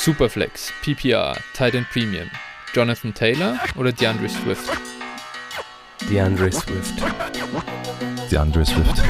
Superflex, PPR, Titan Premium, Jonathan Taylor oder DeAndre Swift? DeAndre Swift. DeAndre Swift.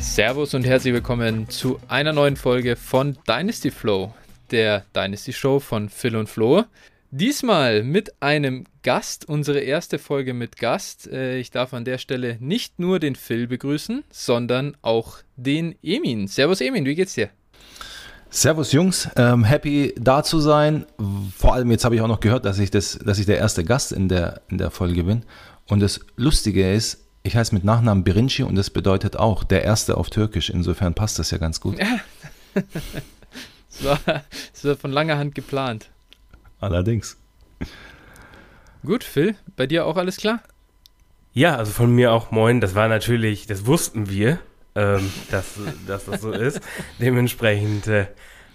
Servus und herzlich willkommen zu einer neuen Folge von Dynasty Flow, der Dynasty Show von Phil und Flo. Diesmal mit einem Gast, unsere erste Folge mit Gast. Äh, ich darf an der Stelle nicht nur den Phil begrüßen, sondern auch den Emin. Servus Emin, wie geht's dir? Servus Jungs, ähm, happy da zu sein. Vor allem jetzt habe ich auch noch gehört, dass ich, das, dass ich der erste Gast in der, in der Folge bin. Und das Lustige ist, ich heiße mit Nachnamen Birinci und das bedeutet auch der Erste auf Türkisch. Insofern passt das ja ganz gut. Ja. das, war, war von langer Hand geplant. Allerdings. Gut, Phil, bei dir auch alles klar? Ja, also von mir auch moin. Das war natürlich, das wussten wir, ähm, dass, dass das so ist. Dementsprechend äh,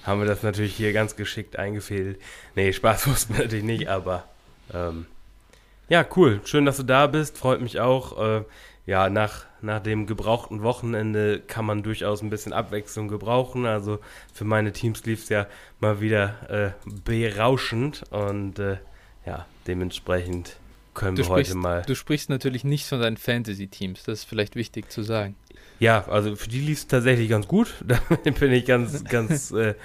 haben wir das natürlich hier ganz geschickt eingefädelt. Nee, Spaß wussten wir natürlich nicht, aber ähm, ja, cool. Schön, dass du da bist. Freut mich auch. Äh, ja, nach, nach dem gebrauchten Wochenende kann man durchaus ein bisschen Abwechslung gebrauchen. Also für meine Teams lief es ja mal wieder äh, berauschend und äh, ja, dementsprechend können Du wir sprichst, heute mal. du sprichst natürlich nicht von deinen Fantasy-Teams, das ist vielleicht wichtig zu sagen. Ja, also für die lief es tatsächlich ganz gut. Da bin ich ganz, ganz, äh,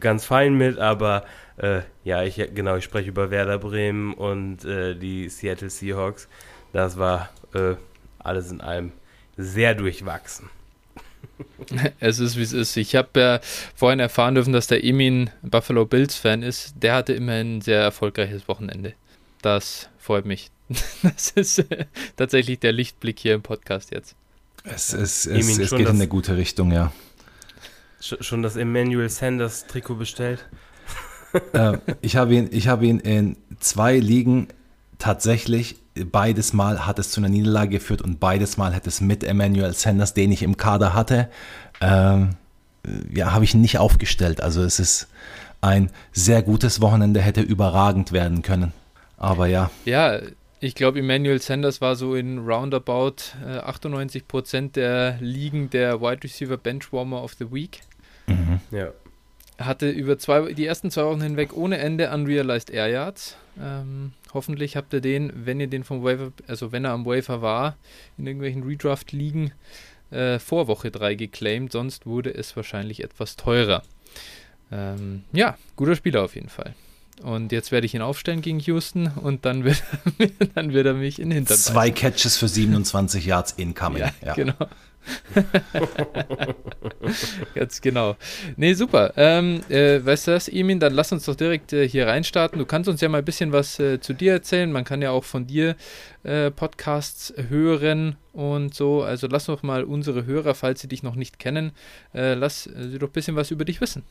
ganz fein mit. Aber äh, ja, ich genau, ich spreche über Werder Bremen und äh, die Seattle Seahawks. Das war äh, alles in allem sehr durchwachsen. Es ist, wie es ist. Ich habe ja vorhin erfahren dürfen, dass der Emin Buffalo Bills-Fan ist. Der hatte immerhin ein sehr erfolgreiches Wochenende. Das freut mich. Das ist äh, tatsächlich der Lichtblick hier im Podcast jetzt. Es, es, es, Emin, es geht in das- eine gute Richtung, ja. Sch schon das Emmanuel Sanders Trikot bestellt? äh, ich habe ihn, ich habe ihn in zwei Ligen tatsächlich, beides Mal hat es zu einer Niederlage geführt und beides Mal hat es mit Emmanuel Sanders, den ich im Kader hatte, ähm, ja, habe ich ihn nicht aufgestellt. Also es ist ein sehr gutes Wochenende, hätte überragend werden können. Aber ja, Ja, ich glaube, Emmanuel Sanders war so in roundabout äh, 98% der Ligen der Wide Receiver Benchwarmer of the Week. Ja. Hatte über zwei, die ersten zwei Wochen hinweg ohne Ende unrealized Air Yards. Ähm, hoffentlich habt ihr den, wenn ihr den vom Waiver, also wenn er am Waiver war, in irgendwelchen Redraft-Ligen äh, vor Woche 3 geclaimed, sonst wurde es wahrscheinlich etwas teurer. Ähm, ja, guter Spieler auf jeden Fall. Und jetzt werde ich ihn aufstellen gegen Houston und dann wird, dann wird er mich in den Hintern zwei Catches für 27 Yards incoming. ja, Ja, genau. Ganz genau. Nee, super. Ähm, äh, weißt du was, Emin, dann lass uns doch direkt äh, hier reinstarten. Du kannst uns ja mal ein bisschen was äh, zu dir erzählen. Man kann ja auch von dir äh, Podcasts hören und so. Also lass doch mal unsere Hörer, falls sie dich noch nicht kennen, äh, lass äh, sie doch ein bisschen was über dich wissen.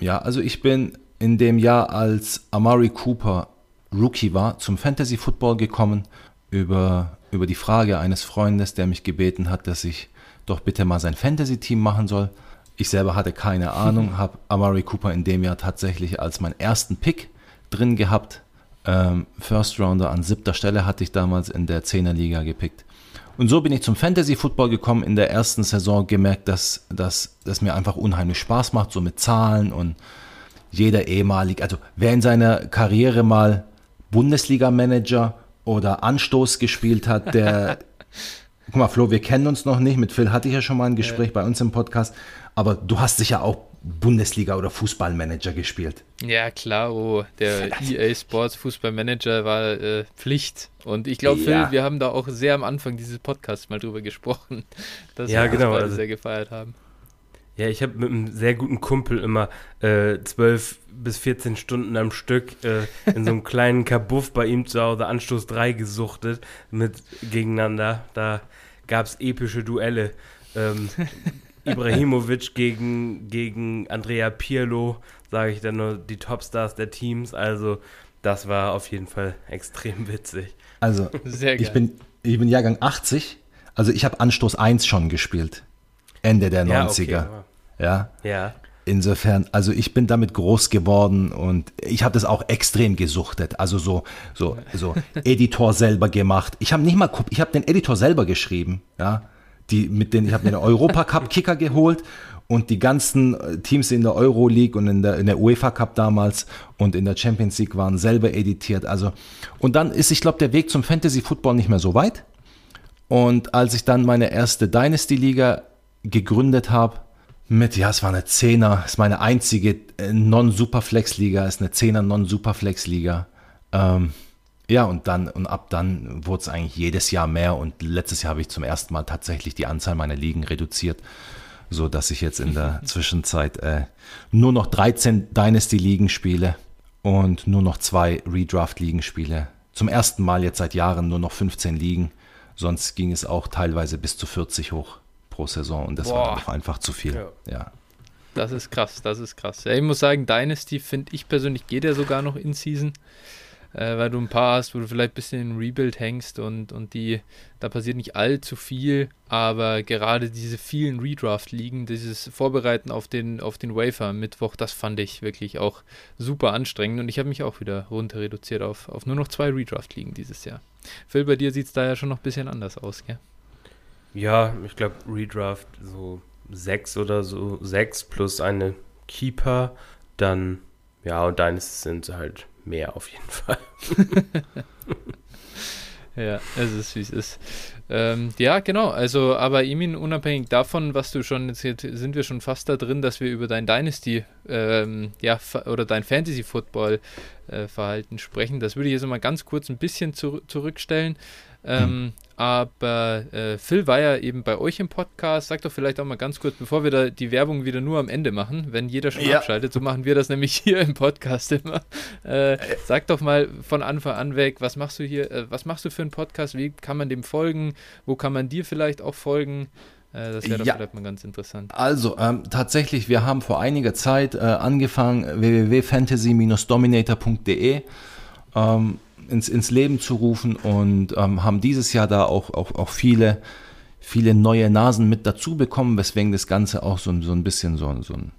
Ja, also ich bin in dem Jahr, als Amari Cooper Rookie war, zum Fantasy Football gekommen über, über die Frage eines Freundes, der mich gebeten hat, dass ich doch bitte mal sein Fantasy-Team machen soll. Ich selber hatte keine Ahnung, habe Amari Cooper in dem Jahr tatsächlich als meinen ersten Pick drin gehabt. Ähm, First Rounder an siebter Stelle hatte ich damals in der 10er Liga gepickt. Und so bin ich zum Fantasy Football gekommen. In der ersten Saison gemerkt, dass dass das mir einfach unheimlich Spaß macht, so mit Zahlen und jeder ehemalig, also wer in seiner Karriere mal Bundesliga-Manager oder Anstoß gespielt hat, der, guck mal, Flo, wir kennen uns noch nicht, mit Phil hatte ich ja schon mal ein Gespräch bei uns im Podcast, aber du hast sicher auch Bundesliga oder Fußballmanager gespielt. Ja, klar, oh, der EA Sports Fußballmanager war äh, Pflicht. Und ich glaube, Ja. Phil, wir haben da auch sehr am Anfang dieses Podcasts mal drüber gesprochen, dass Ja, wir das genau, beide also- sehr gefeiert haben. Ja, ich habe mit einem sehr guten Kumpel immer äh, 12 bis 14 Stunden am Stück äh, in so einem kleinen Kabuff bei ihm zu Hause Anstoß 3 gesuchtet mit gegeneinander. Da gab es epische Duelle. Ähm, Ibrahimovic gegen, gegen Andrea Pirlo, sage ich dann nur, die Topstars der Teams. Also das war auf jeden Fall extrem witzig. Also, Sehr geil. ich bin, ich bin Jahrgang 80, also ich habe Anstoß 1 schon gespielt. Ende der 90er. Ja, okay, Ja. ja. Insofern, also ich bin damit groß geworden und ich habe das auch extrem gesuchtet. Also so, so, so Editor selber gemacht. Ich habe nicht mal, ich habe den Editor selber geschrieben, ja. Die mit den, ich habe den Europacup Kicker geholt und die ganzen äh, Teams in der Euro League und in der, in der UEFA Cup damals und in der Champions League waren selber editiert. Also und dann ist, ich glaube, der Weg zum Fantasy Football nicht mehr so weit. Und als ich dann meine erste Dynasty Liga gegründet habe, mit, ja, es war eine Zehner, ist meine einzige äh, Non-Superflex-Liga, ist eine Zehner Non-Superflex-Liga. Ähm, ja, und dann, und ab dann wurde es eigentlich jedes Jahr mehr und letztes Jahr habe ich zum ersten Mal tatsächlich die Anzahl meiner Ligen reduziert, so dass ich jetzt in der Zwischenzeit äh, nur noch 13 Dynasty-Ligen spiele und nur noch zwei Redraft-Ligen spiele. Zum ersten Mal jetzt seit Jahren nur noch 15 Ligen, sonst ging es auch teilweise bis zu 40 hoch pro Saison und das Boah. war dann einfach zu viel. Ja. ja. Das ist krass, das ist krass. Ja, ich muss sagen, Dynasty finde ich persönlich geht ja sogar noch in Season, äh, weil du ein paar hast, wo du vielleicht ein bisschen in Rebuild hängst und, und die, da passiert nicht allzu viel, aber gerade diese vielen Redraft-Ligen, dieses Vorbereiten auf den, auf den Wafer am Mittwoch, das fand ich wirklich auch super anstrengend und ich habe mich auch wieder runter reduziert auf, auf nur noch zwei Redraft-Ligen dieses Jahr. Phil, bei dir sieht es da ja schon noch ein bisschen anders aus, gell? Ja, ich glaube Redraft so sechs oder so, sechs plus eine Keeper, dann, ja, und deines sind halt mehr auf jeden Fall. ja, es ist wie es ist. Ähm, ja, genau. Also, aber Imin, unabhängig davon, was du schon erzählt, sind wir schon fast da drin, dass wir über dein Dynasty, ähm, ja, oder dein Fantasy Football äh, Verhalten sprechen. Das würde ich jetzt mal ganz kurz ein bisschen zu, zurückstellen. Ähm, hm. Aber äh, Phil war ja eben bei euch im Podcast. Sag doch vielleicht auch mal ganz kurz, bevor wir da die Werbung wieder nur am Ende machen, wenn jeder schon ja. abschaltet, so machen wir das nämlich hier im Podcast immer. Äh, sag doch mal von Anfang an weg, was machst du hier, äh, was machst du für einen Podcast, wie kann man dem folgen, wo kann man dir vielleicht auch folgen? Äh, das wäre ja. vielleicht mal ganz interessant. Also, ähm, tatsächlich, wir haben vor einiger Zeit äh, angefangen, www.fantasy-dominator.de. Ähm, ins, ins Leben zu rufen und ähm, haben dieses Jahr da auch, auch, auch viele, viele neue Nasen mit dazu bekommen, weswegen das Ganze auch so, so ein bisschen so, so, ein,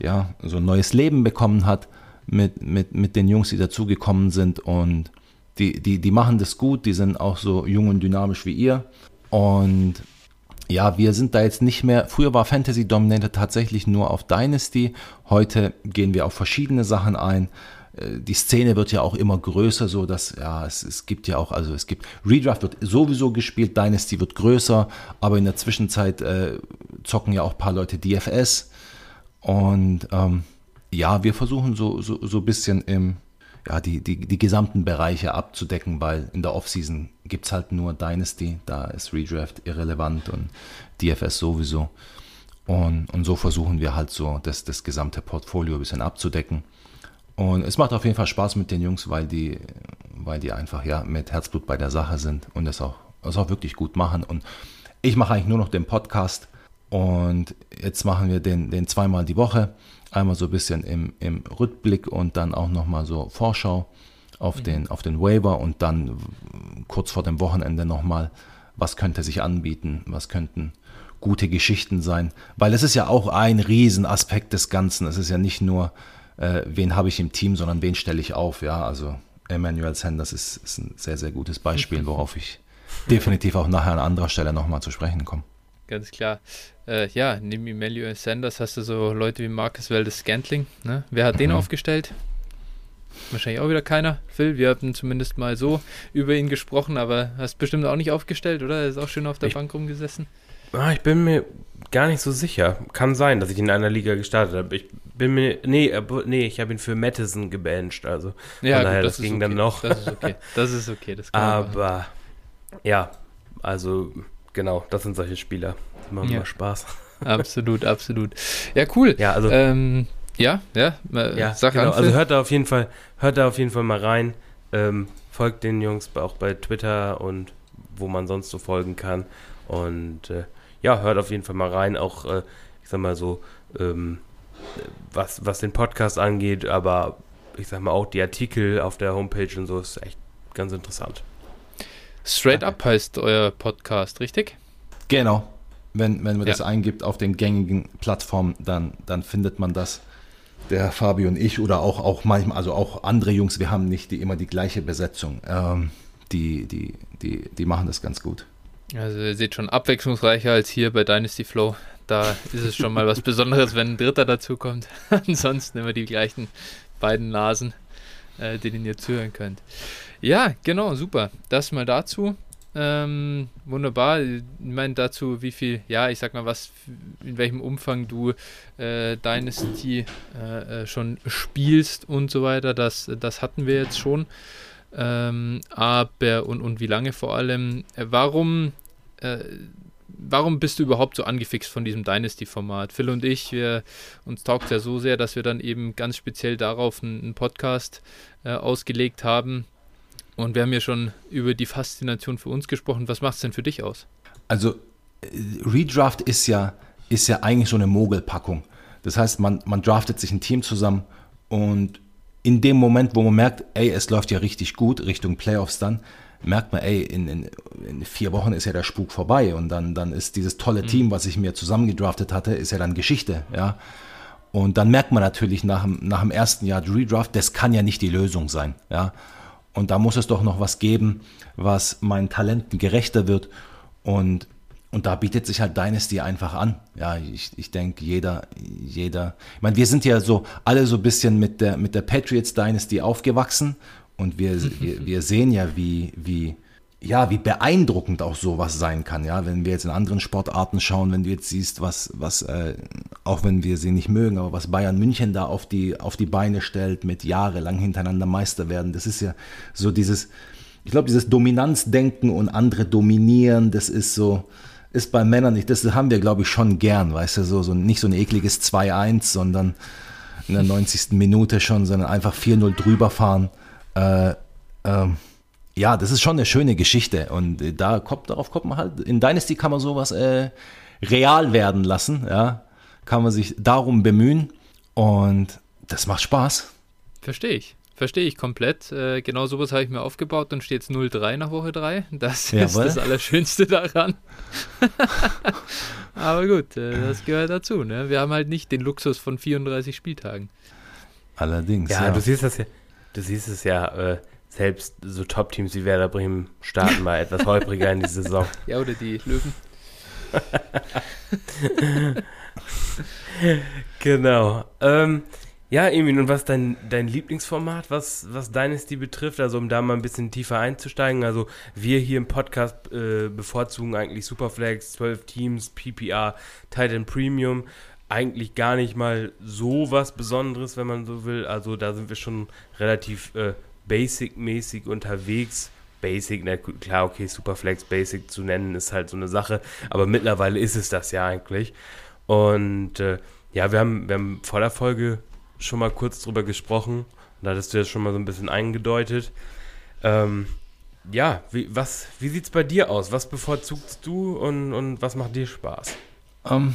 ja, so ein neues Leben bekommen hat mit, mit, mit den Jungs, die dazugekommen sind und die, die, die machen das gut, die sind auch so jung und dynamisch wie ihr und ja, wir sind da jetzt nicht mehr. Früher war Fantasy Dominator tatsächlich nur auf Dynasty. Heute gehen wir auf verschiedene Sachen ein. Äh, die Szene wird ja auch immer größer, so dass, ja, es, es gibt ja auch, also es gibt, Redraft wird sowieso gespielt, Dynasty wird größer, aber in der Zwischenzeit äh, zocken ja auch ein paar Leute DFS und ähm, ja, wir versuchen so, so, so ein bisschen im, ja, die, die, die gesamten Bereiche abzudecken, weil in der Offseason gibt es halt nur Dynasty, da ist Redraft irrelevant und DFS sowieso. Und, und so versuchen wir halt so das, das gesamte Portfolio ein bisschen abzudecken. Und es macht auf jeden Fall Spaß mit den Jungs, weil die, weil die einfach ja mit Herzblut bei der Sache sind und es auch, es auch wirklich gut machen. Und ich mache eigentlich nur noch den Podcast und jetzt machen wir den, den zweimal die Woche. Einmal so ein bisschen im, im Rückblick und dann auch nochmal so Vorschau auf, mhm. den, auf den Waiver und dann kurz vor dem Wochenende nochmal, was könnte sich anbieten, was könnten gute Geschichten sein. Weil es ist ja auch ein Riesenaspekt des Ganzen. Es ist ja nicht nur äh, wen habe ich im Team, sondern wen stelle ich auf. Ja, also Emmanuel Sanders ist, ist ein sehr, sehr gutes Beispiel, worauf ich definitiv auch nachher an anderer Stelle nochmal zu sprechen komme. Ganz klar. Äh, ja, neben Emmanuel Sanders hast du so Leute wie Marcus Weldes Scantling. Ne? Wer hat mhm. den aufgestellt? Wahrscheinlich auch wieder keiner. Phil, wir hatten zumindest mal so über ihn gesprochen, aber hast bestimmt auch nicht aufgestellt, oder? Er ist auch schön auf der ich, Bank rumgesessen. Ah, ich bin mir gar nicht so sicher. Kann sein, dass ich in einer Liga gestartet habe. Ich bin mir. Nee, nee ich habe ihn für Madison gebancht. Also ja, daher, gut, das, das ging okay. dann noch. Das ist okay. Das ist okay. Das Aber ja, also genau, das sind solche Spieler. Die machen ja. immer Spaß. Absolut, absolut. Ja, cool. Ja, also. Ähm, ja, ja, äh, ja sag genau. Also hört da auf jeden Fall, hört da auf jeden Fall mal rein. Ähm, folgt den Jungs auch bei Twitter und wo man sonst so folgen kann. Und äh, ja, hört auf jeden Fall mal rein, auch, äh, ich sag mal so, ähm, was, was den Podcast angeht, aber ich sag mal auch die Artikel auf der Homepage und so ist echt ganz interessant. Straight Up heißt euer Podcast, richtig? Genau. wenn, wenn man ja. das eingibt auf den gängigen Plattformen, dann, dann findet man das. Der Fabio und ich oder auch, auch manchmal, also auch andere Jungs, wir haben nicht die, immer die gleiche Besetzung. Ähm, die, die, die, die machen das ganz gut. Also ihr seht schon abwechslungsreicher als hier bei Dynasty Flow. Da ist es schon mal was Besonderes, wenn ein Dritter dazukommt. Ansonsten immer die gleichen beiden Nasen, äh, denen ihr zuhören könnt. Ja, genau, super. Das mal dazu. Ähm, wunderbar. Ich meine dazu, wie viel, ja, ich sag mal, was, in welchem Umfang du äh, Dynasty äh, äh, schon spielst und so weiter, das, das hatten wir jetzt schon. Ähm, aber und, und wie lange vor allem, äh, warum, äh, warum bist du überhaupt so angefixt von diesem Dynasty-Format? Phil und ich, wir, uns taugt ja so sehr, dass wir dann eben ganz speziell darauf einen, einen Podcast äh, ausgelegt haben und wir haben ja schon über die Faszination für uns gesprochen. Was macht es denn für dich aus? Also, äh, Redraft ist ja, ist ja eigentlich so eine Mogelpackung. Das heißt, man, man draftet sich ein Team zusammen und in dem Moment, wo man merkt, ey, es läuft ja richtig gut Richtung Playoffs dann, merkt man, ey, in, in, in vier Wochen ist ja der Spuk vorbei und dann, dann ist dieses tolle mhm. Team, was ich mir zusammengedraftet hatte, ist ja dann Geschichte, ja. Und dann merkt man natürlich nach, nach dem ersten Jahr Redraft, das kann ja nicht die Lösung sein, ja. Und da muss es doch noch was geben, was meinen Talenten gerechter wird. Und, und da bietet sich halt Dynasty einfach an. Ja, ich, ich denke, jeder, jeder, ich meine, wir sind ja so alle so ein bisschen mit der, mit der Patriots Dynasty aufgewachsen und wir, wir, wir sehen ja, wie, wie, ja, wie beeindruckend auch sowas sein kann, ja, wenn wir jetzt in anderen Sportarten schauen, wenn du jetzt siehst, was, was, äh, auch wenn wir sie nicht mögen, aber was Bayern München da auf die, auf die Beine stellt, mit jahrelang hintereinander Meister werden, das ist ja so dieses, ich glaube, dieses Dominanzdenken und andere dominieren, das ist so, ist bei Männern nicht, das haben wir, glaube ich, schon gern, weißt du, so, so nicht so ein ekliges 2-1, sondern in der 90. Minute schon, sondern einfach 4-0 drüber fahren, äh, ähm, ja, das ist schon eine schöne Geschichte und äh, da kommt, darauf kommt man halt, in Dynasty kann man sowas äh, real werden lassen, ja, kann man sich darum bemühen und das macht Spaß. Verstehe ich. Verstehe ich komplett. Äh, genau sowas habe ich mir aufgebaut und steht 0-3 nach Woche 3. Das Jawohl. ist das Allerschönste daran. Aber gut, äh, das gehört dazu. Ne? Wir haben halt nicht den Luxus von 34 Spieltagen. Allerdings. Ja, ja. du siehst das ja. Du siehst es ja. Äh, selbst so Top-Teams wie Werder Bremen starten mal etwas holpriger in die Saison. Ja, oder die Löwen. genau. Ähm, ja, Emin, und was dein, dein Lieblingsformat, was, was Dynasty betrifft, also um da mal ein bisschen tiefer einzusteigen, also wir hier im Podcast äh, bevorzugen eigentlich Superflex, 12 Teams, PPR, Titan Premium, eigentlich gar nicht mal so was Besonderes, wenn man so will, also da sind wir schon relativ äh, Basic-mäßig unterwegs. Basic, na klar, okay, Superflex Basic zu nennen ist halt so eine Sache, aber mittlerweile ist es das ja eigentlich. Und äh, ja, wir haben, wir haben vor der Folge schon mal kurz drüber gesprochen. Da hattest du ja schon mal so ein bisschen eingedeutet. Ähm, ja, wie, wie sieht es bei dir aus? Was bevorzugst du und, und was macht dir Spaß? Um, ähm,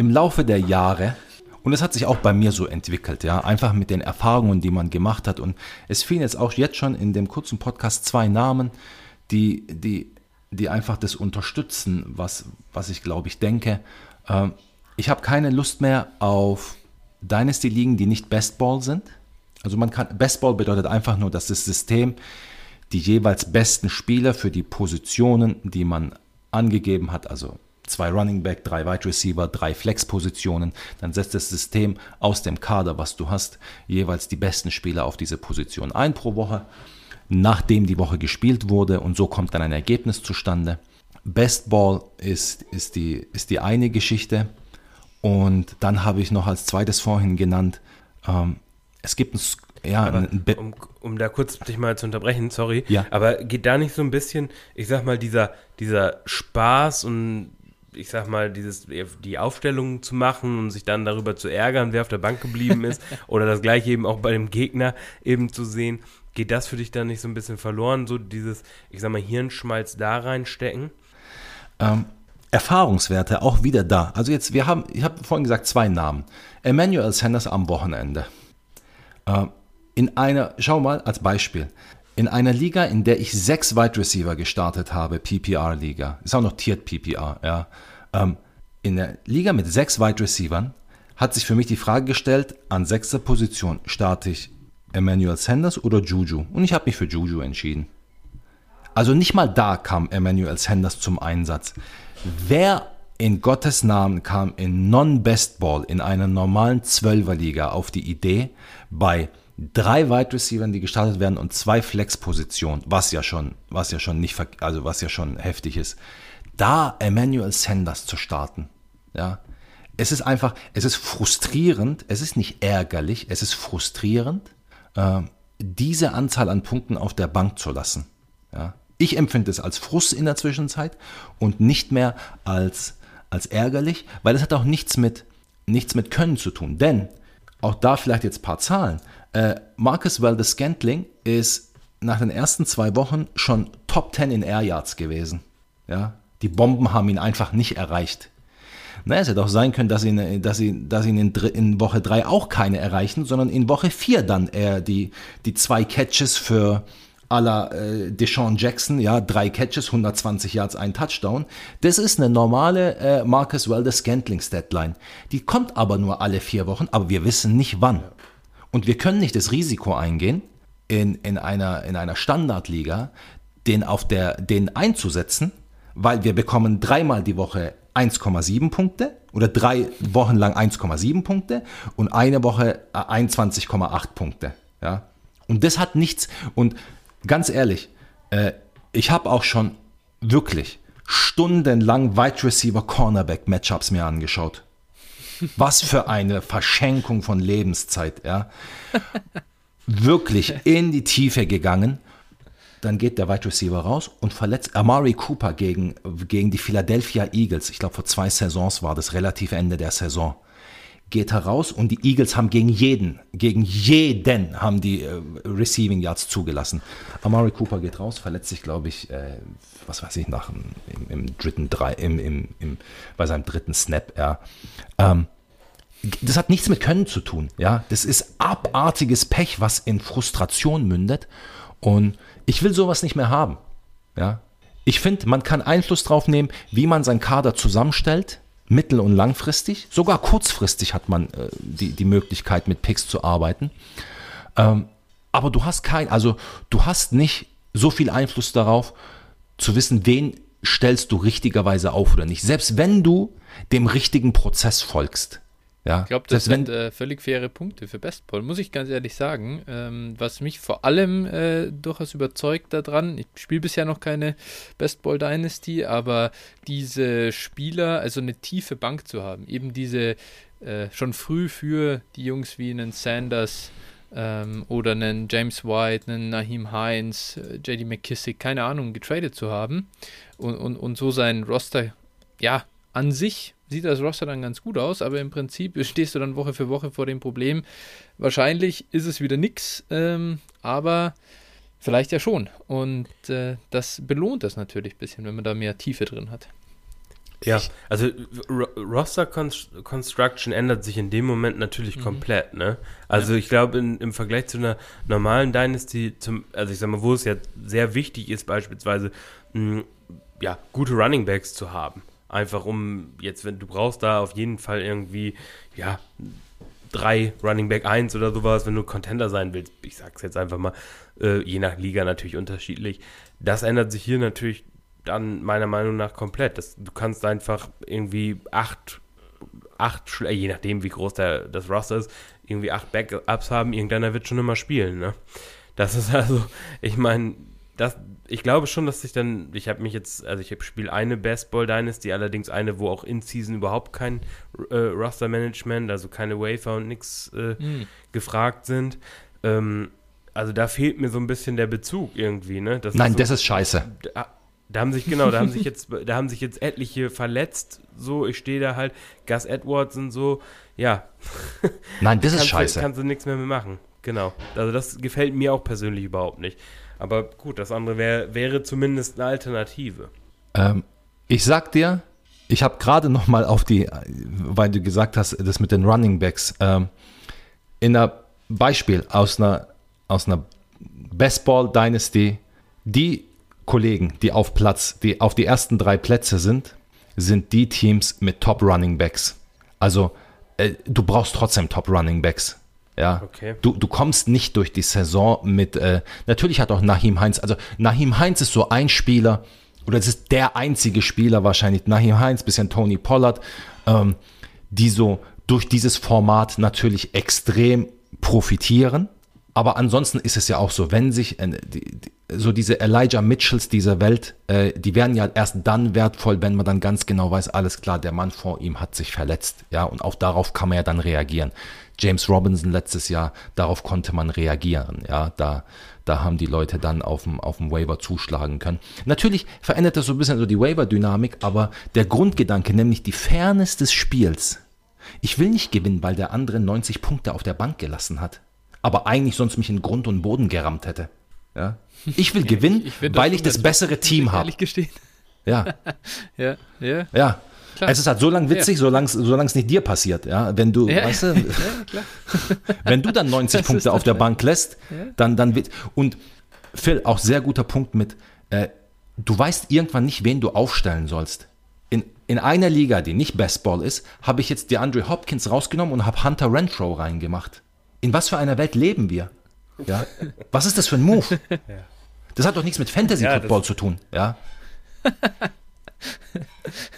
Im Laufe der Jahre und es hat sich auch bei mir so entwickelt, ja, einfach mit den Erfahrungen, die man gemacht hat. Und es fielen jetzt auch jetzt schon in dem kurzen Podcast zwei Namen, die, die, die einfach das unterstützen, was, was ich glaube ich denke. Ähm, ich habe keine Lust mehr auf Dynasty-Ligen, die nicht Bestball sind. Also man kann, Bestball bedeutet einfach nur, dass das System die jeweils besten Spieler für die Positionen, die man angegeben hat, also zwei Running Back, drei Wide Receiver, drei Flex-Positionen. Dann setzt das System aus dem Kader, was du hast, jeweils die besten Spieler auf diese Position ein pro Woche, nachdem die Woche gespielt wurde und so kommt dann ein Ergebnis zustande. Best Ball ist, ist, die, ist die eine Geschichte und dann habe ich noch als zweites vorhin genannt, ähm, es gibt ein ja, aber, um, um da kurz dich mal zu unterbrechen, sorry. Ja. Aber geht da nicht so ein bisschen, ich sag mal, dieser, dieser Spaß und ich sag mal, dieses, die Aufstellung zu machen und sich dann darüber zu ärgern, wer auf der Bank geblieben ist, oder das gleiche eben auch bei dem Gegner eben zu sehen, geht das für dich dann nicht so ein bisschen verloren, so dieses, ich sag mal, Hirnschmalz da reinstecken? Ähm, Erfahrungswerte auch wieder da. Also jetzt, wir haben, ich habe vorhin gesagt, zwei Namen. Emmanuel Sanders am Wochenende. Ähm, in einer, schau mal als Beispiel, in einer Liga, in der ich sechs Wide Receiver gestartet habe, PPR-Liga, ist auch noch Tiered PPR, ja, Ähm, in der Liga mit sechs Wide Receivern hat sich für mich die Frage gestellt, an sechster Position starte ich Emmanuel Sanders oder Juju? Und ich habe mich für Juju entschieden. Also nicht mal da kam Emmanuel Sanders zum Einsatz. Wer in Gottes Namen kam in Non-Best Ball in einer normalen Zwölferliga auf die Idee, bei drei Wide Receivers, die gestartet werden und zwei Flex-Positionen, was ja schon, was ja schon nicht, also was ja schon heftig ist, da Emmanuel Sanders zu starten, ja, es ist einfach, es ist frustrierend, es ist nicht ärgerlich, es ist frustrierend, äh, diese Anzahl an Punkten auf der Bank zu lassen. Ja. Ich empfinde es als Frust in der Zwischenzeit und nicht mehr als als ärgerlich, weil es hat auch nichts mit, nichts mit Können zu tun. Denn, auch da vielleicht jetzt ein paar Zahlen, äh, Marcus Waldes Scantling ist nach den ersten zwei Wochen schon Top 10 in Air Yards gewesen. Ja? Die Bomben haben ihn einfach nicht erreicht. Na, es hätte auch sein können, dass ihn, dass ihn, dass ihn in, in Woche 3 auch keine erreichen, sondern in Woche 4 dann er die, die zwei Catches für à äh, Deshaun Jackson, ja, drei Catches, 120 Yards, ein Touchdown. Das ist eine normale äh, Marcus Welder Scantlings Deadline. Die kommt aber nur alle vier Wochen, aber wir wissen nicht wann. Und wir können nicht das Risiko eingehen, in, in, einer, in einer Standardliga den, auf der, den einzusetzen, weil wir bekommen dreimal die Woche 1,7 Punkte oder drei Wochen lang 1,7 Punkte und eine Woche 21,8 äh, Punkte. Ja? Und das hat nichts. Und ganz ehrlich, äh, ich habe auch schon wirklich stundenlang Wide Receiver Cornerback Matchups mir angeschaut. Was für eine Verschenkung von Lebenszeit, ja. Wirklich in die Tiefe gegangen. Dann geht der Wide Receiver raus und verletzt Amari Cooper gegen, gegen die Philadelphia Eagles. Ich glaube, vor zwei Saisons war das relativ Ende der Saison geht heraus und die Eagles haben gegen jeden, gegen jeden haben die äh, Receiving Yards zugelassen. Amari Cooper geht raus, verletzt sich, glaube ich, äh, was weiß ich, nach im, im dritten drei, im, im, im, bei seinem dritten Snap, ja. Ähm, das hat nichts mit Können zu tun, ja. Das ist abartiges Pech, was in Frustration mündet. Und ich will sowas nicht mehr haben, ja. Ich finde, man kann Einfluss drauf nehmen, wie man seinen Kader zusammenstellt mittel- und langfristig, sogar kurzfristig hat man äh, die, die Möglichkeit, mit Picks zu arbeiten. Ähm, aber du hast kein, also du hast nicht so viel Einfluss darauf, zu wissen, wen stellst du richtigerweise auf oder nicht. Selbst wenn du dem richtigen Prozess folgst. Ja, ich glaube, das sind äh, völlig faire Punkte für Bestball, muss ich ganz ehrlich sagen. Ähm, was mich vor allem äh, durchaus überzeugt daran, ich spiele bisher noch keine Bestball Dynasty, aber diese Spieler, also eine tiefe Bank zu haben, eben diese äh, schon früh für die Jungs wie einen Sanders ähm, oder einen James White, einen Naheem Hines, äh, JD McKissick, keine Ahnung, getradet zu haben und, und, und so sein Roster, ja, an sich sieht das Roster dann ganz gut aus, aber im Prinzip stehst du dann Woche für Woche vor dem Problem. Wahrscheinlich ist es wieder nix, ähm, aber vielleicht ja schon. Und äh, das belohnt das natürlich ein bisschen, wenn man da mehr Tiefe drin hat. Ja, also Roster Construction ändert sich in dem Moment natürlich mhm. komplett, ne? Also ja. ich glaube im Vergleich zu einer normalen Dynasty, zum, also ich sag mal, wo es ja sehr wichtig ist, beispielsweise mh, ja, gute Running Backs zu haben. Einfach um jetzt, wenn du brauchst da auf jeden Fall irgendwie, ja, drei Running Back 1 oder sowas, wenn du Contender sein willst. Ich sag's jetzt einfach mal, äh, je nach Liga natürlich unterschiedlich. Das ändert sich hier natürlich dann meiner Meinung nach komplett. Das, du kannst einfach irgendwie acht, acht, je nachdem wie groß der, das Roster ist, irgendwie acht Backups haben, irgendeiner wird schon immer spielen. Ne? Das ist also, ich meine, das, ich glaube schon, dass ich dann, ich habe mich jetzt, also ich spiele eine Best Ball Dynasty, allerdings eine, wo auch in Season überhaupt kein äh, Roster Management, also keine Wafer und nix äh, mhm. gefragt sind. Ähm, also da fehlt mir so ein bisschen der Bezug irgendwie, ne? Das Nein, ist so, das ist scheiße. Da, da, haben sich, genau, da haben sich jetzt, da haben sich jetzt etliche verletzt, so, ich stehe da halt, Gus Edwards und so, ja. Nein, das ist scheiße. Du, kannst du nichts mehr, mehr machen. Genau. Also das gefällt mir auch persönlich überhaupt nicht. Aber gut, das andere wär, wäre zumindest eine Alternative. Ähm, ich sag dir, ich habe gerade noch mal auf die, weil du gesagt hast, das mit den Running Backs, ähm, in einer Beispiel aus einer, aus einer Baseball Dynasty, die Kollegen, die auf Platz, die auf die ersten drei Plätze sind, sind die Teams mit Top Running Backs. Also äh, du brauchst trotzdem Top Running Backs. Ja, Okay. du, du kommst nicht durch die Saison mit, äh, natürlich hat auch Nahim Heinz, also Nahim Heinz ist so ein Spieler, oder es ist der einzige Spieler wahrscheinlich, Nahim Heinz, bisschen Tony Pollard, ähm, die so durch dieses Format natürlich extrem profitieren. Aber ansonsten ist es ja auch so, wenn sich äh, die, die, so diese Elijah Mitchells dieser Welt, äh, die werden ja erst dann wertvoll, wenn man dann ganz genau weiß, alles klar, der Mann vor ihm hat sich verletzt. Ja, und auch darauf kann man ja dann reagieren. James Robinson letztes Jahr, darauf konnte man reagieren. Ja, da, da haben die Leute dann auf dem, auf dem Waiver zuschlagen können. Natürlich verändert das so ein bisschen so die Waiver-Dynamik, aber der Grundgedanke, nämlich die Fairness des Spiels. Ich will nicht gewinnen, weil der andere 90 Punkte auf der Bank gelassen hat, aber eigentlich sonst mich in Grund und Boden gerammt hätte. Ja? Ich will gewinnen, ich find weil ich das bessere Team ich habe. Ehrlich gestehen. Ja, Ja, ja. ja. Klar. Es ist halt so lang witzig, solange es nicht dir passiert. Ja, wenn du, Ja. weißt du, Ja, wenn du dann 90 Das ist Punkte auf der Bank lässt, dann, dann wird. Und Phil, auch sehr guter Punkt mit, äh, du weißt irgendwann nicht, wen du aufstellen sollst. In, in einer Liga, die nicht Bestball ist, habe ich jetzt DeAndre Hopkins rausgenommen und habe Hunter Renfro reingemacht. In was für einer Welt leben wir? Ja? Was ist das für ein Move? Das hat doch nichts mit Fantasy Ja, Football das- zu tun. Ja?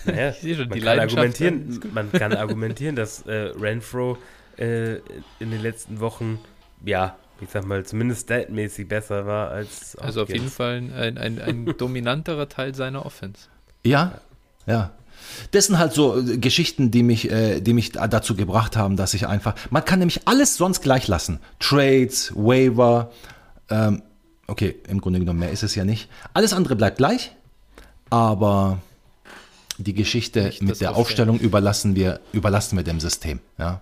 Naja, sehe schon, man, die kann argumentieren, man kann argumentieren, dass äh, Renfro äh, in den letzten Wochen, ja, ich sag mal, zumindest statmäßig besser war als Also auf jeden Hopkins. Fall ein, ein, ein dominanterer Teil seiner Offense. Ja, ja. Das sind halt so äh, Geschichten, die mich, äh, die mich da- dazu gebracht haben, dass ich einfach. Man kann nämlich alles sonst gleich lassen. Trades, Waiver, ähm, okay, im Grunde genommen mehr ist es ja nicht. Alles andere bleibt gleich, aber die Geschichte Nicht mit der. Aufstellung überlassen wir, überlassen wir dem System. Ja.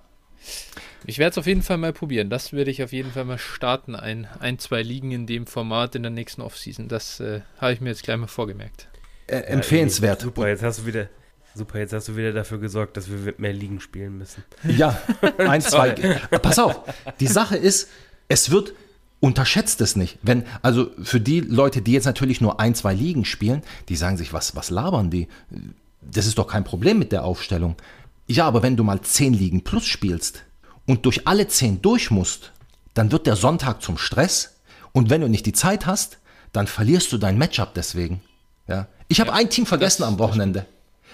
Ich werde es auf jeden Fall mal probieren. Das werde ich auf jeden Fall mal starten. Ein, ein zwei Ligen in dem Format in der nächsten Offseason. Das äh, habe ich mir jetzt gleich mal vorgemerkt. Äh, Ja, empfehlenswert. Super, jetzt hast du wieder. Super, jetzt hast du wieder dafür gesorgt, dass wir mehr Ligen spielen müssen. Ja, ein, zwei. Pass auf, die Sache ist, es wird, unterschätzt es nicht. Wenn, also für die Leute, die jetzt natürlich nur ein, zwei Ligen spielen, die sagen sich, was, was labern die? Das ist doch kein Problem mit der Aufstellung. Ja, aber wenn du mal zehn Ligen plus spielst und durch alle zehn durch musst, dann wird der Sonntag zum Stress und wenn du nicht die Zeit hast, dann verlierst du dein Matchup deswegen. Ja. Ich habe ein Team vergessen das- am Wochenende.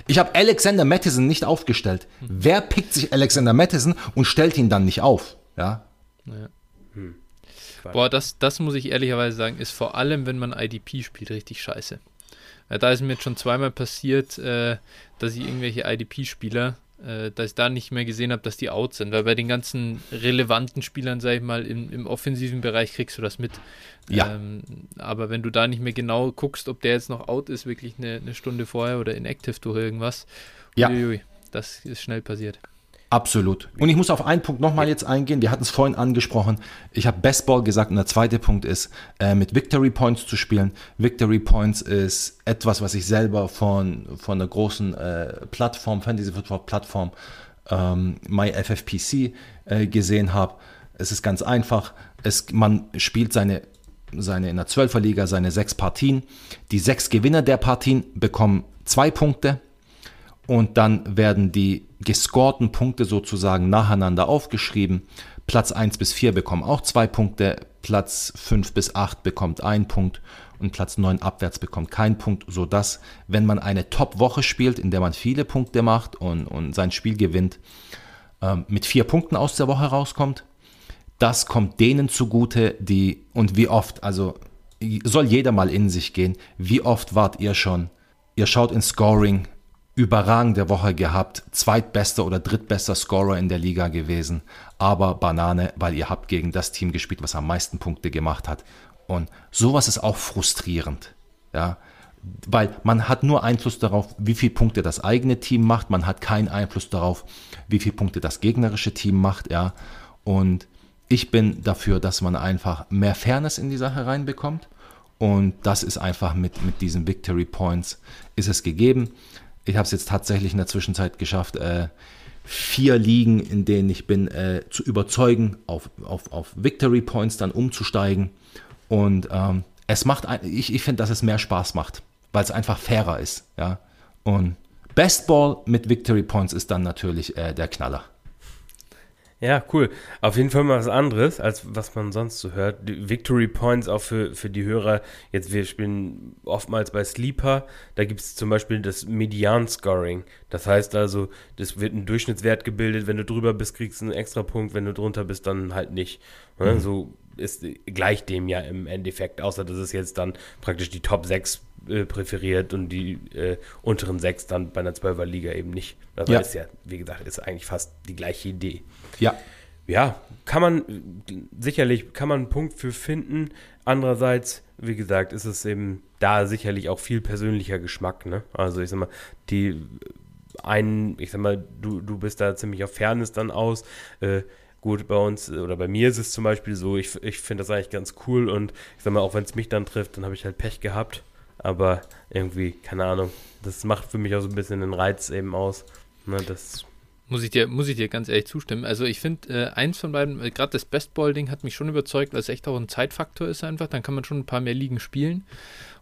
Ich habe Alexander Mattison nicht aufgestellt. Wer pickt sich Alexander Mattison und stellt ihn dann nicht auf? Ja. Boah, das, das muss ich ehrlicherweise sagen, ist vor allem, wenn man IDP spielt, richtig scheiße. Äh, da ist mir jetzt schon zweimal passiert, äh, dass ich irgendwelche IDP-Spieler, dass ich da nicht mehr gesehen habe, dass die out sind. Weil bei den ganzen relevanten Spielern, sag ich mal, im, im offensiven Bereich kriegst du das mit. Ja. Ähm, aber wenn du da nicht mehr genau guckst, ob der jetzt noch out ist, wirklich eine, eine Stunde vorher oder inactive durch irgendwas, Ja. uiuiui, das ist schnell passiert. Absolut. Und ich muss auf einen Punkt nochmal jetzt eingehen. Wir hatten es vorhin angesprochen. Ich habe Bestball gesagt und der zweite Punkt ist, äh, mit Victory Points zu spielen. Victory Points ist etwas, was ich selber von, von einer großen äh, Plattform, Fantasy Football Plattform, ähm, MyFFPC äh, gesehen habe. Es ist ganz einfach. Es, man spielt seine, seine in der 12er Liga seine sechs Partien. Die sechs Gewinner der Partien bekommen zwei Punkte und dann werden die gescorten Punkte sozusagen nacheinander aufgeschrieben. Platz 1 bis 4 bekommen auch zwei Punkte, Platz 5 bis 8 bekommt einen Punkt und Platz 9 abwärts bekommt keinen Punkt, sodass, wenn man eine Top-Woche spielt, in der man viele Punkte macht und, und sein Spiel gewinnt, ähm, mit vier Punkten aus der Woche rauskommt. Das kommt denen zugute, die, und wie oft, also soll jeder mal in sich gehen, wie oft wart ihr schon, ihr schaut ins Scoring, überragende Woche gehabt, zweitbester oder drittbester Scorer in der Liga gewesen, aber Banane, weil ihr habt gegen das Team gespielt, was am meisten Punkte gemacht hat. Und sowas ist auch frustrierend, ja, weil man hat nur Einfluss darauf, wie viele Punkte das eigene Team macht, man hat keinen Einfluss darauf, wie viele Punkte das gegnerische Team macht, ja, und ich bin dafür, dass man einfach mehr Fairness in die Sache reinbekommt und das ist einfach mit, mit diesen Victory Points ist es gegeben. Ich habe es jetzt tatsächlich in der Zwischenzeit geschafft, äh, vier Ligen, in denen ich bin, äh, zu überzeugen, auf, auf, auf Victory Points dann umzusteigen. Und ähm, es macht, ich, ich finde, dass es mehr Spaß macht, weil es einfach fairer ist. Ja? Und Best Ball mit Victory Points ist dann natürlich äh, der Knaller. Ja, cool. Auf jeden Fall mal was anderes, als was man sonst so hört. Victory Points auch für, für die Hörer. Jetzt, wir spielen oftmals bei Sleeper. Da gibt es zum Beispiel das Median-Scoring. Das heißt also, das wird ein Durchschnittswert gebildet. Wenn du drüber bist, kriegst du einen extra Punkt. Wenn du drunter bist, dann halt nicht. Ne? Mhm. So ist gleich dem ja im Endeffekt. Außer, dass es jetzt dann praktisch die Top 6 äh, präferiert und die äh, unteren 6 dann bei einer 12er Liga eben nicht. Also ja. ist ja, wie gesagt, ist eigentlich fast die gleiche Idee. Ja. Ja, kann man sicherlich, kann man einen Punkt für finden. Andererseits, wie gesagt, ist es eben da sicherlich auch viel persönlicher Geschmack, ne? Also ich sag mal, die einen, ich sag mal, du, du bist da ziemlich auf Fairness dann aus. Äh, gut, bei uns oder bei mir ist es zum Beispiel so, ich, ich finde das eigentlich ganz cool und ich sag mal, auch wenn es mich dann trifft, dann habe ich halt Pech gehabt. Aber irgendwie, keine Ahnung, das macht für mich auch so ein bisschen den Reiz eben aus. Ne, das muss ich dir, muss ich dir ganz ehrlich zustimmen. Also ich finde, äh, eins von beiden, äh, gerade das Bestball-Ding hat mich schon überzeugt, weil es echt auch ein Zeitfaktor ist einfach. Dann kann man schon ein paar mehr Ligen spielen,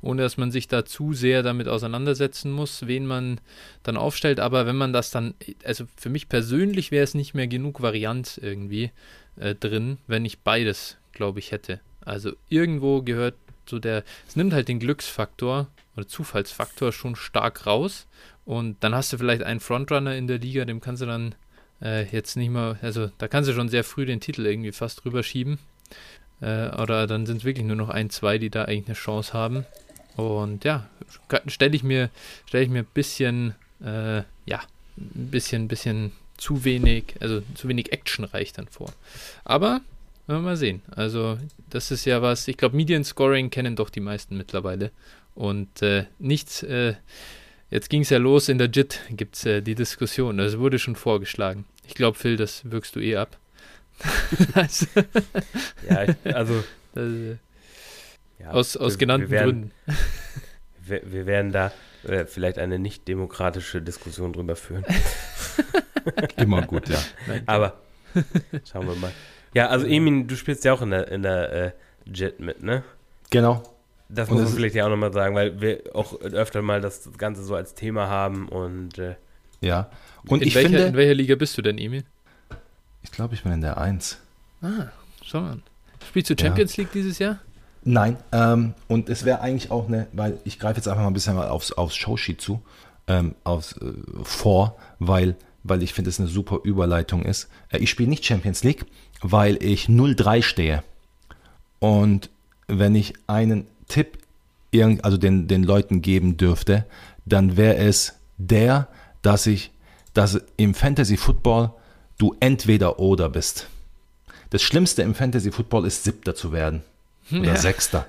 ohne dass man sich da zu sehr damit auseinandersetzen muss, wen man dann aufstellt. Aber wenn man das dann, also für mich persönlich wäre es nicht mehr genug Varianz irgendwie äh, drin, wenn ich beides, glaube ich, hätte. Also irgendwo gehört so der, es nimmt halt den Glücksfaktor oder Zufallsfaktor schon stark raus und dann hast du vielleicht einen Frontrunner in der Liga, dem kannst du dann äh, jetzt nicht mehr, also da kannst du schon sehr früh den Titel irgendwie fast drüber schieben. Äh, oder dann sind es wirklich nur noch ein, zwei, die da eigentlich eine Chance haben. Und ja, stelle ich mir, stelle ich mir ein bisschen, äh, ja, ein bisschen, bisschen zu wenig, also zu wenig actionreich dann vor. Aber mal sehen. Also, das ist ja was, ich glaube, Median Scoring kennen doch die meisten mittlerweile. Und äh, nichts, äh, Jetzt ging es ja los in der JIT, gibt es äh, die Diskussion. Das wurde schon vorgeschlagen. Ich glaube, Phil, das wirkst du eh ab. also, ja, also. Das, äh, ja, aus, aus wir, genannten wir werden, Gründen. Wir, wir, werden da äh, vielleicht eine nicht demokratische Diskussion drüber führen. Immer gut, ja. Aber schauen wir mal. Ja, also Emin, du spielst ja auch in der, in der äh, JIT mit, ne? Genau. Das muss man vielleicht ja auch nochmal sagen, weil wir auch öfter mal das Ganze so als Thema haben und äh ja. Und in ich welcher, finde, in welcher Liga bist du denn, Emil? Ich glaube, ich bin in der 1. Ah, schau mal. Spielst du Champions ja. League dieses Jahr? Nein, ähm, und es wäre eigentlich auch eine, weil ich greife jetzt einfach mal ein bisschen mal aufs, aufs Showsheet zu, ähm, aufs, äh, vor, weil, weil ich finde, es eine super Überleitung ist. Äh, ich spiele nicht Champions League, weil ich 0-3 stehe. Und wenn ich einen Tipp also den, den Leuten geben dürfte, dann wäre es der, dass ich, dass im Fantasy Football du entweder oder bist. Das Schlimmste im Fantasy Football ist Siebter zu werden oder ja. Sechster.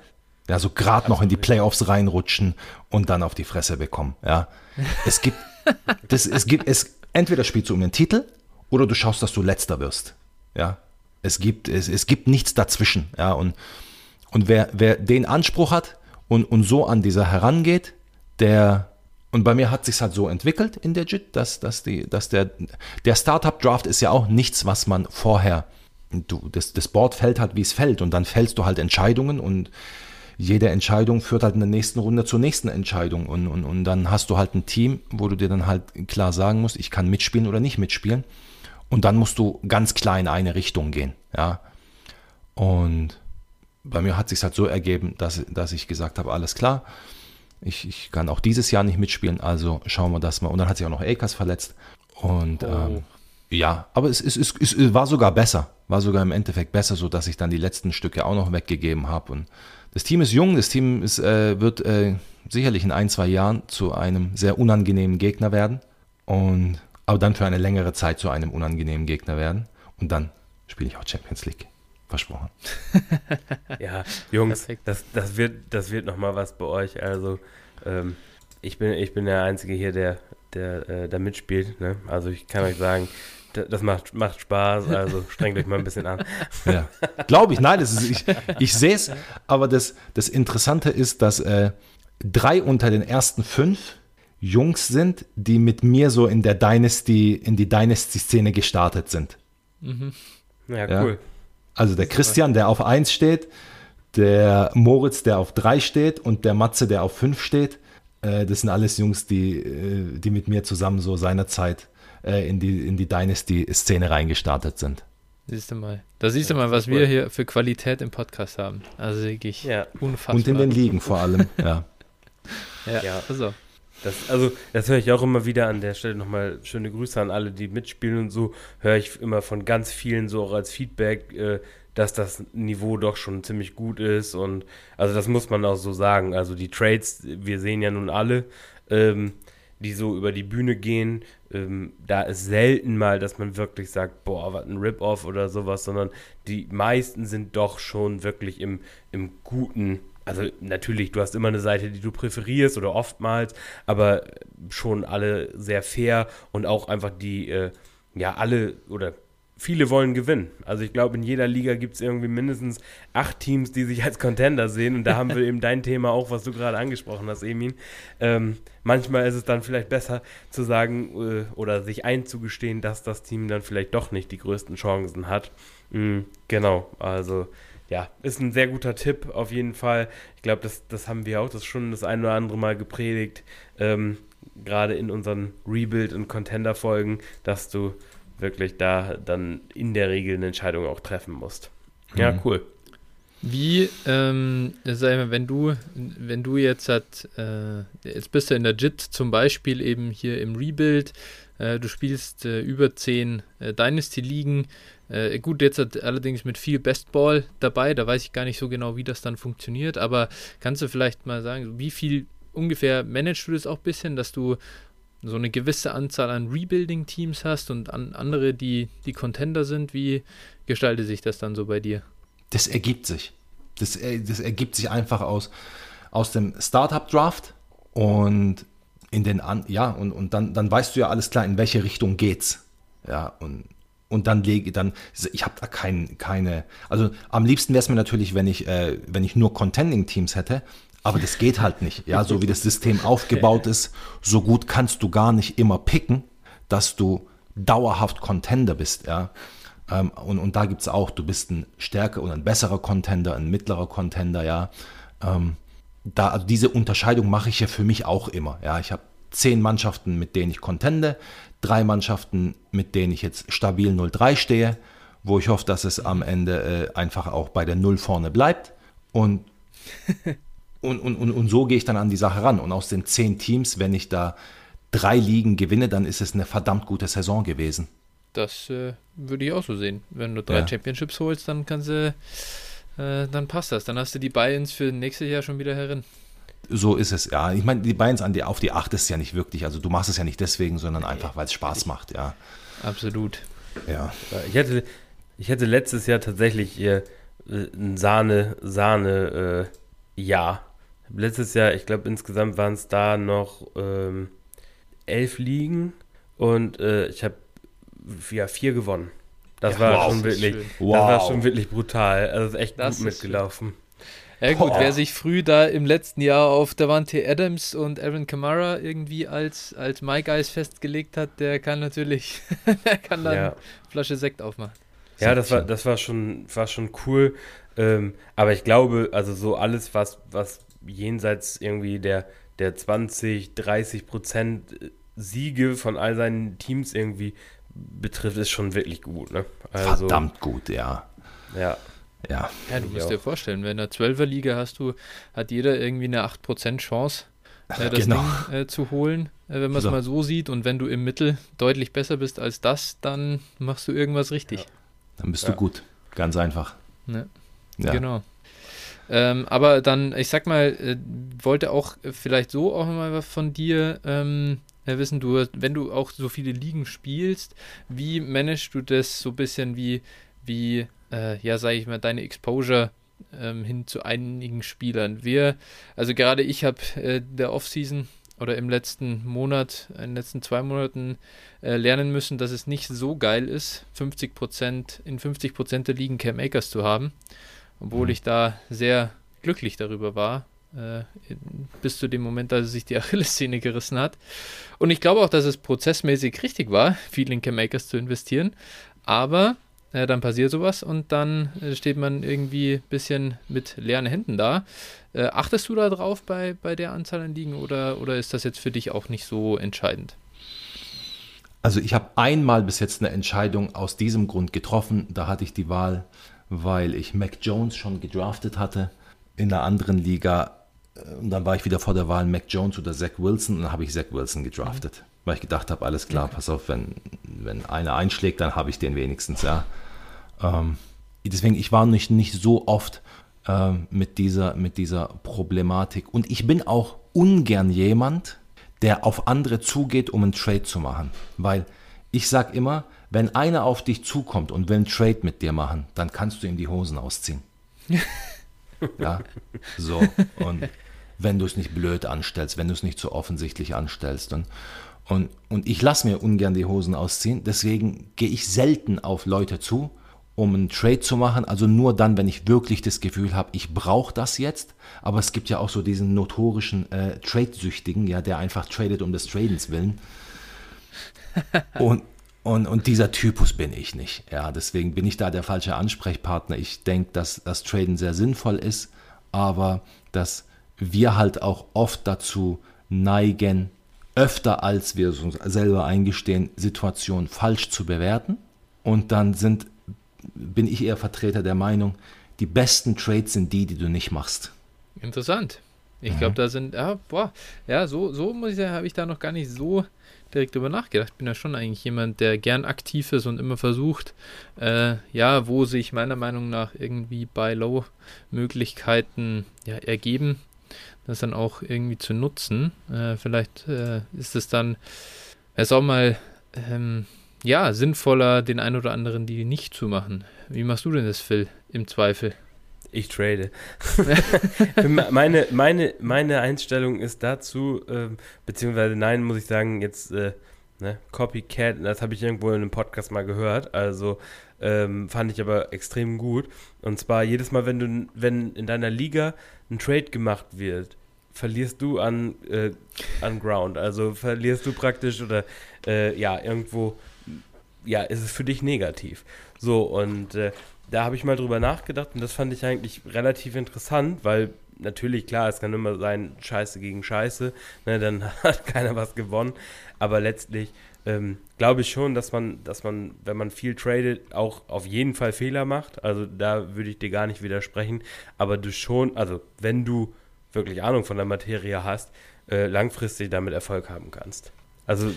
Ja, so gerade noch in die Playoffs reinrutschen und dann auf die Fresse bekommen. Ja, es gibt, das, es gibt, es entweder spielst du um den Titel oder du schaust, dass du Letzter wirst. Ja, es gibt, es, es gibt nichts dazwischen. Ja, und und wer, wer den Anspruch hat und, und so an dieser herangeht, der, und bei mir hat sich halt so entwickelt in der JIT, dass, dass, die, dass der, der Startup-Draft ist ja auch nichts, was man vorher, du, das, das Board fällt halt, wie es fällt. Und dann fällst du halt Entscheidungen und jede Entscheidung führt halt in der nächsten Runde zur nächsten Entscheidung. Und, und, und dann hast du halt ein Team, wo du dir dann halt klar sagen musst, ich kann mitspielen oder nicht mitspielen. Und dann musst du ganz klar in eine Richtung gehen, ja. Und bei mir hat sich halt so ergeben, dass, dass ich gesagt habe, alles klar, ich, ich kann auch dieses Jahr nicht mitspielen, also schauen wir das mal. Und dann hat sich auch noch Akers verletzt. Und oh. ähm, ja, aber es, es, es, es, war sogar besser, war sogar im Endeffekt besser, so dass ich dann die letzten Stücke auch noch weggegeben habe. Und das Team ist jung, das Team ist, äh, wird äh, sicherlich in ein, zwei Jahren zu einem sehr unangenehmen Gegner werden. Und aber dann für eine längere Zeit zu einem unangenehmen Gegner werden. Und dann spiele ich auch Champions League. Versprochen. ja, Jungs, das, das wird, das wird nochmal was bei euch. Also, ähm, ich, bin, ich bin der Einzige hier, der, der äh, da mitspielt. Ne? Also, ich kann euch sagen, das macht, macht Spaß, also strengt euch mal ein bisschen an. Ja. Glaube ich, nein, das ist, ich, ich sehe es, aber das, das Interessante ist, dass äh, drei unter den ersten fünf Jungs sind, die mit mir so in der Dynasty, in die Dynasty-Szene gestartet sind. Mhm. Ja, cool. Ja? Also der Christian, der auf 1 steht, der Moritz, der auf 3 steht und der Matze, der auf 5 steht. Äh, das sind alles Jungs, die, äh, die mit mir zusammen so seinerzeit äh, in die, in die Dynasty-Szene reingestartet sind. Siehst du mal. Da siehst du mal, was wir hier für Qualität im Podcast haben. Also wirklich Ja. unfassbar. Und in den Ligen vor allem, ja. Ja, Ja. also. Das, also, das höre ich auch immer wieder an der Stelle nochmal schöne Grüße an alle, die mitspielen und so. Höre ich immer von ganz vielen so auch als Feedback, äh, dass das Niveau doch schon ziemlich gut ist. Und also, das muss man auch so sagen. Also, die Trades, wir sehen ja nun alle, ähm, die so über die Bühne gehen. Ähm, da ist selten mal, dass man wirklich sagt, boah, was ein Rip-Off oder sowas, sondern die meisten sind doch schon wirklich im, im guten also natürlich, du hast immer eine Seite, die du präferierst oder oftmals, aber schon alle sehr fair und auch einfach die, äh, ja, alle oder viele wollen gewinnen. Also ich glaube, in jeder Liga gibt es irgendwie mindestens acht Teams, die sich als Contender sehen und da haben wir eben dein Thema auch, was du gerade angesprochen hast, Emin. Ähm, manchmal ist es dann vielleicht besser zu sagen äh, oder sich einzugestehen, dass das Team dann vielleicht doch nicht die größten Chancen hat. Mm, genau, also ja, ist ein sehr guter Tipp auf jeden Fall. Ich glaube, das, das haben wir auch das schon das ein oder andere Mal gepredigt, ähm, gerade in unseren Rebuild- und Contender-Folgen, dass du wirklich da dann in der Regel eine Entscheidung auch treffen musst. Ja, Mhm. cool. Wie, ähm, sag ich mal, wenn du, wenn du jetzt hat, äh, jetzt bist du in der JIT zum Beispiel eben hier im Rebuild, äh, du spielst äh, über 10 äh, Dynasty-Ligen, äh, gut, jetzt hat allerdings mit viel Bestball dabei, da weiß ich gar nicht so genau, wie das dann funktioniert, aber kannst du vielleicht mal sagen, wie viel ungefähr managst du das auch ein bisschen, dass du so eine gewisse Anzahl an Rebuilding-Teams hast und an andere, die, die Contender sind, wie gestaltet sich das dann so bei dir? Das ergibt sich. Das, äh, das ergibt sich einfach aus, aus dem Startup-Draft und in den an, ja, und, und dann, dann weißt du ja alles klar, in welche Richtung geht's. Ja, und, und dann lege dann, ich habe da kein, keine, also am liebsten wäre es mir natürlich, wenn ich, äh, wenn ich nur Contending-Teams hätte, aber das geht halt nicht. Ja, so wie das System aufgebaut ist, so gut kannst du gar nicht immer picken, dass du dauerhaft Contender bist, ja. Ähm, und, und da gibt es auch, du bist ein stärker und ein besserer Contender, ein mittlerer Contender, ja. Ähm, da, also diese Unterscheidung mache ich ja für mich auch immer. Ja, ich habe zehn Mannschaften, mit denen ich contende, drei Mannschaften, mit denen ich jetzt stabil 0-3 stehe, wo ich hoffe, dass es am Ende äh, einfach auch bei der Null vorne bleibt. Und, und, und, und, und so gehe ich dann an die Sache ran. Und aus den zehn Teams, wenn ich da drei Ligen gewinne, dann ist es eine verdammt gute Saison gewesen. Das äh, würde ich auch so sehen. Wenn du drei Ja. Championships holst, dann kannst du, äh, dann passt das. Dann hast du die Buy-ins für nächstes Jahr schon wieder herin. So ist es, ja. Ich meine, die Bayerns an die, auf die acht ist ja nicht wirklich. Also du machst es ja nicht deswegen, sondern einfach, weil es Spaß macht, ja. Absolut. Ja. Ich hätte, ich hätte letztes Jahr tatsächlich äh, ein Sahne, Sahne, äh, Jahr. Letztes Jahr, ich glaube, insgesamt waren es da noch ähm, elf Ligen und äh, ich habe ja, vier gewonnen. Das Ja, war wow, schon wirklich, schön. das war schon wirklich brutal. Also ist echt Das gut ist mitgelaufen. Ja gut, Boah. wer sich früh da im letzten Jahr auf Davante Adams und Aaron Kamara irgendwie als, als My Guys festgelegt hat, der kann natürlich, der kann dann Ja. eine Flasche Sekt aufmachen. Ja, das war, das war schon, war schon cool. Ähm, aber ich glaube, also so alles, was, was jenseits irgendwie der, der 20, 30 Prozent Siege von all seinen Teams irgendwie betrifft, ist schon wirklich gut. Ne? Also, Verdammt gut, ja. Ja, Ja. Ja, du musst auch. dir vorstellen, wenn in der 12er Liga hast du, hat jeder irgendwie eine 8% Chance, äh, das Genau. Ding äh, zu holen, äh, wenn man es So. mal so sieht. Und wenn du im Mittel deutlich besser bist als das, dann machst du irgendwas richtig. Dann bist Ja. du gut. Ganz einfach. Ja. Genau. Ähm, aber dann, ich sag mal, äh, wollte auch vielleicht so auch mal was von dir ähm, äh, wissen, du, wenn du auch so viele Ligen spielst, wie managst du das so ein bisschen wie, wie, äh, ja, sag ich mal, deine Exposure ähm, hin zu einigen Spielern? Wir, also gerade ich habe äh, der Offseason oder im letzten Monat, in den letzten zwei Monaten äh, lernen müssen, dass es nicht so geil ist, 50% in 50% der Ligen Cam Akers zu haben obwohl Mhm. ich da sehr glücklich darüber war, äh, bis zu dem Moment, als er sich die Achillessehne gerissen hat. Und ich glaube auch, dass es prozessmäßig richtig war, viel in Cam Akers zu investieren, aber äh, dann passiert sowas und dann äh, steht man irgendwie ein bisschen mit leeren Händen da. Äh, achtest du da drauf bei, bei der Anzahl an Ligen oder, oder ist das jetzt für dich auch nicht so entscheidend? Also ich habe einmal bis jetzt eine Entscheidung aus diesem Grund getroffen. Da hatte ich die Wahl, weil ich Mac Jones schon gedraftet hatte in einer anderen Liga. Und dann war ich wieder vor der Wahl Mac Jones oder Zach Wilson und dann habe ich Zach Wilson gedraftet. Mhm. Weil ich gedacht habe, alles klar, pass auf, wenn, wenn einer einschlägt, dann habe ich den wenigstens, ja. Ähm, deswegen, ich war nicht, nicht so oft äh, mit, dieser, mit dieser Problematik. Und ich bin auch ungern jemand, der auf andere zugeht, um einen Trade zu machen. Weil ich sage immer, wenn einer auf dich zukommt und will einen Trade mit dir machen, dann kannst du ihm die Hosen ausziehen. ja, so. Und wenn du es nicht blöd anstellst, wenn du es nicht so offensichtlich anstellst. Und, und, und ich lasse mir ungern die Hosen ausziehen, deswegen gehe ich selten auf Leute zu, um einen Trade zu machen. Also nur dann, wenn ich wirklich das Gefühl habe, ich brauche das jetzt. Aber es gibt ja auch so diesen notorischen äh, Trade-Süchtigen, ja, der einfach tradet um des Tradens willen. Und, und, und dieser Typus bin ich nicht. Ja, deswegen bin ich da der falsche Ansprechpartner. Ich denke, dass das Traden sehr sinnvoll ist, aber dass wir halt auch oft dazu neigen, öfter als wir uns selber eingestehen, Situationen falsch zu bewerten. Und dann sind bin ich eher Vertreter der Meinung, die besten Trades sind die, die du nicht machst. Interessant. Ich mhm. glaube, da sind, ja, boah, ja, so, so muss ich sagen, habe ich da noch gar nicht so direkt drüber nachgedacht. Ich bin ja schon eigentlich jemand, der gern aktiv ist und immer versucht, äh, ja, wo sich meiner Meinung nach irgendwie Buy-Low-Möglichkeiten ja, ergeben, das dann auch irgendwie zu nutzen. Äh, vielleicht äh, ist es dann, es auch mal, ähm, ja, sinnvoller, den ein oder anderen die nicht zu machen. Wie machst du denn das, Phil, im Zweifel? Ich trade. meine, meine, meine Einstellung ist dazu, äh, beziehungsweise nein, muss ich sagen, jetzt äh, ne, Copycat, das habe ich irgendwo in einem Podcast mal gehört, also ähm, fand ich aber extrem gut. Und zwar jedes Mal, wenn du, wenn in deiner Liga ein Trade gemacht wird, verlierst du an, äh, an Ground. Also verlierst du praktisch oder äh, ja, irgendwo ja, ist es für dich negativ. So, und äh, da habe ich mal drüber nachgedacht und das fand ich eigentlich relativ interessant, weil natürlich, klar, es kann immer sein, Scheiße gegen Scheiße, ne, dann hat keiner was gewonnen, aber letztlich ähm, glaube ich schon, dass man, dass man, wenn man viel tradet, auch auf jeden Fall Fehler macht. Also da würde ich dir gar nicht widersprechen, aber du schon, also wenn du wirklich Ahnung von der Materie hast, äh, langfristig damit Erfolg haben kannst. Also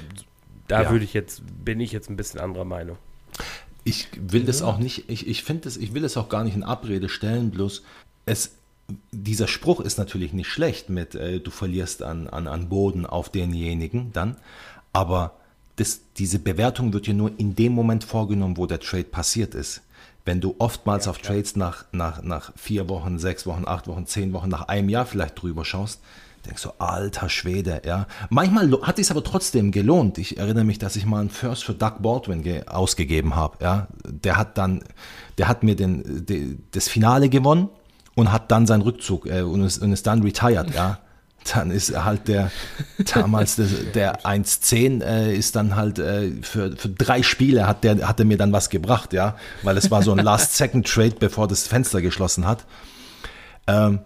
da ja. würde ich jetzt, bin ich jetzt ein bisschen anderer Meinung. Ich will das auch nicht, ich, ich finde das, ich will es auch gar nicht in Abrede stellen, bloß es, dieser Spruch ist natürlich nicht schlecht mit, äh, du verlierst an, an, an Boden auf denjenigen dann, aber das, diese Bewertung wird ja nur in dem Moment vorgenommen, wo der Trade passiert ist. Wenn du oftmals ja, auf klar. Trades nach, nach, nach vier Wochen, sechs Wochen, acht Wochen, zehn Wochen, nach einem Jahr vielleicht drüber schaust, denkst so, alter Schwede, ja. Manchmal hat es aber trotzdem gelohnt. Ich erinnere mich, dass ich mal einen First für Doug Baldwin ausgegeben habe, ja. Der hat dann, der hat mir den, de, das Finale gewonnen und hat dann seinen Rückzug äh, und, ist, und ist dann retired, ja. Dann ist halt der, damals der, der 1-10 äh, ist dann halt äh, für, für drei Spiele hat der, hat er mir dann was gebracht, ja. Weil es war so ein Last-Second-Trade, bevor das Fenster geschlossen hat. Ähm,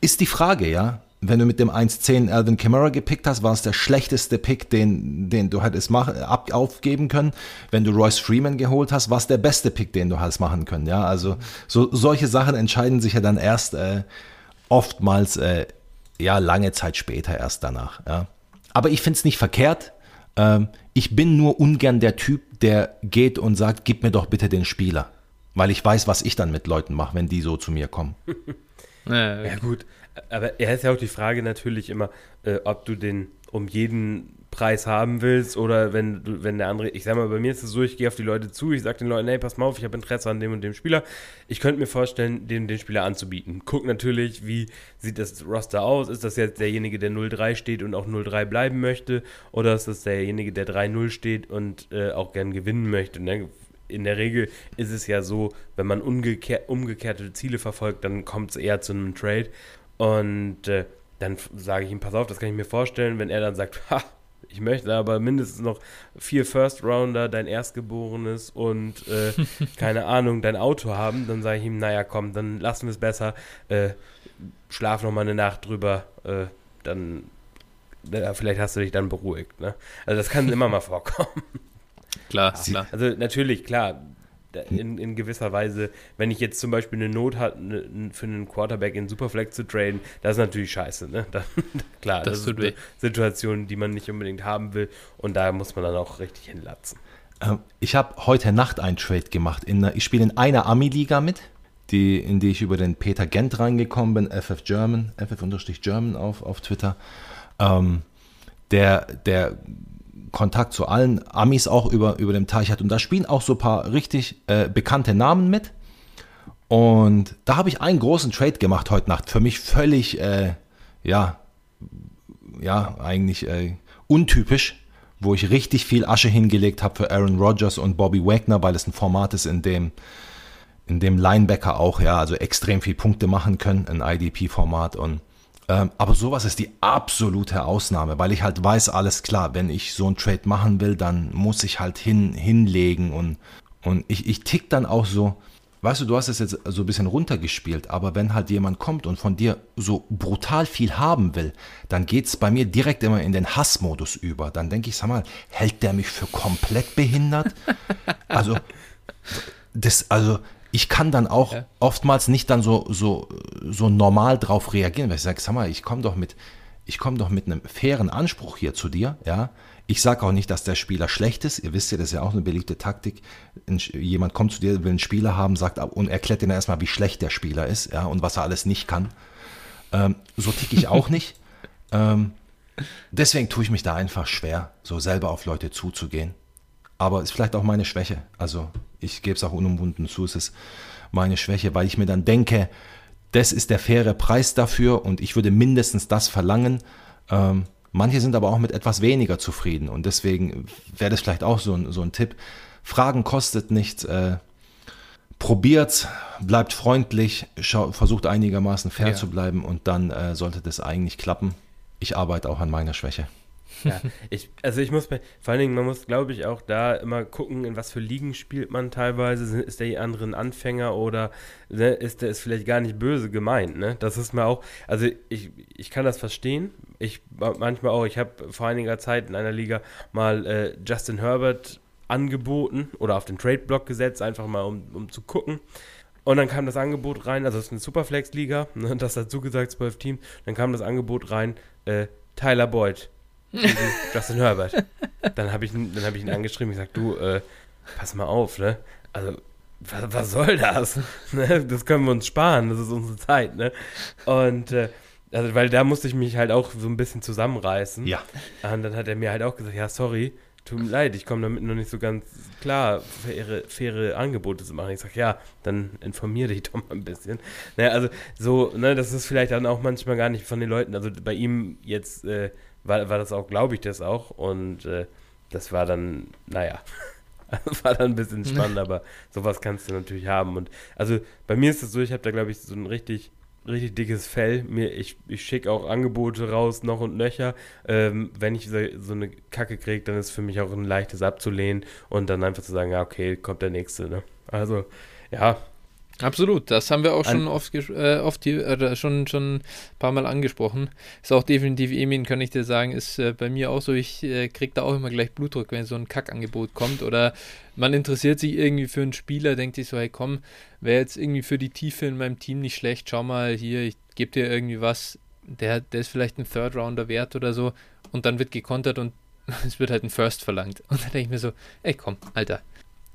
ist die Frage, ja wenn du mit dem 1.10 Alvin Kamara gepickt hast, war es der schlechteste Pick, den, den du hättest machen, ab, aufgeben können. Wenn du Royce Freeman geholt hast, war es der beste Pick, den du hast machen können. Ja, also so, solche Sachen entscheiden sich ja dann erst äh, oftmals äh, ja lange Zeit später erst danach. Ja. Aber ich finde es nicht verkehrt. Ähm, ich bin nur ungern der Typ, der geht und sagt, gib mir doch bitte den Spieler. Weil ich weiß, was ich dann mit Leuten mache, wenn die so zu mir kommen. ja, ja gut. Aber er ist ja auch die Frage natürlich immer, äh, ob du den um jeden Preis haben willst oder wenn du, wenn der andere, ich sag mal, bei mir ist es so, ich gehe auf die Leute zu, ich sage den Leuten, hey, pass mal auf, ich habe Interesse an dem und dem Spieler. Ich könnte mir vorstellen, den, den Spieler anzubieten. Guck natürlich, wie sieht das Roster aus? Ist das jetzt derjenige, der 0-3 steht und auch 0-3 bleiben möchte? Oder ist das derjenige, der 3-0 steht und äh, auch gern gewinnen möchte? Ne? in der Regel ist es ja so, wenn man umgekehr, umgekehrte Ziele verfolgt, dann kommt es eher zu einem Trade. Und äh, dann sage ich ihm, pass auf, das kann ich mir vorstellen, wenn er dann sagt, ha, Ich möchte aber mindestens noch vier First Rounder, dein Erstgeborenes und äh, keine Ahnung, dein Auto haben. Dann sage ich ihm, naja, komm, dann lassen wir es besser. Äh, schlaf noch mal eine Nacht drüber. Äh, dann, vielleicht hast du dich dann beruhigt. Ne? Also das kann immer mal vorkommen. Klar, klar. Also natürlich, klar, in, in gewisser Weise, wenn ich jetzt zum Beispiel eine Not habe, ne, für einen Quarterback in Superflex zu traden, das ist natürlich scheiße, ne? Dann, klar, das, das ist eine Situation, die man nicht unbedingt haben will und da muss man dann auch richtig hinlatzen. Ähm, ich habe heute Nacht einen Trade gemacht. In, ich spiele in einer Ami-Liga mit, die, in die ich über den Peter Gent reingekommen bin, FF German, FF-German auf, auf Twitter. Ähm, der, der Kontakt zu allen Amis auch über, über dem Teich hat. Und da spielen auch so ein paar richtig äh, bekannte Namen mit. Und da habe ich einen großen Trade gemacht heute Nacht. Für mich völlig, äh, ja, ja, eigentlich äh, untypisch, wo ich richtig viel Asche hingelegt habe für Aaron Rodgers und Bobby Wagner, weil es ein Format ist, in dem, in dem Linebacker auch, ja, also extrem viel Punkte machen können, ein IDP-Format. Und aber sowas ist die absolute Ausnahme, weil ich halt weiß, alles klar, wenn ich so einen Trade machen will, dann muss ich halt hin, hinlegen und, und ich, ich tick dann auch so, weißt du, du hast es jetzt so ein bisschen runtergespielt, aber wenn halt jemand kommt und von dir so brutal viel haben will, dann geht es bei mir direkt immer in den Hassmodus über. Dann denke ich, sag mal, hält der mich für komplett behindert? Also, das, also, ich kann dann auch ja. oftmals nicht dann so, so, so normal drauf reagieren, weil ich sage, sag mal, ich komme doch mit, ich komme doch mit einem fairen Anspruch hier zu dir, ja. Ich sage auch nicht, dass der Spieler schlecht ist. Ihr wisst ja, das ist ja auch eine beliebte Taktik. Jemand kommt zu dir, will einen Spieler haben, sagt und erklärt dir erstmal, wie schlecht der Spieler ist, ja, und was er alles nicht kann. Ähm, so ticke ich auch nicht. Ähm, deswegen tue ich mich da einfach schwer, so selber auf Leute zuzugehen. Aber ist vielleicht auch meine Schwäche. Also ich gebe es auch unumwunden zu, es ist meine Schwäche, weil ich mir dann denke, das ist der faire Preis dafür und ich würde mindestens das verlangen. Ähm, manche sind aber auch mit etwas weniger zufrieden und deswegen wäre das vielleicht auch so ein, so ein Tipp. Fragen kostet nichts. Äh, probiert, bleibt freundlich, schau, versucht einigermaßen fair ja. zu bleiben und dann äh, sollte das eigentlich klappen. Ich arbeite auch an meiner Schwäche. Ja, ich, also ich muss vor allen Dingen, man muss, glaube ich, auch da immer gucken, in was für Ligen spielt man teilweise. Ist der andere ein Anfänger oder ne, ist der ist vielleicht gar nicht böse gemeint, ne? Das ist mir auch, also ich, ich kann das verstehen. Ich manchmal auch, ich habe vor einiger Zeit in einer Liga mal äh, Justin Herbert angeboten oder auf den Trade-Block gesetzt, einfach mal um, um zu gucken. Und dann kam das Angebot rein, also es ist eine Superflex-Liga, ne, das dazu gesagt, zwölf Teams, dann kam das Angebot rein, äh, Tyler Boyd, Justin Herbert. Dann habe ich, hab ich ihn angeschrieben und gesagt, du, äh, pass mal auf, ne? Also, was, was soll das? ne? Das können wir uns sparen, das ist unsere Zeit, ne? Und äh, also, weil da musste ich mich halt auch so ein bisschen zusammenreißen. Ja. Und dann hat er mir halt auch gesagt, ja, sorry, tut mir leid, ich komme damit noch nicht so ganz klar, faire, faire Angebote zu machen. Ich sage, ja, dann informiere dich doch mal ein bisschen. Naja, also so, ne, das ist vielleicht dann auch manchmal gar nicht von den Leuten, also bei ihm jetzt äh, war, war das auch, glaube ich, das auch. Und äh, das war dann, naja, war dann ein bisschen spannend, aber sowas kannst du natürlich haben. Und also bei mir ist es so, ich habe da, glaube ich, so ein richtig richtig dickes Fell. Mir, ich ich schicke auch Angebote raus, noch und nöcher. Ähm, wenn ich so, so eine Kacke kriege, dann ist es für mich auch ein leichtes abzulehnen und dann einfach zu sagen, ja, okay, kommt der nächste. Ne? Also, ja, Absolut, das haben wir auch schon oft, äh, oft äh, schon, schon ein paar Mal angesprochen. Ist auch definitiv, Emin, kann ich dir sagen, ist äh, bei mir auch so, ich äh, kriege da auch immer gleich Blutdruck, wenn so ein Kackangebot kommt. Oder man interessiert sich irgendwie für einen Spieler, denkt sich so, hey komm, wäre jetzt irgendwie für die Tiefe in meinem Team nicht schlecht, schau mal hier, ich gebe dir irgendwie was, der, der ist vielleicht ein Third Rounder wert oder so. Und dann wird gekontert und es wird halt ein First verlangt. Und dann denke ich mir so, ey komm, Alter,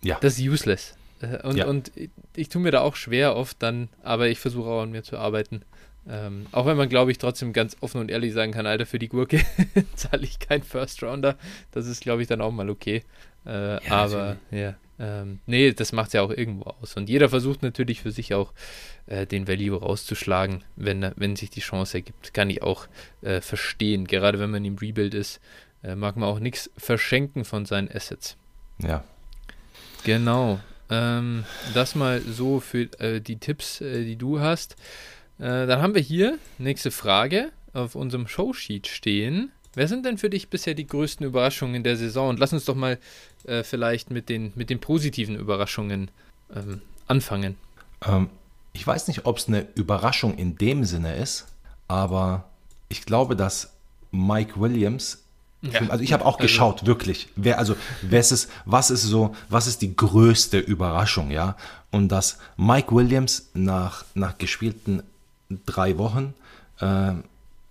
ja. das ist useless. Äh, und, ja. und ich, ich tue mir da auch schwer oft dann, aber ich versuche auch an mir zu arbeiten. Ähm, auch wenn man, glaube ich, trotzdem ganz offen und ehrlich sagen kann, Alter, für die Gurke zahle ich keinen First Rounder. Das ist, glaube ich, dann auch mal okay. Äh, ja, aber ja, ähm, nee, das macht es ja auch irgendwo aus. Und jeder versucht natürlich für sich auch äh, den Value rauszuschlagen, wenn, wenn sich die Chance ergibt. Kann ich auch äh, verstehen. Gerade wenn man im Rebuild ist, äh, mag man auch nichts verschenken von seinen Assets. Ja. Genau. Ähm, das mal so für äh, die Tipps, äh, die du hast. Äh, dann haben wir hier nächste Frage auf unserem Showsheet stehen. wer sind denn für dich bisher die größten Überraschungen in der Saison? Und lass uns doch mal äh, vielleicht mit den, mit den positiven Überraschungen ähm, anfangen. Ähm, ich weiß nicht, ob es eine Überraschung in dem Sinne ist, aber ich glaube, dass Mike Williams ja. Also ich habe auch also geschaut, wirklich. Wer, also, was ist, was ist so, was ist die größte Überraschung, ja? Und dass Mike Williams nach, nach gespielten drei Wochen äh,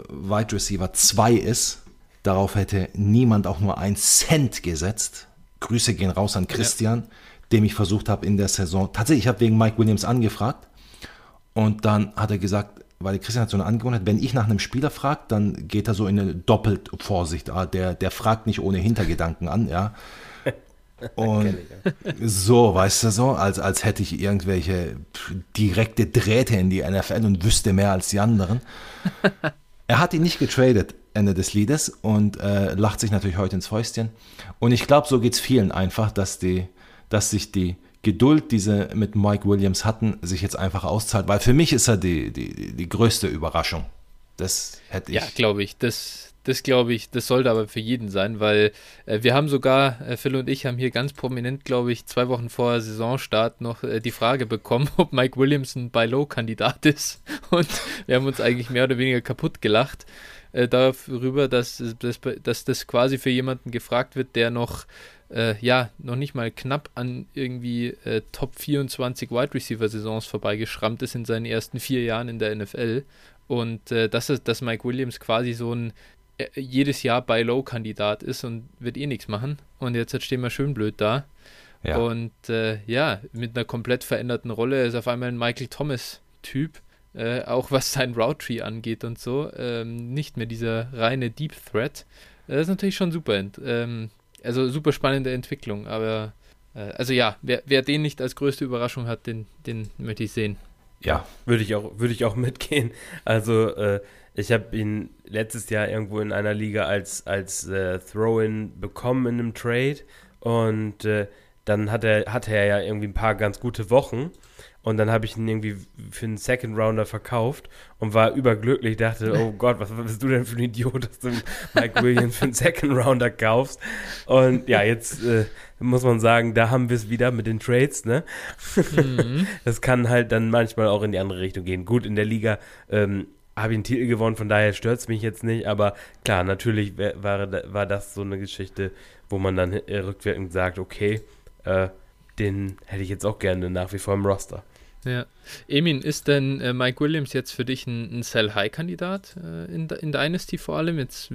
Wide Receiver 2 ist, darauf hätte niemand auch nur ein Cent gesetzt. Grüße gehen raus an Christian, ja. dem ich versucht habe in der Saison. Tatsächlich, ich habe wegen Mike Williams angefragt und dann hat er gesagt, weil Christian hat so eine Angewohnheit, wenn ich nach einem Spieler frage, dann geht er so in eine Doppelvorsicht. Ah, der, der fragt nicht ohne Hintergedanken an, ja. Und so, weißt du so, als, als hätte ich irgendwelche direkte Drähte in die NFL und wüsste mehr als die anderen. Er hat ihn nicht getradet, Ende des Liedes, und äh, lacht sich natürlich heute ins Fäustchen. Und ich glaube, so geht es vielen einfach, dass, die, dass sich die, Geduld, die sie mit Mike Williams hatten, sich jetzt einfach auszahlt, weil für mich ist er die, die, die größte Überraschung. Das hätte ich. Ja, glaube ich. Das, das glaube ich, das sollte aber für jeden sein, weil äh, wir haben sogar, äh, Phil und ich haben hier ganz prominent, glaube ich, zwei Wochen vor Saisonstart noch äh, die Frage bekommen, ob Mike Williams ein Buy-Low-Kandidat ist. Und wir haben uns eigentlich mehr oder weniger kaputt gelacht äh, darüber, dass, dass, dass das quasi für jemanden gefragt wird, der noch äh, ja, noch nicht mal knapp an irgendwie äh, Top 24 Wide Receiver Saisons vorbeigeschrammt ist in seinen ersten vier Jahren in der NFL. Und äh, dass, es, dass Mike Williams quasi so ein äh, jedes Jahr bei Low Kandidat ist und wird eh nichts machen. Und jetzt stehen wir schön blöd da. Ja. Und äh, ja, mit einer komplett veränderten Rolle ist auf einmal ein Michael Thomas Typ. Äh, auch was sein Route Tree angeht und so. Ähm, nicht mehr dieser reine Deep Threat. Das ist natürlich schon super. Ähm, also super spannende Entwicklung, aber äh, also ja, wer, wer den nicht als größte Überraschung hat, den, den möchte ich sehen. Ja, würde ich auch, würde ich auch mitgehen. Also äh, ich habe ihn letztes Jahr irgendwo in einer Liga als, als äh, Throw-in bekommen in einem Trade und äh, dann hat er, hatte er ja irgendwie ein paar ganz gute Wochen und dann habe ich ihn irgendwie für einen Second Rounder verkauft und war überglücklich, dachte, oh Gott, was bist du denn für ein Idiot, dass du Mike Williams für einen Second Rounder kaufst? Und ja, jetzt äh, muss man sagen, da haben wir es wieder mit den Trades, ne? Mhm. Das kann halt dann manchmal auch in die andere Richtung gehen. Gut, in der Liga ähm, habe ich einen Titel gewonnen, von daher stört es mich jetzt nicht, aber klar, natürlich war, war das so eine Geschichte, wo man dann rückwirkend sagt, okay, äh, den hätte ich jetzt auch gerne nach wie vor im Roster. Ja. Emin, ist denn äh, Mike Williams jetzt für dich ein, ein Sell-High-Kandidat äh, in, in Dynasty vor allem? Jetzt,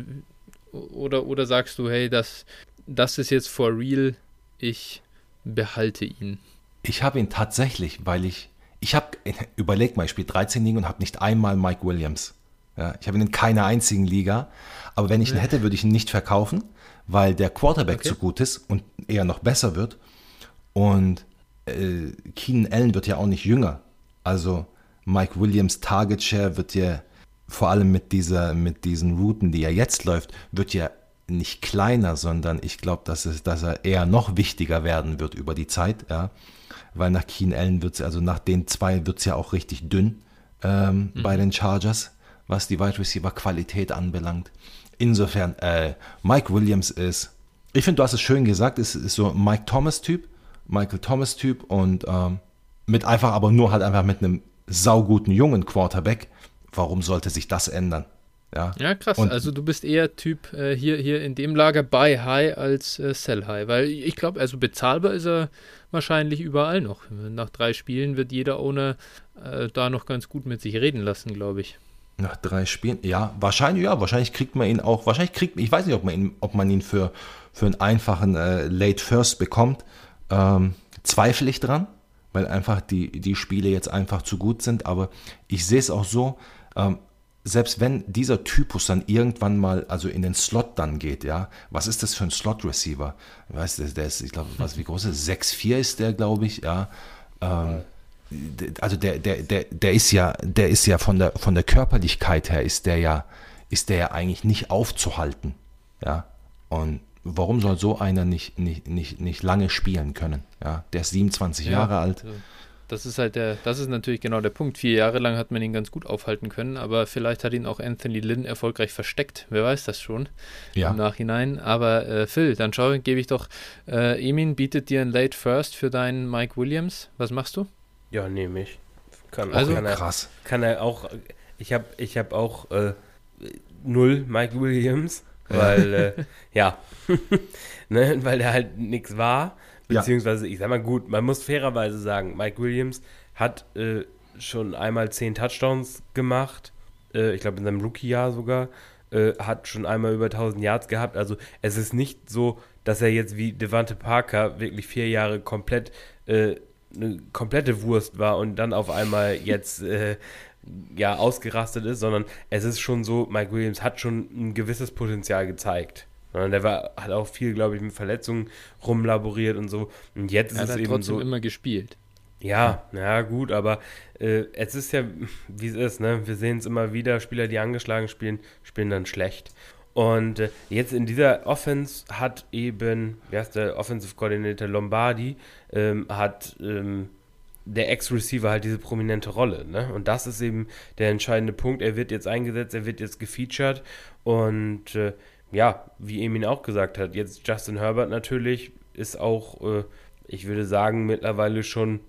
oder, oder sagst du, hey, das, das ist jetzt for real, ich behalte ihn? Ich habe ihn tatsächlich, weil ich, ich habe, überleg mal, ich spiele 13 Ligen und habe nicht einmal Mike Williams. Ja, ich habe ihn in keiner einzigen Liga, aber wenn ich ihn hätte, würde ich ihn nicht verkaufen, weil der Quarterback okay. zu gut ist und eher noch besser wird. Und äh, Keenan Allen wird ja auch nicht jünger. Also Mike Williams Target Share wird ja vor allem mit dieser, mit diesen Routen, die er jetzt läuft, wird ja nicht kleiner, sondern ich glaube, dass, es, dass er eher noch wichtiger werden wird über die Zeit, ja. Weil nach Keen Allen wird es, also nach den zwei wird es ja auch richtig dünn ähm, mhm. bei den Chargers, was die Wide Receiver Qualität anbelangt. Insofern, äh, Mike Williams ist, ich finde, du hast es schön gesagt, ist, ist so Mike Thomas Typ, Michael Thomas-Typ und ähm, mit einfach, aber nur halt einfach mit einem sauguten jungen Quarterback. Warum sollte sich das ändern? Ja, ja krass. Und, also du bist eher Typ äh, hier, hier in dem Lager Buy High als äh, Sell High. Weil ich glaube, also bezahlbar ist er wahrscheinlich überall noch. Nach drei Spielen wird jeder Owner äh, da noch ganz gut mit sich reden lassen, glaube ich. Nach drei Spielen, ja, wahrscheinlich, ja, wahrscheinlich kriegt man ihn auch, wahrscheinlich kriegt, ich weiß nicht, ob man ihn, ob man ihn für, für einen einfachen äh, Late First bekommt ähm, zweifle ich dran, weil einfach die, die Spiele jetzt einfach zu gut sind. Aber ich sehe es auch so, ähm, selbst wenn dieser Typus dann irgendwann mal also in den Slot dann geht, ja, was ist das für ein Slot-Receiver? Weißt du, der ist, ich glaube, was wie groß ist 6'4 ist der, glaube ich, ja. Ähm, also der, der, der, der ist ja, der ist ja von der von der Körperlichkeit her ist der ja, ist der ja eigentlich nicht aufzuhalten. Ja. Und warum soll so einer nicht, nicht, nicht, nicht lange spielen können? Ja, der ist 27 ja, Jahre alt. das ist halt der, das ist natürlich genau der Punkt. Vier Jahre lang hat man ihn ganz gut aufhalten können, aber vielleicht hat ihn auch Anthony Lynn erfolgreich versteckt. Wer weiß das schon ja. im Nachhinein. Aber äh, Phil, dann schau, gebe ich doch, äh, Emin bietet dir ein Late First für deinen Mike Williams. Was machst du? Ja, nehme ich. Kann, also kann er, krass. Kann er auch, ich habe ich hab auch äh, null Mike Williams, weil, äh, ja, ne, weil der halt nichts war. Beziehungsweise, ich sag mal gut, man muss fairerweise sagen, Mike Williams hat äh, schon einmal zehn Touchdowns gemacht. Äh, ich glaube, in seinem Rookie-Jahr sogar. Äh, hat schon einmal über 1000 Yards gehabt. Also, es ist nicht so, dass er jetzt wie Devante Parker wirklich vier Jahre komplett äh, eine komplette Wurst war und dann auf einmal jetzt äh, ja ausgerastet ist, sondern es ist schon so, Mike Williams hat schon ein gewisses Potenzial gezeigt. Der war, hat auch viel, glaube ich, mit Verletzungen rumlaboriert und so. Und jetzt er ist es eben trotzdem so. immer gespielt. Ja, ja, gut, aber äh, es ist ja, wie es ist, ne? Wir sehen es immer wieder, Spieler, die angeschlagen spielen, spielen dann schlecht. Und äh, jetzt in dieser Offense hat eben, wie heißt der Offensive Coordinator Lombardi, ähm, hat ähm, der Ex-Receiver halt diese prominente Rolle. Ne? Und das ist eben der entscheidende Punkt. Er wird jetzt eingesetzt, er wird jetzt gefeatured und äh, ja, wie Emin auch gesagt hat, jetzt Justin Herbert natürlich ist auch, äh, ich würde sagen, mittlerweile schon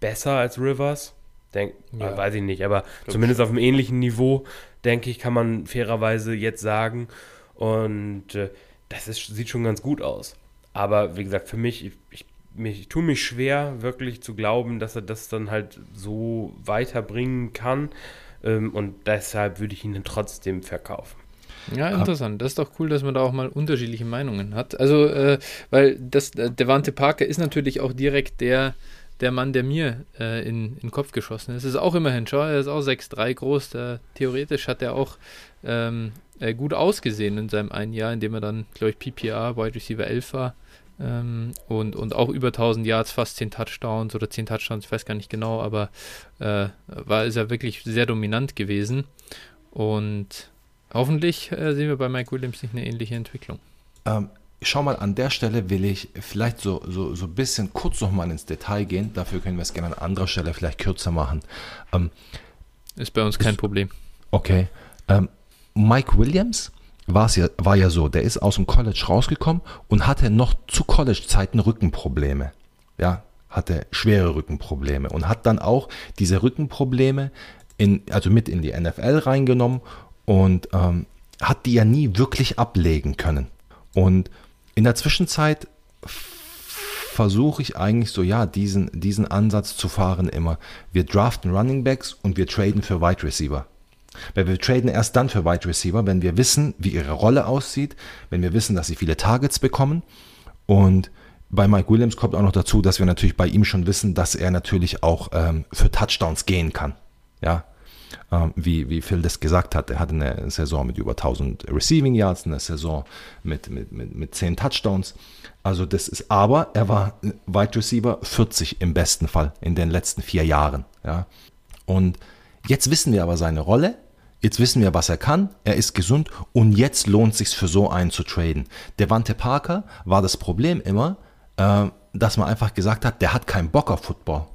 besser als Rivers. Denk, ja. weiß ich nicht, aber zumindest auf einem ähnlichen Niveau, denke ich, kann man fairerweise jetzt sagen. Und äh, das ist, sieht schon ganz gut aus. Aber wie gesagt, für mich, ich, ich, ich tue mich schwer, wirklich zu glauben, dass er das dann halt so weiterbringen kann. Ähm, und deshalb würde ich ihn dann trotzdem verkaufen. Ja, interessant. Das ist doch cool, dass man da auch mal unterschiedliche Meinungen hat. Also, äh, weil das, äh, Devante Parker ist natürlich auch direkt der, der Mann, der mir äh, in, in den Kopf geschossen ist. Es ist auch immerhin, schau, er ist auch 6'3 groß. Der, theoretisch hat er auch ähm, äh, gut ausgesehen in seinem einen Jahr, in dem er dann, glaube ich, PPA, Wide Receiver 11 war. Ähm, und, und auch über 1000 Yards, fast 10 Touchdowns oder 10 Touchdowns, ich weiß gar nicht genau, aber äh, war ist er wirklich sehr dominant gewesen. Und Hoffentlich äh, sehen wir bei Mike Williams nicht eine ähnliche Entwicklung. Ähm, schau mal, an der Stelle will ich vielleicht so, so, so ein bisschen kurz nochmal ins Detail gehen. Dafür können wir es gerne an anderer Stelle vielleicht kürzer machen. Ähm, ist bei uns kein ist, Problem. Okay. Ähm, Mike Williams ja, war ja so, der ist aus dem College rausgekommen und hatte noch zu College-Zeiten Rückenprobleme. Ja, hatte schwere Rückenprobleme und hat dann auch diese Rückenprobleme in, also mit in die NFL reingenommen und ähm, hat die ja nie wirklich ablegen können. Und in der Zwischenzeit versuche ich eigentlich so, ja, diesen, diesen Ansatz zu fahren immer. Wir draften Running Backs und wir traden für Wide Receiver. Weil wir traden erst dann für Wide Receiver, wenn wir wissen, wie ihre Rolle aussieht, wenn wir wissen, dass sie viele Targets bekommen. Und bei Mike Williams kommt auch noch dazu, dass wir natürlich bei ihm schon wissen, dass er natürlich auch ähm, für Touchdowns gehen kann. Ja, ähm, wie, wie Phil das gesagt hat. Er hatte eine Saison mit über 1000 Receiving Yards, eine Saison mit, mit, mit, mit 10 Touchdowns. Also das ist, aber er war Wide Receiver 40 im besten Fall in den letzten vier Jahren. Ja. Und jetzt wissen wir aber seine Rolle. Jetzt wissen wir, was er kann. Er ist gesund und jetzt lohnt es sich für so einen zu traden. Der Wante Parker war das Problem immer, äh, dass man einfach gesagt hat, der hat keinen Bock auf Football.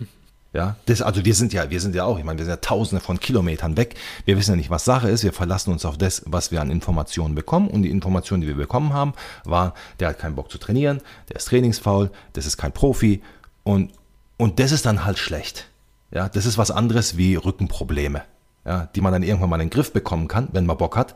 Ja, das, also wir sind ja, wir sind ja auch, ich meine, wir sind ja tausende von Kilometern weg. Wir wissen ja nicht, was Sache ist. Wir verlassen uns auf das, was wir an Informationen bekommen. Und die Informationen, die wir bekommen haben, war, der hat keinen Bock zu trainieren, der ist trainingsfaul, das ist kein Profi. Und, und das ist dann halt schlecht. Ja, das ist was anderes wie Rückenprobleme, ja, die man dann irgendwann mal in den Griff bekommen kann, wenn man Bock hat.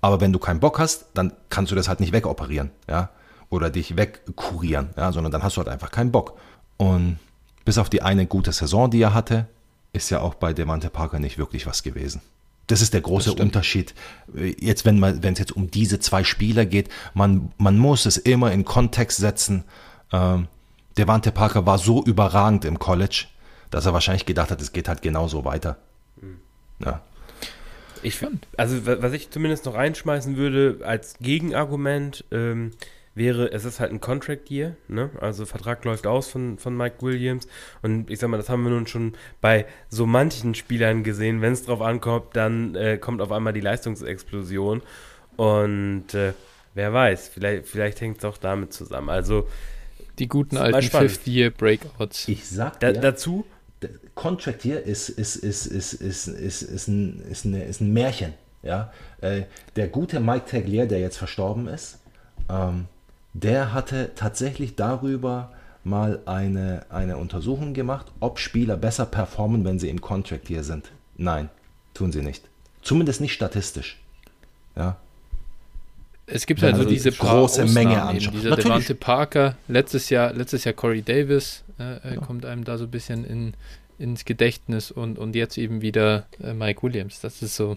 Aber wenn du keinen Bock hast, dann kannst du das halt nicht wegoperieren, ja, oder dich wegkurieren, ja, sondern dann hast du halt einfach keinen Bock. Und bis auf die eine gute Saison, die er hatte, ist ja auch bei Devante Parker nicht wirklich was gewesen. Das ist der große Unterschied. Jetzt, wenn man, wenn es jetzt um diese zwei Spieler geht, man, man muss es immer in Kontext setzen. Ähm, Devante Parker war so überragend im College, dass er wahrscheinlich gedacht hat, es geht halt genauso weiter. Ja. Ich finde, also was ich zumindest noch reinschmeißen würde als Gegenargument, ähm, wäre, es ist halt ein Contract Year, ne? Also Vertrag läuft aus von, von Mike Williams. Und ich sag mal, das haben wir nun schon bei so manchen Spielern gesehen. Wenn es drauf ankommt, dann äh, kommt auf einmal die Leistungsexplosion. Und äh, wer weiß, vielleicht, vielleicht hängt es auch damit zusammen. Also Die guten alten Fifth-Year-Breakouts. Ich sag dir, da, dazu. Contract hier ist, ist, ist, ist, ist, ist, ist, ein, ist, eine, ist ein Märchen. Ja? Äh, der gute Mike Taglier, der jetzt verstorben ist, ähm, der hatte tatsächlich darüber mal eine, eine Untersuchung gemacht, ob Spieler besser performen, wenn sie im Contract hier sind. Nein, tun sie nicht. Zumindest nicht statistisch. Ja. Es gibt also, also diese große Menge an. Dieser Devante Parker, letztes Jahr, letztes Jahr Corey Davis äh, ja. kommt einem da so ein bisschen in, ins Gedächtnis und, und jetzt eben wieder äh, Mike Williams. Das ist so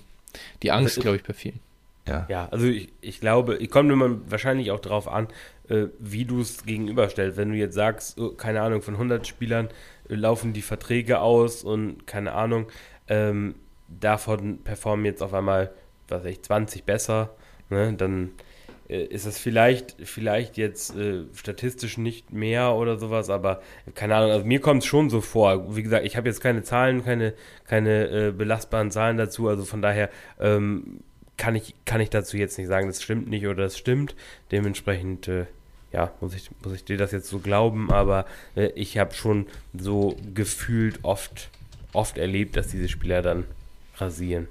die Angst, glaube ich, bei vielen. Ja, ja also ich, ich glaube, ich komme immer wahrscheinlich auch darauf an, äh, wie du es gegenüberstellst. Wenn du jetzt sagst, oh, keine Ahnung, von 100 Spielern äh, laufen die Verträge aus und keine Ahnung, ähm, davon performen jetzt auf einmal, was weiß ich, 20 besser, ne, dann äh, ist es vielleicht, vielleicht jetzt äh, statistisch nicht mehr oder sowas, aber keine Ahnung, also mir kommt es schon so vor. Wie gesagt, ich habe jetzt keine Zahlen, keine, keine äh, belastbaren Zahlen dazu, also von daher ähm, kann, ich, kann ich dazu jetzt nicht sagen, das stimmt nicht oder das stimmt. Dementsprechend, äh, ja, muss ich, muss ich dir das jetzt so glauben, aber äh, ich habe schon so gefühlt oft, oft erlebt, dass diese Spieler dann rasieren.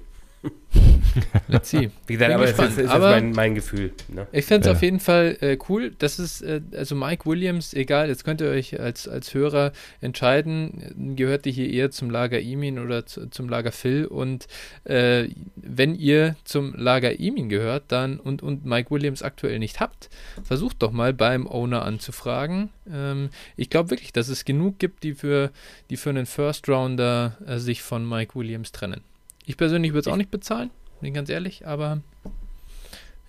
Let's see. Wie gesagt, Bin aber gespannt. es ist, ist aber mein, mein, Gefühl. Ne? Ich fände es ja. auf jeden Fall äh, cool. Das ist, äh, also Mike Williams, egal, jetzt könnt ihr euch als, als Hörer entscheiden, gehört ihr hier eher zum Lager Emin oder zu, zum Lager Phil. Und äh, wenn ihr zum Lager Emin gehört dann und, und Mike Williams aktuell nicht habt, versucht doch mal beim Owner anzufragen. Ähm, ich glaube wirklich, dass es genug gibt, die für, die für einen First Rounder äh, sich von Mike Williams trennen. Ich persönlich würde es auch nicht bezahlen, bin ganz ehrlich, aber.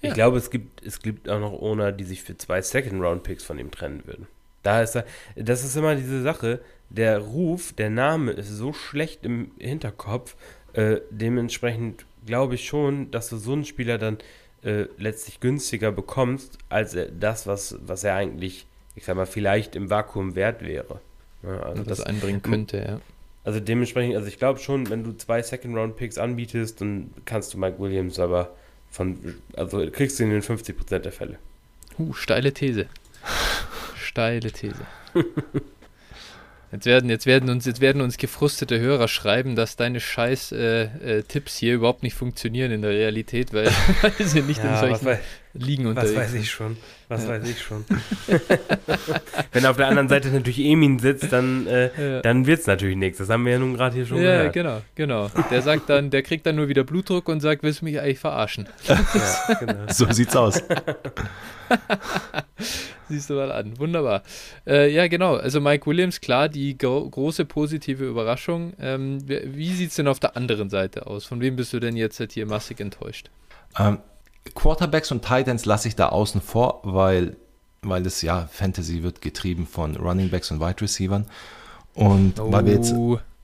Ja. Ich glaube, es gibt, es gibt auch noch Owner, die sich für zwei Second-Round-Picks von ihm trennen würden. Da ist er, das ist immer diese Sache, der Ruf, der Name ist so schlecht im Hinterkopf, äh, dementsprechend glaube ich schon, dass du so einen Spieler dann äh, letztlich günstiger bekommst, als das, was, was er eigentlich, ich sag mal, vielleicht im Vakuum wert wäre. Ja, also das, das einbringen könnte, ja. Also dementsprechend, also ich glaube schon, wenn du zwei Second-Round-Picks anbietest, dann kannst du Mike Williams aber von, also kriegst du ihn in 50% der Fälle. Uh, steile These. steile These. Jetzt werden, jetzt werden uns, jetzt werden uns gefrustete Hörer schreiben, dass deine scheiß äh, äh, Tipps hier überhaupt nicht funktionieren in der Realität, weil, weil sie nicht ja, in solchen Ligen unterwegs Was weiß ich schon. Was ja. weiß ich schon. Wenn auf der anderen Seite natürlich Emin sitzt, dann, äh, ja. dann wird es natürlich nichts. Das haben wir ja nun gerade hier schon ja, gehört. Ja, genau, genau. Der sagt dann, der kriegt dann nur wieder Blutdruck und sagt, willst du mich eigentlich verarschen? Ja, genau. So sieht's aus. Siehst du mal an. Wunderbar. Äh, ja, genau. Also Mike Williams, klar, die gro große positive Überraschung. Ähm, wie sieht es denn auf der anderen Seite aus? Von wem bist du denn jetzt halt hier massig enttäuscht? Ähm, Quarterbacks und Titans lasse ich da außen vor, weil, weil es ja Fantasy wird getrieben von Running Backs und Wide Receivers. Und oh. weil wir jetzt.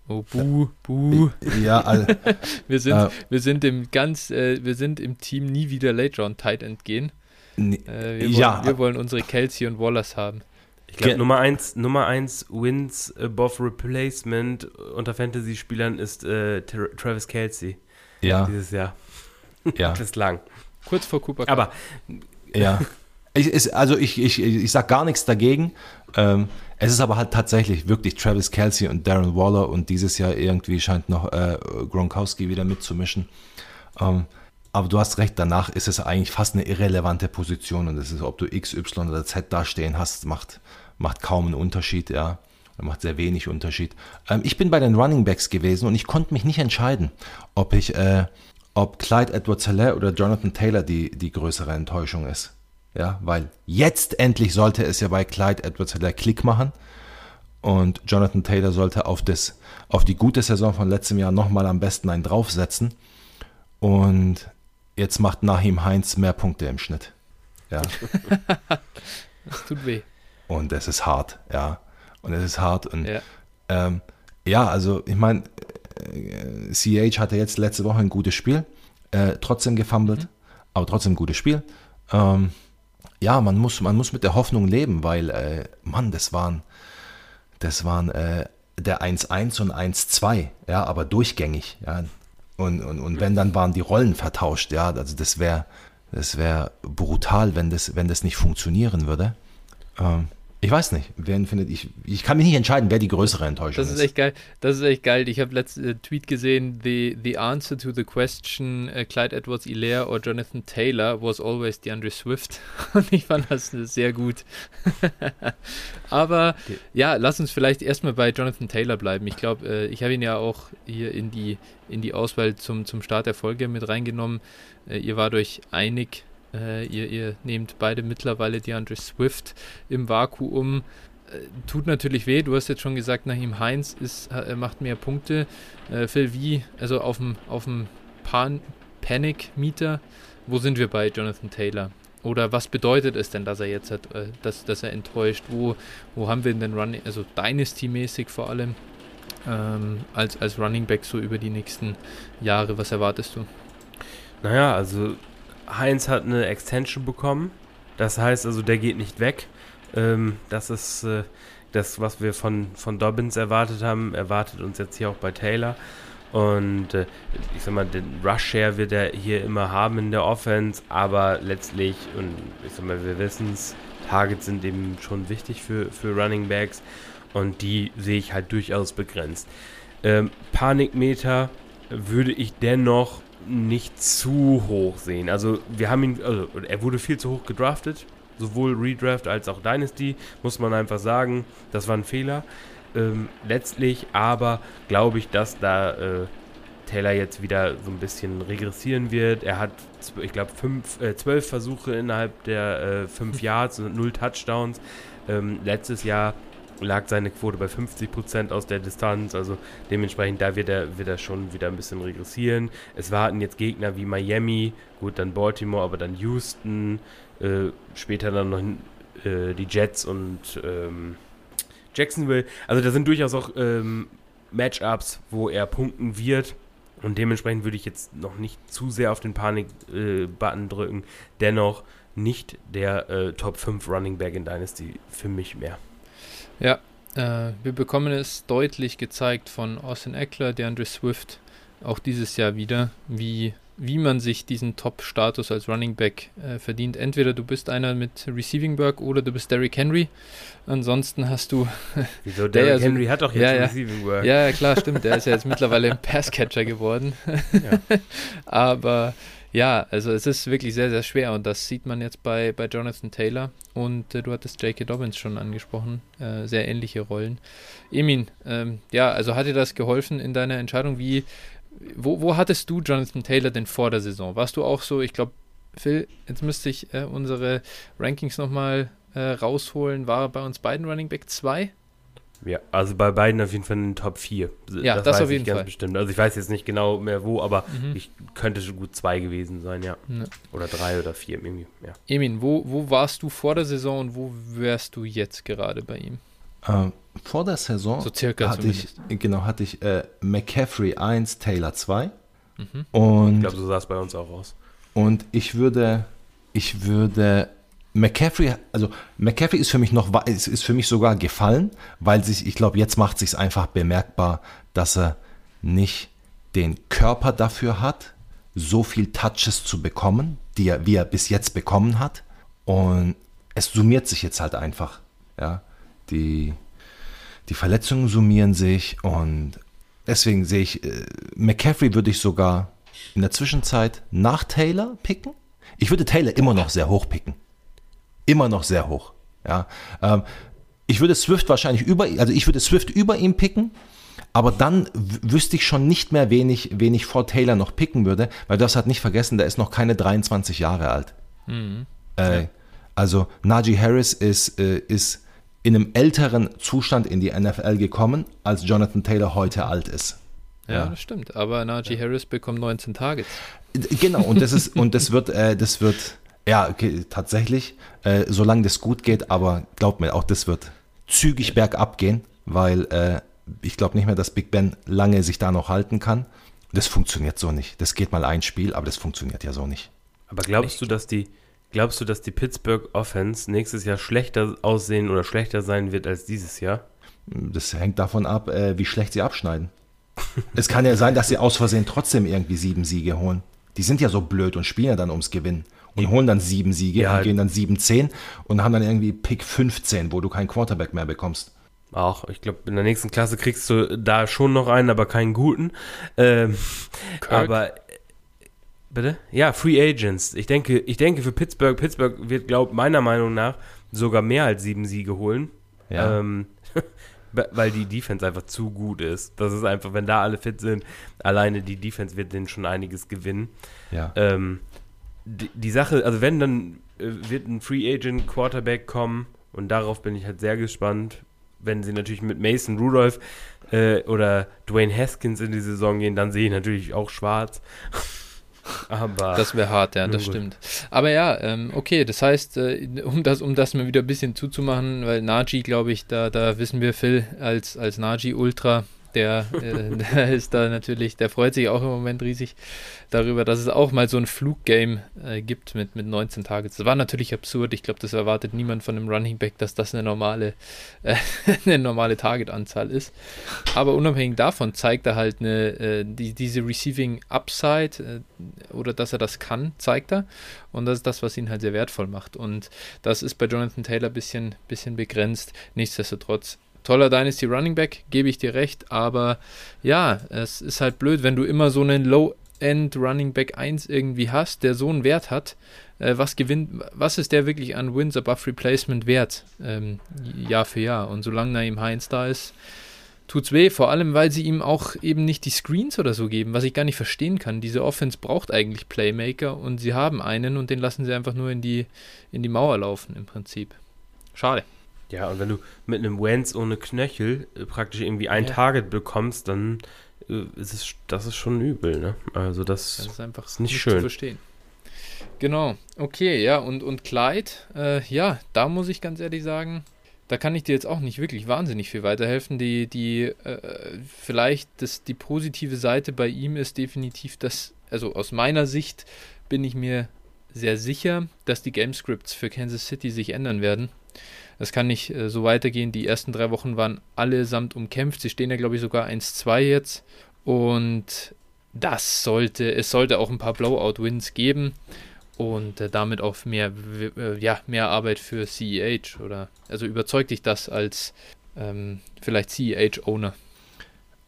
Oh, buh, buh. Ja, all, wir, sind, äh, wir, sind im ganz, äh, wir sind im Team nie wieder Late Round Tight End gehen. Äh, wir, ja. wollen, wir wollen unsere Kelsey und Wallace haben. Ich glaube, Nummer 1 Nummer eins Wins above Replacement unter Fantasy-Spielern ist äh, Travis Kelsey. Ja. Dieses Jahr. Ja. Bislang. Kurz vor Cooper Cup. Aber. Ja. Ich, ist, also ich, ich, ich sage gar nichts dagegen. Ähm, es ist aber halt tatsächlich wirklich Travis Kelsey und Darren Waller und dieses Jahr irgendwie scheint noch äh, Gronkowski wieder mitzumischen. Ähm, aber du hast recht, danach ist es eigentlich fast eine irrelevante Position und es ist, ob du X, Y oder Z dastehen hast, macht, macht kaum einen Unterschied, ja. Macht sehr wenig Unterschied. Ähm, ich bin bei den Running Backs gewesen und ich konnte mich nicht entscheiden, ob ich, äh, ob Clyde Edwards Hilaire oder Jonathan Taylor die, die größere Enttäuschung ist. Ja, weil jetzt endlich sollte es ja bei Clyde Edwards Hilaire Klick machen und Jonathan Taylor sollte auf, das, auf die gute Saison von letztem Jahr nochmal am besten einen draufsetzen. Und jetzt macht Nahim Heinz mehr Punkte im Schnitt. Ja. das tut weh. Und es ist hart, ja. Und es ist hart. Und ja, ähm, ja also ich meine, äh, CH hatte jetzt letzte Woche ein gutes Spiel, äh, trotzdem gefummelt, mhm. aber trotzdem ein gutes Spiel. Ähm, ja, man muss, man muss mit der Hoffnung leben, weil, äh, Mann, das waren, das waren äh, der 1-1 und 1-2, ja, aber durchgängig, ja. Und, und, und wenn, dann waren die Rollen vertauscht, ja, also das wäre das wäre brutal, wenn das, wenn das nicht funktionieren würde. Ähm, Ich weiß nicht, wen findet ich. Ich kann mich nicht entscheiden, wer die größere Enttäuschung ist. Das ist echt geil. Das ist echt geil. Ich habe letzten äh, Tweet gesehen, the, the answer to the question uh, Clyde Edwards Hilaire or Jonathan Taylor was always DeAndre Swift. Und ich fand das sehr gut. Aber okay. ja, lass uns vielleicht erstmal bei Jonathan Taylor bleiben. Ich glaube, äh, ich habe ihn ja auch hier in die, in die Auswahl zum, zum Start der Folge mit reingenommen. Äh, ihr wart euch einig, äh, ihr, ihr nehmt beide mittlerweile DeAndre Swift im Vakuum. Äh, tut natürlich weh, du hast jetzt schon gesagt, Nahim Heinz ist, äh, macht mehr Punkte. Äh, Phil, wie, also auf dem, Pan Panic-Meter, wo sind wir bei Jonathan Taylor? Oder was bedeutet es denn, dass er jetzt hat, äh, dass, dass er enttäuscht? Wo, wo haben wir denn Running, also Dynasty-mäßig vor allem, ähm, als, als Running Back so über die nächsten Jahre? Was erwartest du? Naja, also Heinz hat eine Extension bekommen. Das heißt also, der geht nicht weg. Ähm, das ist äh, das, was wir von, von Dobbins erwartet haben, erwartet uns jetzt hier auch bei Taylor. Und äh, ich sag mal, den Rush-Share wird er hier immer haben in der Offense, aber letztlich, und ich sag mal, wir wissen es, Targets sind eben schon wichtig für, für Running Backs und die sehe ich halt durchaus begrenzt. Ähm, Panikmeter würde ich dennoch nicht zu hoch sehen. Also wir haben ihn, also er wurde viel zu hoch gedraftet, sowohl Redraft als auch Dynasty, muss man einfach sagen. Das war ein Fehler. Ähm, letztlich aber glaube ich, dass da äh, Taylor jetzt wieder so ein bisschen regressieren wird. Er hat, ich glaube, äh, zwölf Versuche innerhalb der äh, fünf Yards und null Touchdowns. Ähm, letztes Jahr lag seine Quote bei 50% aus der Distanz. Also dementsprechend, da wird er, wird er schon wieder ein bisschen regressieren. Es warten jetzt Gegner wie Miami, gut, dann Baltimore, aber dann Houston, äh, später dann noch äh, die Jets und ähm, Jacksonville. Also da sind durchaus auch ähm, Matchups, wo er punkten wird. Und dementsprechend würde ich jetzt noch nicht zu sehr auf den Panik-Button drücken. Dennoch nicht der äh, Top 5 Running Back in Dynasty für mich mehr. Ja, äh, wir bekommen es deutlich gezeigt von Austin Eckler, DeAndre Swift, auch dieses Jahr wieder, wie, wie man sich diesen Top-Status als Running Back äh, verdient. Entweder du bist einer mit Receiving Work oder du bist Derrick Henry. Ansonsten hast du. Wieso? Derrick also, Henry hat doch jetzt ja, ja, Receiving Work. Ja, klar, stimmt. Der ist ja jetzt mittlerweile ein Passcatcher geworden. Ja. Aber ja, also es ist wirklich sehr, sehr schwer und das sieht man jetzt bei, bei Jonathan Taylor und äh, du hattest J.K. Dobbins schon angesprochen, äh, sehr ähnliche Rollen. Emin, ähm, ja, also hat dir das geholfen in deiner Entscheidung? Wie, wo, wo hattest du Jonathan Taylor denn vor der Saison? Warst du auch so, ich glaube, Phil, jetzt müsste ich äh, unsere Rankings nochmal äh, rausholen, war bei uns beiden Running Back 2? Ja, also bei beiden auf jeden Fall in den Top 4. Ja, das, das auf jeden Fall. bestimmt. Also ich weiß jetzt nicht genau mehr wo, aber mhm. ich könnte schon gut zwei gewesen sein, ja. ja. Oder drei oder vier irgendwie, ja. Emin, wo, wo warst du vor der Saison und wo wärst du jetzt gerade bei ihm? Ähm, vor der Saison so circa hatte ich, genau, hatte ich äh, McCaffrey 1, Taylor 2. Mhm. Und, ich glaube, so sah es bei uns auch aus. Und ich würde, ich würde McCaffrey, also McCaffrey ist für mich noch, ist, ist für mich sogar gefallen, weil sich, ich glaube, jetzt macht sich einfach bemerkbar, dass er nicht den Körper dafür hat, so viel Touches zu bekommen, die er, wie er bis jetzt bekommen hat. Und es summiert sich jetzt halt einfach. Ja, die, die Verletzungen summieren sich und deswegen sehe ich, äh, McCaffrey würde ich sogar in der Zwischenzeit nach Taylor picken. Ich würde Taylor immer noch sehr hoch picken immer noch sehr hoch. Ja, ähm, ich würde Swift wahrscheinlich über, also ich würde Swift über ihm picken, aber dann wüsste ich schon nicht mehr, wen ich, wen ich vor Taylor noch picken würde, weil das hat nicht vergessen, der ist noch keine 23 Jahre alt. Mhm. Äh, also Najee Harris ist, äh, ist in einem älteren Zustand in die NFL gekommen, als Jonathan Taylor heute alt ist. Ja, ja. das stimmt. Aber Najee Harris bekommt 19 Targets. Genau, und das ist, und das wird, äh, das wird, ja, okay, tatsächlich, äh, solange das gut geht, aber glaubt mir, auch das wird zügig bergab gehen, weil äh, ich glaube nicht mehr, dass Big Ben lange sich da noch halten kann. Das funktioniert so nicht. Das geht mal ein Spiel, aber das funktioniert ja so nicht. Aber glaubst du, dass die, glaubst du, dass die Pittsburgh Offense nächstes Jahr schlechter aussehen oder schlechter sein wird als dieses Jahr? Das hängt davon ab, äh, wie schlecht sie abschneiden. es kann ja sein, dass sie aus Versehen trotzdem irgendwie sieben Siege holen. Die sind ja so blöd und spielen ja dann ums Gewinnen. Und holen dann sieben Siege Ja. und gehen dann 7-10 und haben dann irgendwie Pick 15, wo du keinen Quarterback mehr bekommst. Auch, ich glaube, in der nächsten Klasse kriegst du da schon noch einen, aber keinen guten. Ähm, aber äh, bitte? Ja, Free Agents. Ich denke, ich denke für Pittsburgh, Pittsburgh wird, glaube meiner Meinung nach sogar mehr als sieben Siege holen. Ja. Ähm, weil die Defense einfach zu gut ist. Das ist einfach, wenn da alle fit sind, alleine die Defense wird denen schon einiges gewinnen. Ja. Ähm, die, die Sache, also wenn, dann äh, wird ein Free Agent Quarterback kommen und darauf bin ich halt sehr gespannt. Wenn sie natürlich mit Mason Rudolph äh, oder Dwayne Haskins in die Saison gehen, dann sehe ich natürlich auch schwarz. Aber Das wäre hart, ja, das gut. stimmt. Aber ja, ähm, okay, das heißt, äh, um das, um das mal wieder ein bisschen zuzumachen, weil Naji, glaube ich, da, da wissen wir Phil als, als Naji Ultra, der, äh, der ist da natürlich, der freut sich auch im Moment riesig darüber, dass es auch mal so ein Fluggame äh, gibt mit, mit 19 Targets. Das war natürlich absurd. Ich glaube, das erwartet niemand von einem Running Back, dass das eine normale, äh, eine normale Target-Anzahl ist. Aber unabhängig davon zeigt er halt eine, äh, die, diese Receiving Upside äh, oder dass er das kann, zeigt er. Und das ist das, was ihn halt sehr wertvoll macht. Und das ist bei Jonathan Taylor ein bisschen, bisschen begrenzt. Nichtsdestotrotz. Toller Dynasty Running Back, gebe ich dir recht, aber ja, es ist halt blöd, wenn du immer so einen Low-End Running Back 1 irgendwie hast, der so einen Wert hat. Äh, was gewinnt, was ist der wirklich an Wins above Replacement wert? Ähm, Jahr für Jahr. Und solange Naim Heinz da ist, tut's weh, vor allem weil sie ihm auch eben nicht die Screens oder so geben, was ich gar nicht verstehen kann. Diese Offense braucht eigentlich Playmaker und sie haben einen und den lassen sie einfach nur in die, in die Mauer laufen im Prinzip. Schade. Ja, und wenn du mit einem Wentz ohne Knöchel äh, praktisch irgendwie ein Ja. Target bekommst, dann äh, ist es, das ist schon übel, ne? Also das, Das ist einfach ist nicht zu schön. verstehen. Genau, okay, ja, und, und Clyde, äh, ja, da muss ich ganz ehrlich sagen, da kann ich dir jetzt auch nicht wirklich wahnsinnig viel weiterhelfen. Die, die, äh, vielleicht das, die positive Seite bei ihm ist definitiv, dass, also aus meiner Sicht bin ich mir sehr sicher, dass die Gamescripts für Kansas City sich ändern werden. Das kann nicht äh, so weitergehen. Die ersten drei Wochen waren allesamt umkämpft. Sie stehen ja, glaube ich, sogar 1-2 jetzt. Und das sollte, es sollte auch ein paar Blowout-Wins geben und äh, damit auch mehr, äh, ja, mehr Arbeit für CEH oder also überzeugt dich das als ähm, vielleicht CEH-Owner?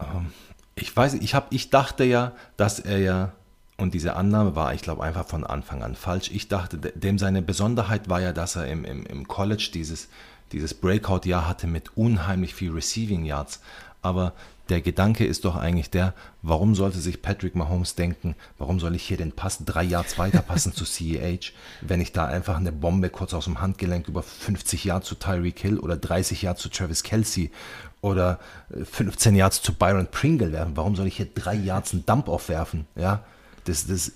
Ähm, ich weiß, ich habe, ich dachte ja, dass er ja und diese Annahme war, ich glaube, einfach von Anfang an falsch. Ich dachte, de- dem seine Besonderheit war ja, dass er im, im, im College dieses, dieses Breakout-Jahr hatte mit unheimlich viel Receiving Yards. Aber der Gedanke ist doch eigentlich der, warum sollte sich Patrick Mahomes denken, warum soll ich hier den Pass drei Yards weiterpassen zu CEH, wenn ich da einfach eine Bombe kurz aus dem Handgelenk über 50 Yards zu Tyreek Hill oder 30 Yards zu Travis Kelsey oder äh, 15 Yards zu Byron Pringle werfen. Warum soll ich hier drei Yards einen Dump-Off werfen? Ja, das, das,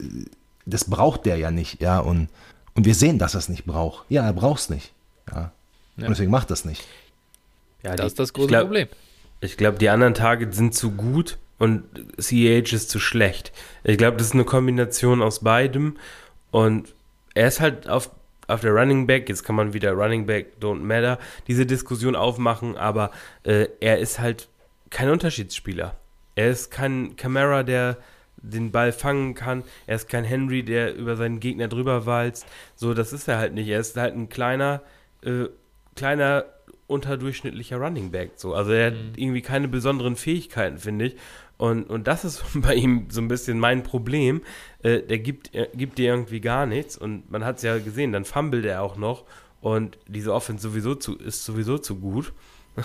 das braucht der ja nicht. Ja, und, und wir sehen, dass er es nicht braucht. Ja, er braucht es nicht. Ja. Ja. Und deswegen macht das nicht. ja, das die- ist das ich große glaub- Problem. Ich glaube, die anderen Targets sind zu gut und CEH ist zu schlecht. Ich glaube, das ist eine Kombination aus beidem. Und er ist halt auf, auf der Running Back, jetzt kann man wieder Running Back don't matter, diese Diskussion aufmachen, aber äh, er ist halt kein Unterschiedsspieler. Er ist kein Camara, der den Ball fangen kann. Er ist kein Henry, der über seinen Gegner drüber walzt. So, das ist er halt nicht. Er ist halt ein kleiner, äh, kleiner unterdurchschnittlicher Running Back. So. Also er hat Mhm. irgendwie keine besonderen Fähigkeiten, finde ich. Und, und das ist bei ihm so ein bisschen mein Problem. Äh, der gibt, er gibt dir irgendwie gar nichts. Und man hat es ja gesehen, dann fummelt er auch noch. Und diese Offense sowieso zu, ist sowieso zu gut.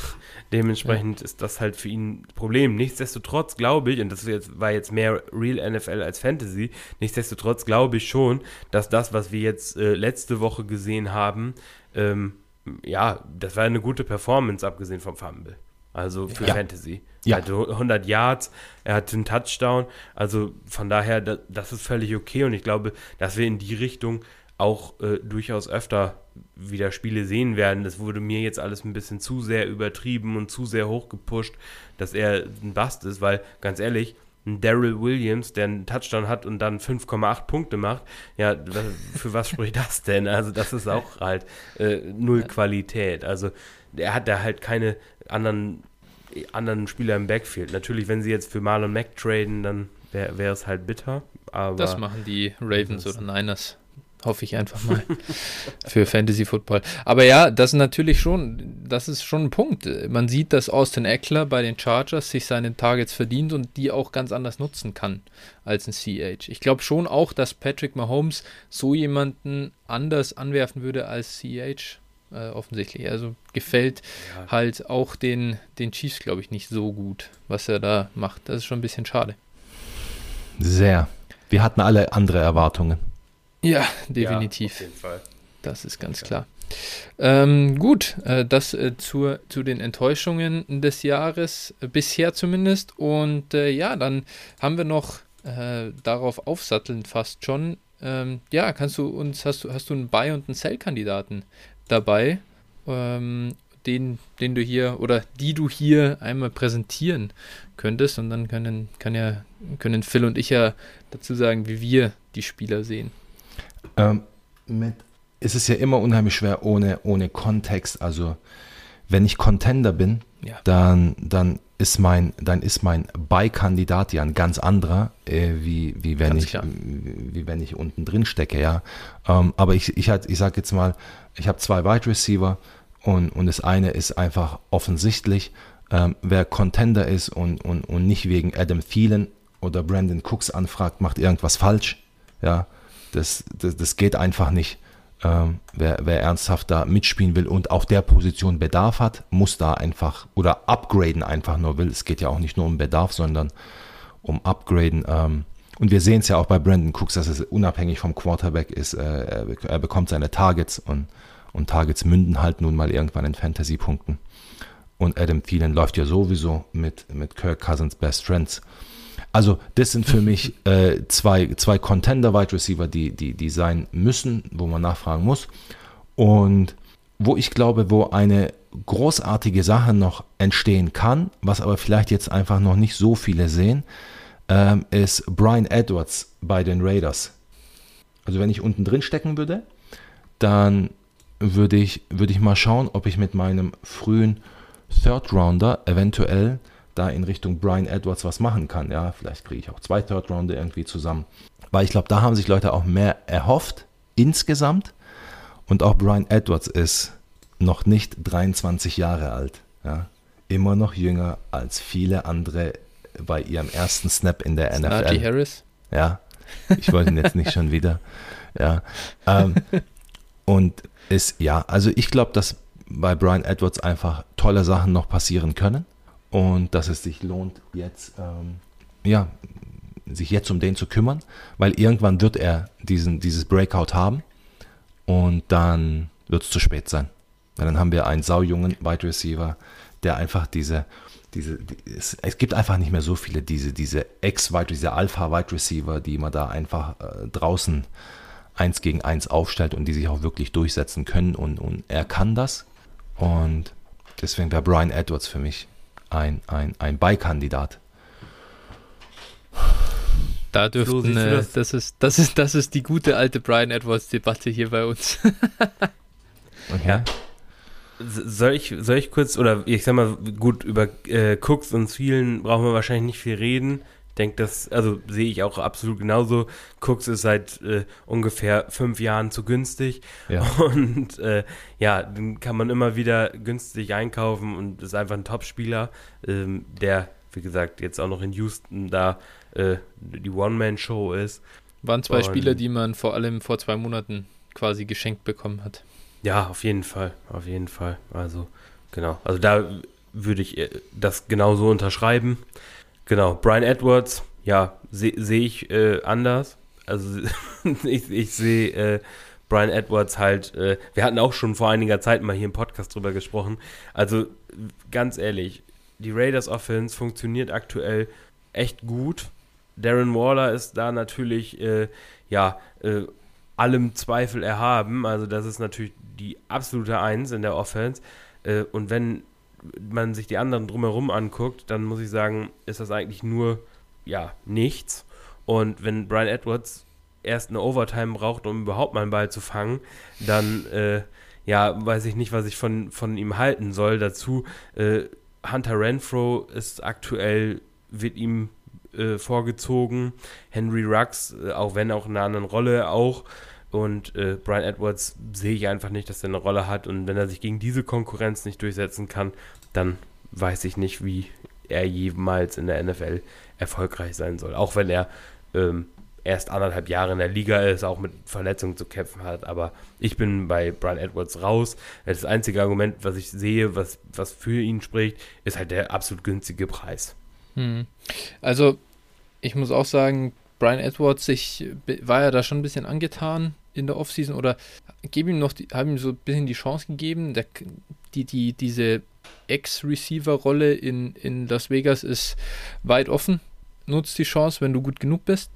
Dementsprechend ist das halt für ihn ein Problem. Nichtsdestotrotz glaube ich, und das jetzt, war jetzt mehr Real NFL als Fantasy, nichtsdestotrotz glaube ich schon, dass das, was wir jetzt äh, letzte Woche gesehen haben, ähm, ja, das war eine gute Performance, abgesehen vom Fumble. Also für Ja. Fantasy. Ja. Er hatte 100 Yards, er hatte einen Touchdown. Also von daher, da, das ist völlig okay. Und ich glaube, dass wir in die Richtung auch äh, durchaus öfter wieder Spiele sehen werden. Das wurde mir jetzt alles ein bisschen zu sehr übertrieben und zu sehr hochgepusht, dass er ein Bast ist, weil ganz ehrlich, ein Daryl Williams, der einen Touchdown hat und dann 5,8 Punkte macht, ja, für was spricht das denn? Also das ist auch halt äh, null Qualität. Also er hat da halt keine anderen, anderen Spieler im Backfield. Natürlich, wenn sie jetzt für Marlon Mack traden, dann wäre es halt bitter. Aber Das machen die Ravens oder Niners hoffe ich einfach mal für Fantasy Football. Aber ja, das ist natürlich schon, das ist schon ein Punkt. Man sieht, dass Austin Eckler bei den Chargers sich seine Targets verdient und die auch ganz anders nutzen kann als ein CH. Ich glaube schon auch, dass Patrick Mahomes so jemanden anders anwerfen würde als CH. Äh, offensichtlich. Also gefällt ja. halt auch den, den Chiefs, glaube ich, nicht so gut, was er da macht. Das ist schon ein bisschen schade. Sehr. Wir hatten alle andere Erwartungen. Ja, definitiv. Ja, auf jeden Fall. Das ist ganz klar. Ähm, gut, äh, das äh, zur, zu den Enttäuschungen des Jahres, äh, bisher zumindest. Und äh, ja, dann haben wir noch äh, darauf aufsattelnd fast schon. Ähm, ja, kannst du uns, hast du, hast du einen Buy- und einen Sell-Kandidaten dabei, ähm, den, den du hier oder die du hier einmal präsentieren könntest? Und dann können, kann ja, können Phil und ich ja dazu sagen, wie wir die Spieler sehen. Ähm, mit, es ist ja immer unheimlich schwer ohne, ohne Kontext. Also wenn ich Contender bin, ja. dann, dann ist mein, dann ist mein Beikandidat ja ein ganz anderer, äh, wie, wie, wenn ich, wie, wie, wenn ich unten drin stecke, ja. Ähm, aber ich, ich, ich sage jetzt mal, ich habe zwei Wide Receiver und, und das eine ist einfach offensichtlich, ähm, wer Contender ist und, und, und nicht wegen Adam Thielen oder Brandon Cooks anfragt, macht irgendwas falsch, ja. Das, das, das geht einfach nicht. Ähm, wer, wer ernsthaft da mitspielen will und auf der Position Bedarf hat, muss da einfach oder upgraden einfach nur will. Es geht ja auch nicht nur um Bedarf, sondern um upgraden. Ähm, und wir sehen es ja auch bei Brandon Cooks, dass es unabhängig vom Quarterback ist. Äh, er, er, bekommt seine Targets und, und Targets münden halt nun mal irgendwann in Fantasy-Punkten. Und Adam Thielen läuft ja sowieso mit, mit Kirk Cousins Best Friends. Also das sind für mich äh, zwei, zwei Contender-Wide Receiver, die, die, die sein müssen, wo man nachfragen muss. Und wo ich glaube, wo eine großartige Sache noch entstehen kann, was aber vielleicht jetzt einfach noch nicht so viele sehen, ähm, ist Brian Edwards bei den Raiders. Also wenn ich unten drin stecken würde, dann würde ich, würde ich mal schauen, ob ich mit meinem frühen Third Rounder eventuell da in Richtung Brian Edwards was machen kann. Ja, vielleicht kriege ich auch zwei Third Rounder irgendwie zusammen. Weil ich glaube, da haben sich Leute auch mehr erhofft insgesamt. Und auch Brian Edwards ist noch nicht 23 Jahre alt. Ja, immer noch jünger als viele andere bei ihrem ersten Snap in der NFL. Najee Harris. Ja, ich wollte ihn jetzt nicht schon wieder. Ja, ähm, und ist ja, also ich glaube, dass bei Brian Edwards einfach tolle Sachen noch passieren können und dass es sich lohnt, jetzt, ähm, ja, sich jetzt um den zu kümmern, weil irgendwann wird er diesen, dieses Breakout haben und dann wird es zu spät sein. Weil dann haben wir einen saujungen Wide Receiver, der einfach diese, diese, die, es, es, gibt einfach nicht mehr so viele diese, diese Ex-Wide, diese Alpha-Wide Receiver, die man da einfach äh, draußen eins gegen eins aufstellt und die sich auch wirklich durchsetzen können und, und er kann das und deswegen wäre Brian Edwards für mich ein, ein, ein Beikandidat. Da dürften, äh, das? das? ist, das, ist, das ist die gute alte Brian Edwards-Debatte hier bei uns. okay. Ja. Soll ich, soll ich kurz, oder ich sag mal, gut, über äh, Cooks und Zielen brauchen wir wahrscheinlich nicht viel reden denke, das, also sehe ich auch absolut genauso. Cooks ist seit äh, ungefähr fünf Jahren zu günstig. Ja. Und äh, ja, den kann man immer wieder günstig einkaufen und ist einfach ein Top-Spieler, ähm, der, wie gesagt, jetzt auch noch in Houston da äh, die One-Man-Show ist. Waren zwei und, Spieler, die man vor allem vor zwei Monaten quasi geschenkt bekommen hat. Ja, auf jeden Fall, auf jeden Fall. Also, genau. Also da würde ich äh, das genauso unterschreiben. Genau, Brian Edwards, ja, sehe seh ich äh, anders. Also ich, ich sehe äh, Brian Edwards halt, äh, wir hatten auch schon vor einiger Zeit mal hier im Podcast drüber gesprochen. Also ganz ehrlich, die Raiders Offense funktioniert aktuell echt gut. Darren Waller ist da natürlich, äh, ja, äh, allem Zweifel erhaben. Also das ist natürlich die absolute Eins in der Offense. Äh, und wenn man sich die anderen drumherum anguckt, dann muss ich sagen, ist das eigentlich nur, ja, nichts. Und wenn Brian Edwards erst eine Overtime braucht, um überhaupt mal einen Ball zu fangen, dann, äh, ja, weiß ich nicht, was ich von, von ihm halten soll. Dazu, äh, Hunter Renfro ist aktuell, wird ihm äh, vorgezogen. Henry Rux, äh, auch wenn auch in einer anderen Rolle auch. Und äh, Brian Edwards sehe ich einfach nicht, dass er eine Rolle hat. Und wenn er sich gegen diese Konkurrenz nicht durchsetzen kann, dann weiß ich nicht, wie er jemals in der NFL erfolgreich sein soll. Auch wenn er ähm, erst anderthalb Jahre in der Liga ist, auch mit Verletzungen zu kämpfen hat. Aber ich bin bei Brian Edwards raus. Das einzige Argument, was ich sehe, was, was für ihn spricht, ist halt der absolut günstige Preis. Hm. Also, ich muss auch sagen, Brian Edwards, ich war ja da schon ein bisschen angetan in der Offseason oder gebe ihm noch, habe ihm so ein bisschen die Chance gegeben. Der, die, die, diese Ex-Receiver-Rolle in, in Las Vegas ist weit offen. Nutzt die Chance, wenn du gut genug bist.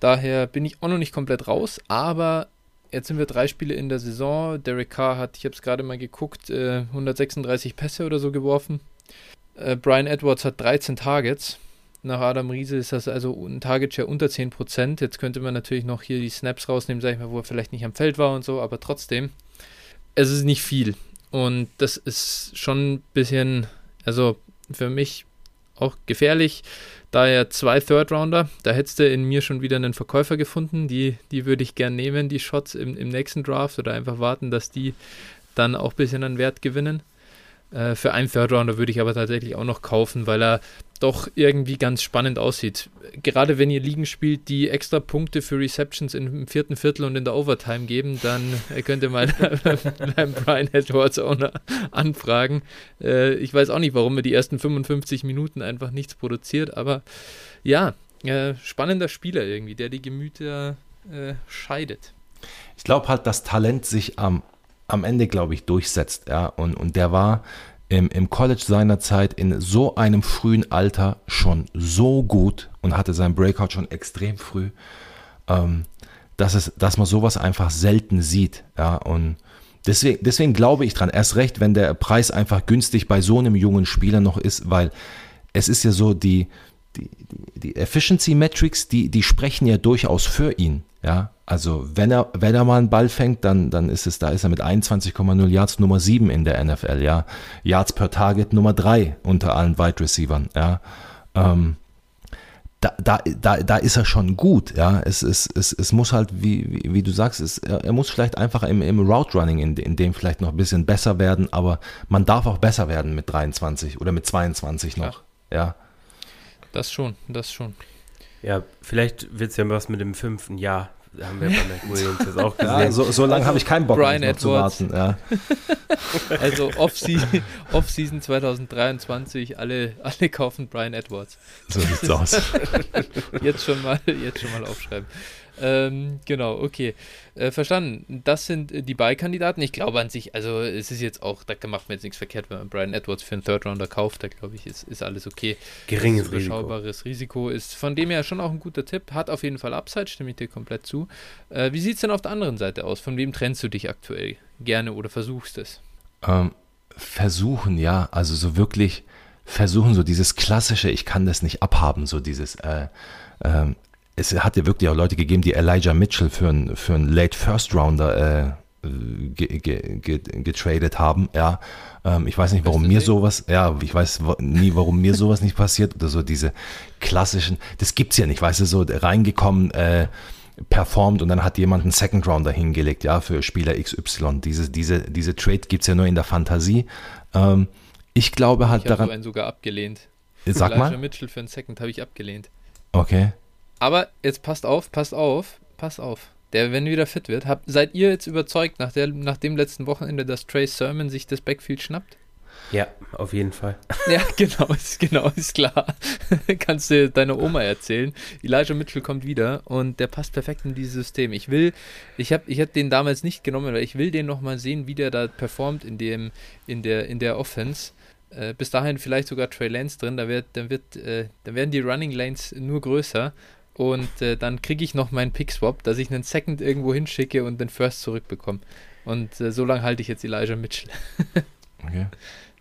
Daher bin ich auch noch nicht komplett raus, aber jetzt sind wir drei Spiele in der Saison. Derek Carr hat, ich habe es gerade mal geguckt, 136 äh, Pässe oder so geworfen. Äh, Brian Edwards hat 13 Targets. Nach Adam Riese ist das also ein Target Share unter 10%. Jetzt könnte man natürlich noch hier die Snaps rausnehmen, sag ich mal, wo er vielleicht nicht am Feld war und so, aber trotzdem, es ist nicht viel. Und das ist schon ein bisschen, also für mich auch gefährlich. Daher zwei Third Rounder. Da hättest du in mir schon wieder einen Verkäufer gefunden. Die, die würde ich gern nehmen, die Shots im, im nächsten Draft oder einfach warten, dass die dann auch ein bisschen an Wert gewinnen. Äh, für einen Third Rounder würde ich aber tatsächlich auch noch kaufen, weil er doch irgendwie ganz spannend aussieht. Gerade wenn ihr Ligen spielt, die extra Punkte für Receptions im vierten Viertel und in der Overtime geben, dann könnt ihr mal beim Brian Edwards Owner anfragen. Äh, ich weiß auch nicht, warum er die ersten 55 Minuten einfach nichts produziert, aber ja, äh, spannender Spieler irgendwie, der die Gemüter äh, scheidet. Ich glaube halt, dass Talent sich am, am Ende, glaube ich, durchsetzt. Ja? Und, und der war im, im College seiner Zeit in so einem frühen Alter schon so gut und hatte seinen Breakout schon extrem früh, ähm, dass, es, dass man sowas einfach selten sieht. Ja, und deswegen, deswegen glaube ich dran, erst recht, wenn der Preis einfach günstig bei so einem jungen Spieler noch ist, weil es ist ja so, die, die, die Efficiency Metrics, die, die sprechen ja durchaus für ihn. Ja, also wenn er, wenn er mal einen Ball fängt, dann, dann ist es, da ist er mit 21,0 Yards Nummer 7 in der NFL, ja. Yards per Target Nummer 3 unter allen Wide Receivern, ja. Ähm, da, da, da, da ist er schon gut, ja. Es, es, es, es muss halt, wie, wie, wie du sagst, es, er muss vielleicht einfach im, im Route Running in, in dem vielleicht noch ein bisschen besser werden, aber man darf auch besser werden mit 23 oder mit 22 noch, ja. ja. Das schon, das schon. Ja, vielleicht wird es ja was mit dem fünften Jahr. Haben wir bei Mac Williams jetzt auch gesehen. Ja, so, so lange also, habe ich keinen Bock Brian noch zu warten. Ja. also Off-Season Off 2023, alle, alle kaufen Brian Edwards. So sieht's aus. jetzt, schon mal, jetzt schon mal aufschreiben. Ähm, genau, okay. Äh, verstanden. Das sind äh, die Beikandidaten. Ich glaube an sich, also es ist jetzt auch, da macht man jetzt nichts verkehrt, wenn man Brian Edwards für einen Third Rounder kauft. Da glaube ich, ist, ist alles okay. Geringes Risiko. Überschaubares Risiko ist von dem her schon auch ein guter Tipp. Hat auf jeden Fall Upside, stimme ich dir komplett zu. Äh, wie sieht es denn auf der anderen Seite aus? Von wem trennst du dich aktuell gerne oder versuchst es? Ähm, versuchen, ja. Also so wirklich versuchen, so dieses klassische, ich kann das nicht abhaben, so dieses, äh, ähm, es hat ja wirklich auch Leute gegeben, die Elijah Mitchell für einen für Late First Rounder äh, getradet haben. Ja, ähm, ich weiß nicht, warum mir sowas, ja, ich weiß nie, warum mir sowas nicht passiert oder so diese klassischen, das gibt's ja nicht, weißt du, so reingekommen, äh, performt und dann hat jemand einen Second Rounder hingelegt, ja, für Spieler XY. Diese, diese, diese Trade gibt's ja nur in der Fantasie. Ähm, ich glaube halt ich daran. Ich habe sogar abgelehnt. Sag Elijah mal. Mitchell für einen Second habe ich abgelehnt. Okay. Aber jetzt passt auf, passt auf, passt auf. Der, wenn wieder fit wird, habt, seid ihr jetzt überzeugt nach, der, nach dem letzten Wochenende, dass Trey Sermon sich das Backfield schnappt? Ja, auf jeden Fall. Ja, genau, ist, genau, ist klar. Kannst du deiner Oma erzählen. Elijah Mitchell kommt wieder und der passt perfekt in dieses System. Ich will, ich habe ich hab den damals nicht genommen, weil ich will den nochmal sehen, wie der da performt in, dem, in, der, in der Offense. Äh, bis dahin vielleicht sogar Trey Lance drin, da, wird, dann, wird, äh, dann werden die Running Lanes nur größer und äh, dann kriege ich noch meinen Pick-Swap, dass ich einen Second irgendwo hinschicke und den First zurückbekomme. Und äh, so lange halte ich jetzt Elijah Mitchell. okay.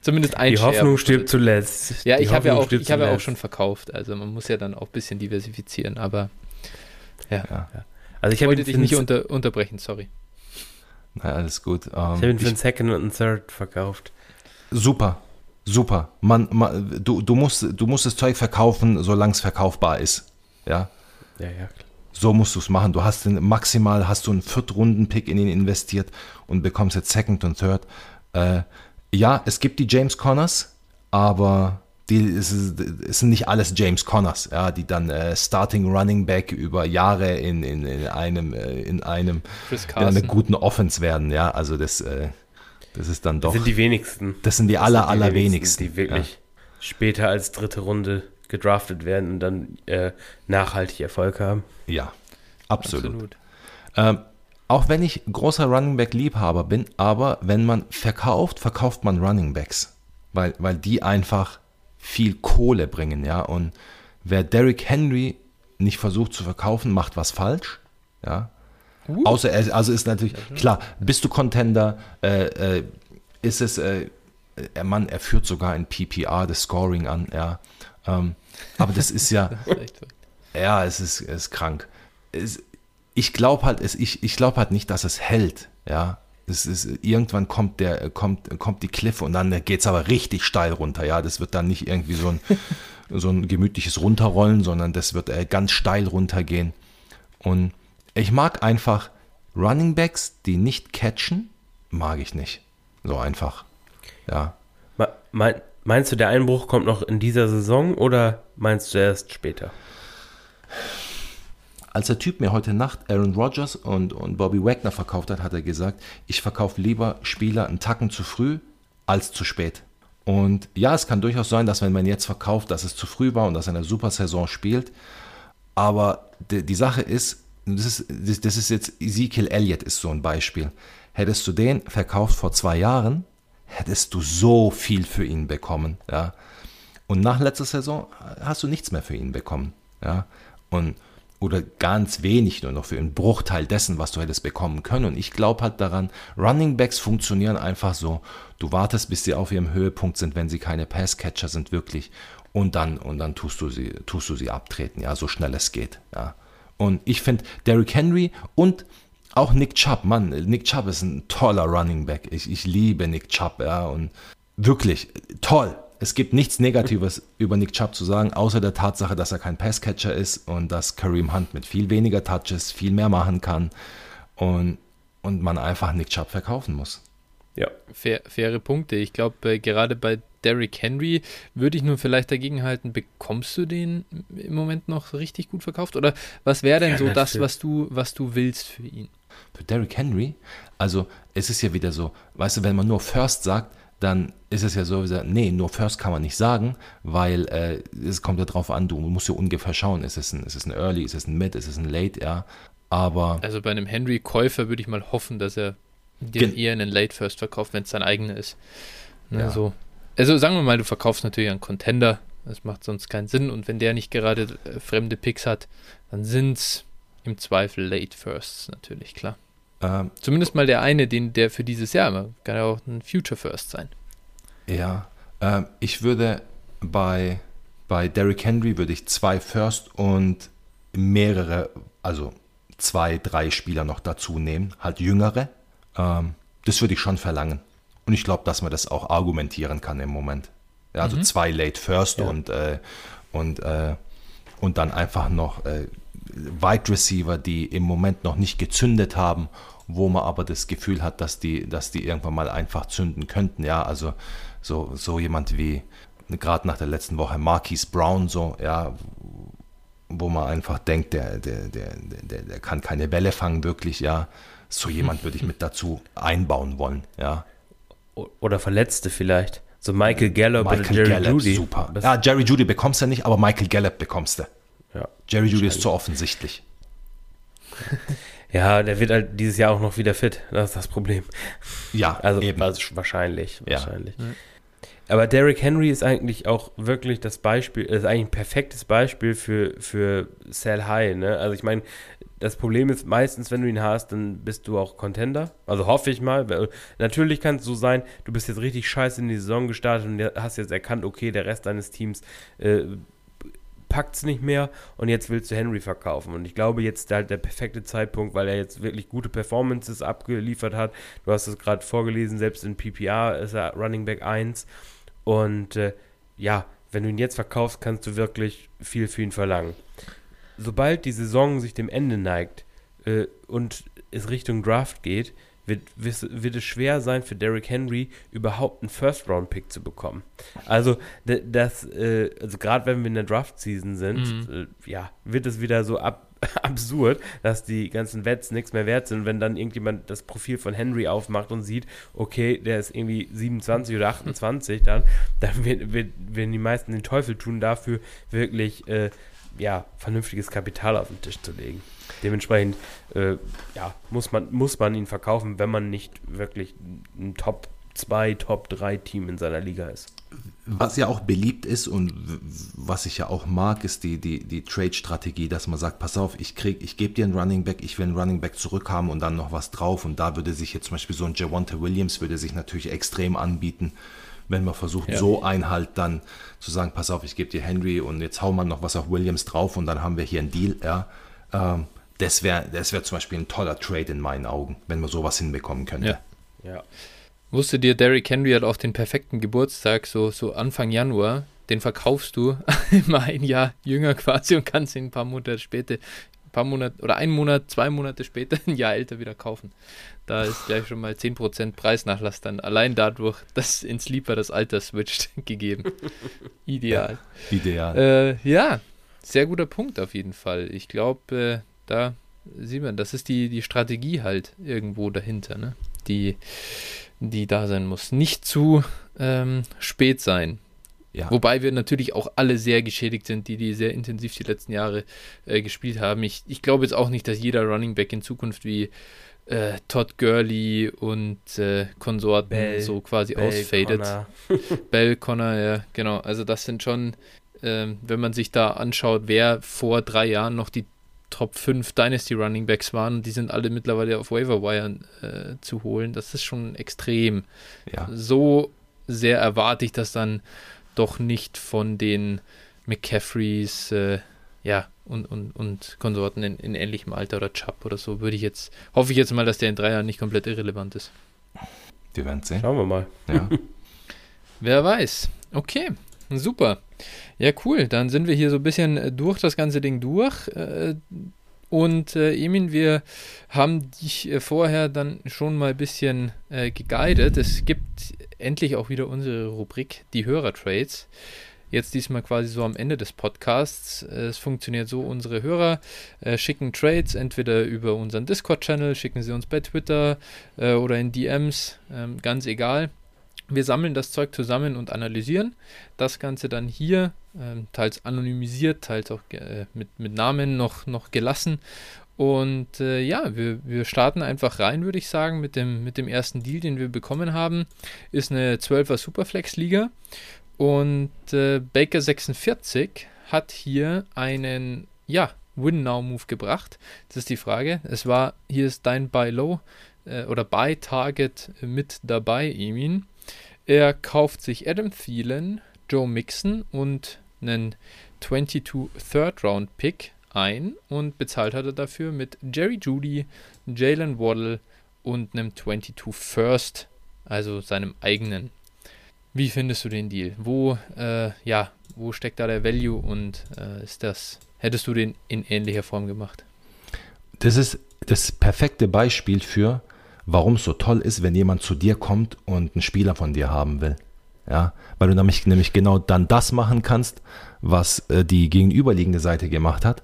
Zumindest ein Die Hoffnung Share. stirbt zuletzt. Ja, Die ich habe ja, auch, hab ja auch schon verkauft. Also man muss ja dann auch ein bisschen diversifizieren, aber ja. ja. Also ich, ich wollte dich nicht unter, unterbrechen, sorry. Na, alles gut. Um, ich habe ihn für einen Second und einen Third verkauft. Super, super. Man, man, du, du, musst, du musst das Zeug verkaufen, solange es verkaufbar ist. Ja. Ja, ja. So musst du es machen. Du hast den, maximal hast du einen Viertrunden-Pick in ihn investiert und bekommst jetzt Second und Third. Äh, ja, es gibt die James Connors, aber die, es, es, sind nicht alles James Connors, ja, die dann äh, Starting Running Back über Jahre in, in, in einem, äh, in einem in einer guten Offense werden. Ja, also das, äh, das ist dann doch. Das sind die wenigsten. Das sind die das aller, sind die allerwenigsten. Die wirklich ja. später als dritte Runde gedraftet werden und dann äh, nachhaltig Erfolg haben. Ja, absolut. absolut. Ähm, auch wenn ich großer Running Back Liebhaber bin, aber wenn man verkauft, verkauft man Running Backs, weil, weil die einfach viel Kohle bringen, ja. Und wer Derrick Henry nicht versucht zu verkaufen, macht was falsch, ja. Uh. Außer er, also ist natürlich, klar, bist du Contender, äh, äh, ist es, äh, er Mann, er führt sogar in PPR das Scoring an, ja. Ähm, aber das ist ja, ja, es ist, es ist krank. Es, ich glaube halt, es, ich, ich glaube halt nicht, dass es hält, ja. Es ist, irgendwann kommt der, kommt, kommt die Cliff und dann geht es aber richtig steil runter, ja. Das wird dann nicht irgendwie so ein, so ein gemütliches Runterrollen, sondern das wird äh, ganz steil runtergehen. Und ich mag einfach Running Backs, die nicht catchen, mag ich nicht. So einfach. Ja. Me meinst du, der Einbruch kommt noch in dieser Saison oder meinst du erst später? Als der Typ mir heute Nacht Aaron Rodgers und, und Bobby Wagner verkauft hat, hat er gesagt, ich verkaufe lieber Spieler einen Tacken zu früh als zu spät. Und ja, es kann durchaus sein, dass wenn man jetzt verkauft, dass es zu früh war und dass er eine super Saison spielt. Aber die, die Sache ist, das ist, das ist jetzt Ezekiel Elliott ist so ein Beispiel. Hättest du den verkauft vor zwei Jahren, hättest du so viel für ihn bekommen, ja. Und nach letzter Saison hast du nichts mehr für ihn bekommen, ja. Und oder ganz wenig nur noch für einen Bruchteil dessen, was du hättest bekommen können. Und ich glaube halt daran, Running Backs funktionieren einfach so. Du wartest, bis sie auf ihrem Höhepunkt sind, wenn sie keine Passcatcher sind, wirklich. Und dann, und dann tust du sie, tust du sie abtreten, ja, so schnell es geht, ja. Und ich finde, Derrick Henry und auch Nick Chubb, Mann, Nick Chubb ist ein toller Running Back. Ich, ich liebe Nick Chubb, ja, und wirklich toll. Es gibt nichts Negatives über Nick Chubb zu sagen, außer der Tatsache, dass er kein Passcatcher ist und dass Kareem Hunt mit viel weniger Touches viel mehr machen kann und, und man einfach Nick Chubb verkaufen muss. Ja. Fair, faire Punkte. Ich glaube, äh, gerade bei Derrick Henry würde ich nur vielleicht dagegen halten, bekommst du den im Moment noch richtig gut verkauft? Oder was wäre denn ja, so das, was du, was du willst für ihn? Für Derrick Henry? Also, es ist ja wieder so, weißt du, wenn man nur First sagt, dann ist es ja so, nee, nur First kann man nicht sagen, weil äh, es kommt ja drauf an, du musst ja ungefähr schauen, ist es ein, ist es ein Early, ist es ein Mid, ist es ein Late, ja. Aber. Also bei einem Henry-Käufer würde ich mal hoffen, dass er den eher in einen Late First verkauft, wenn es sein eigener ist. Ne, ja. so. Also sagen wir mal, du verkaufst natürlich einen Contender, das macht sonst keinen Sinn und wenn der nicht gerade äh, fremde Picks hat, dann sind es im Zweifel Late Firsts natürlich, klar. Ähm, Zumindest mal der eine, den der für dieses Jahr, kann ja auch ein Future First sein. Ja, ähm, ich würde bei, bei Derrick Henry würde ich zwei First und mehrere, also zwei, drei Spieler noch dazu nehmen, halt jüngere. Ähm, das würde ich schon verlangen. Und ich glaube, dass man das auch argumentieren kann im Moment. Ja, also mhm. zwei Late First ja. und, äh, und, äh, und dann einfach noch äh, Wide Receiver, die im Moment noch nicht gezündet haben, wo man aber das Gefühl hat, dass die, dass die irgendwann mal einfach zünden könnten. Ja, also so, so jemand wie gerade nach der letzten Woche Marquise Brown, so, ja, wo man einfach denkt, der, der, der, der, der kann keine Bälle fangen, wirklich, ja. So jemand würde ich mit dazu einbauen wollen, ja. Oder Verletzte vielleicht. So Michael Gallup Michael oder Jerry Gallup, Judy. Super. Ja, Jerry Judy bekommst du nicht, aber Michael Gallup bekommst du. Ja, Jerry Judy ist zu offensichtlich. Ja, der wird halt dieses Jahr auch noch wieder fit. Das ist das Problem. Ja, also, eben. wahrscheinlich. wahrscheinlich. Ja. Aber Derrick Henry ist eigentlich auch wirklich das Beispiel, ist eigentlich ein perfektes Beispiel für, für Sell High. Ne? Also ich meine, das Problem ist meistens, wenn du ihn hast, dann bist du auch Contender. Also hoffe ich mal. Natürlich kann es so sein, du bist jetzt richtig scheiße in die Saison gestartet und hast jetzt erkannt, okay, der Rest deines Teams äh, packt es nicht mehr und jetzt willst du Henry verkaufen. Und ich glaube, jetzt halt der perfekte Zeitpunkt, weil er jetzt wirklich gute Performances abgeliefert hat. Du hast es gerade vorgelesen, selbst in PPR ist er Running Back 1. Und äh, ja, wenn du ihn jetzt verkaufst, kannst du wirklich viel für ihn verlangen. sobald die Saison sich dem Ende neigt äh, und es Richtung Draft geht, wird, wird es schwer sein für Derrick Henry überhaupt einen First-Round-Pick zu bekommen. Also das, äh, also gerade wenn wir in der Draft-Season sind, mhm. äh, ja, wird es wieder so ab, absurd, dass die ganzen Wets nichts mehr wert sind, wenn dann irgendjemand das Profil von Henry aufmacht und sieht, okay, der ist irgendwie 27 oder 28, dann, dann wird, wird, werden die meisten den Teufel tun, dafür wirklich äh, ja, vernünftiges Kapital auf den Tisch zu legen. Dementsprechend äh, ja, muss, man, muss man ihn verkaufen, wenn man nicht wirklich ein Top 2, Top 3 Team in seiner Liga ist. Was ja auch beliebt ist und was ich ja auch mag, ist die, die, die Trade-Strategie, dass man sagt, pass auf, ich krieg, ich gebe dir einen Running Back, ich will einen Running Back zurückhaben und dann noch was drauf. Und da würde sich jetzt zum Beispiel so ein Javonte Williams würde sich natürlich extrem anbieten, wenn man versucht, ja. so ein halt dann zu sagen, pass auf, ich gebe dir Henry und jetzt hauen wir noch was auf Williams drauf und dann haben wir hier einen Deal. Ja. Ähm, das wäre das wär zum Beispiel ein toller Trade in meinen Augen, wenn man sowas hinbekommen könnte. Ja. ja. Wusste dir, Derrick Henry hat auch den perfekten Geburtstag, so, so Anfang Januar. Den verkaufst du immer ein Jahr jünger quasi und kannst ihn ein paar Monate später, ein paar Monate oder einen Monat, zwei Monate später, ein Jahr älter wieder kaufen. Da ist gleich schon mal 10% Preisnachlass dann allein dadurch, dass in Sleeper das Alter switcht, gegeben. Ideal. Ja, ideal. Äh, ja, sehr guter Punkt auf jeden Fall. Ich glaube, äh, da sieht man, das ist die, die Strategie halt irgendwo dahinter, ne? die, die da sein muss. Nicht zu ähm, spät sein. Ja. Wobei wir natürlich auch alle sehr geschädigt sind, die die sehr intensiv die letzten Jahre äh, gespielt haben. Ich, ich glaube jetzt auch nicht, dass jeder Running Back in Zukunft wie äh, Todd Gurley und äh, Konsorten Bell, so quasi Bell, ausfadet. Connor. Bell, Connor, ja, genau. Also das sind schon, ähm, wenn man sich da anschaut, wer vor drei Jahren noch die Top 5 Dynasty Running Backs waren. Die sind alle mittlerweile auf Waiver Wire äh, zu holen. Das ist schon extrem. Ja. So sehr erwarte ich das dann doch nicht von den McCaffreys, äh, ja, und, und, und Konsorten in, in, ähnlichem Alter oder Chubb oder so. Würde ich jetzt, hoffe ich jetzt mal, dass der in drei Jahren nicht komplett irrelevant ist. Wir werden sehen. Schauen wir mal. Ja. Wer weiß. Okay, super. Ja, cool. Dann sind wir hier so ein bisschen äh, durch das ganze Ding durch. Äh, und äh, Emin, wir haben dich äh, vorher dann schon mal ein bisschen äh, geguidet. Es gibt endlich auch wieder unsere Rubrik, die Hörertrades. Jetzt diesmal quasi so am Ende des Podcasts. Es funktioniert so, unsere Hörer äh, schicken Trades entweder über unseren Discord-Channel, schicken sie uns bei Twitter äh, oder in DMs, ähm, ganz egal. Wir sammeln das Zeug zusammen und analysieren das Ganze dann hier, äh, teils anonymisiert, teils auch äh, mit, mit Namen noch, noch gelassen. Und äh, ja, wir, wir starten einfach rein, würde ich sagen, mit dem, mit dem ersten Deal, den wir bekommen haben. Ist eine 12er Superflex-Liga. Und äh, Baker 46 hat hier einen, ja, Win-Now-Move gebracht. Das ist die Frage. Es war, hier ist dein Buy Low äh, oder Buy Target mit dabei, Emin. Er kauft sich Adam Thielen, Joe Mixon und einen 22 Third Round Pick ein und bezahlt hat er dafür mit Jerry Judy, Jalen Waddle und einem 22 First, also seinem eigenen. Wie findest du den Deal? Wo, äh, ja, wo steckt da der Value und äh, ist das, hättest du den in ähnlicher Form gemacht? Das ist das perfekte Beispiel für, warum es so toll ist, wenn jemand zu dir kommt und einen Spieler von dir haben will. Ja, weil du nämlich, nämlich genau dann das machen kannst, was äh, die gegenüberliegende Seite gemacht hat,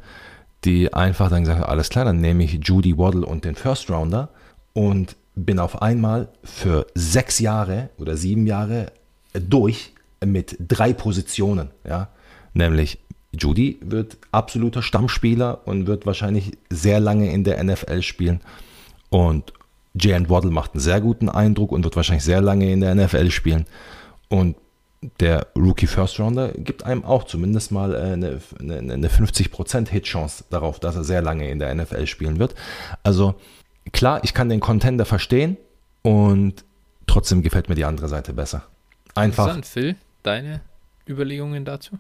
die einfach dann gesagt hat, alles klar, dann nehme ich Judy Waddle und den First Rounder und bin auf einmal für sechs Jahre oder sieben Jahre durch mit drei Positionen. Ja, nämlich Judy wird absoluter Stammspieler und wird wahrscheinlich sehr lange in der NFL spielen. Und Jalen Waddle macht einen sehr guten Eindruck und wird wahrscheinlich sehr lange in der NFL spielen. Und der Rookie First Rounder gibt einem auch zumindest mal äh, eine, eine, eine 50% Hit-Chance darauf, dass er sehr lange in der NFL spielen wird. Also klar, ich kann den Contender verstehen und trotzdem gefällt mir die andere Seite besser. Einfach. Phil, deine Überlegungen dazu?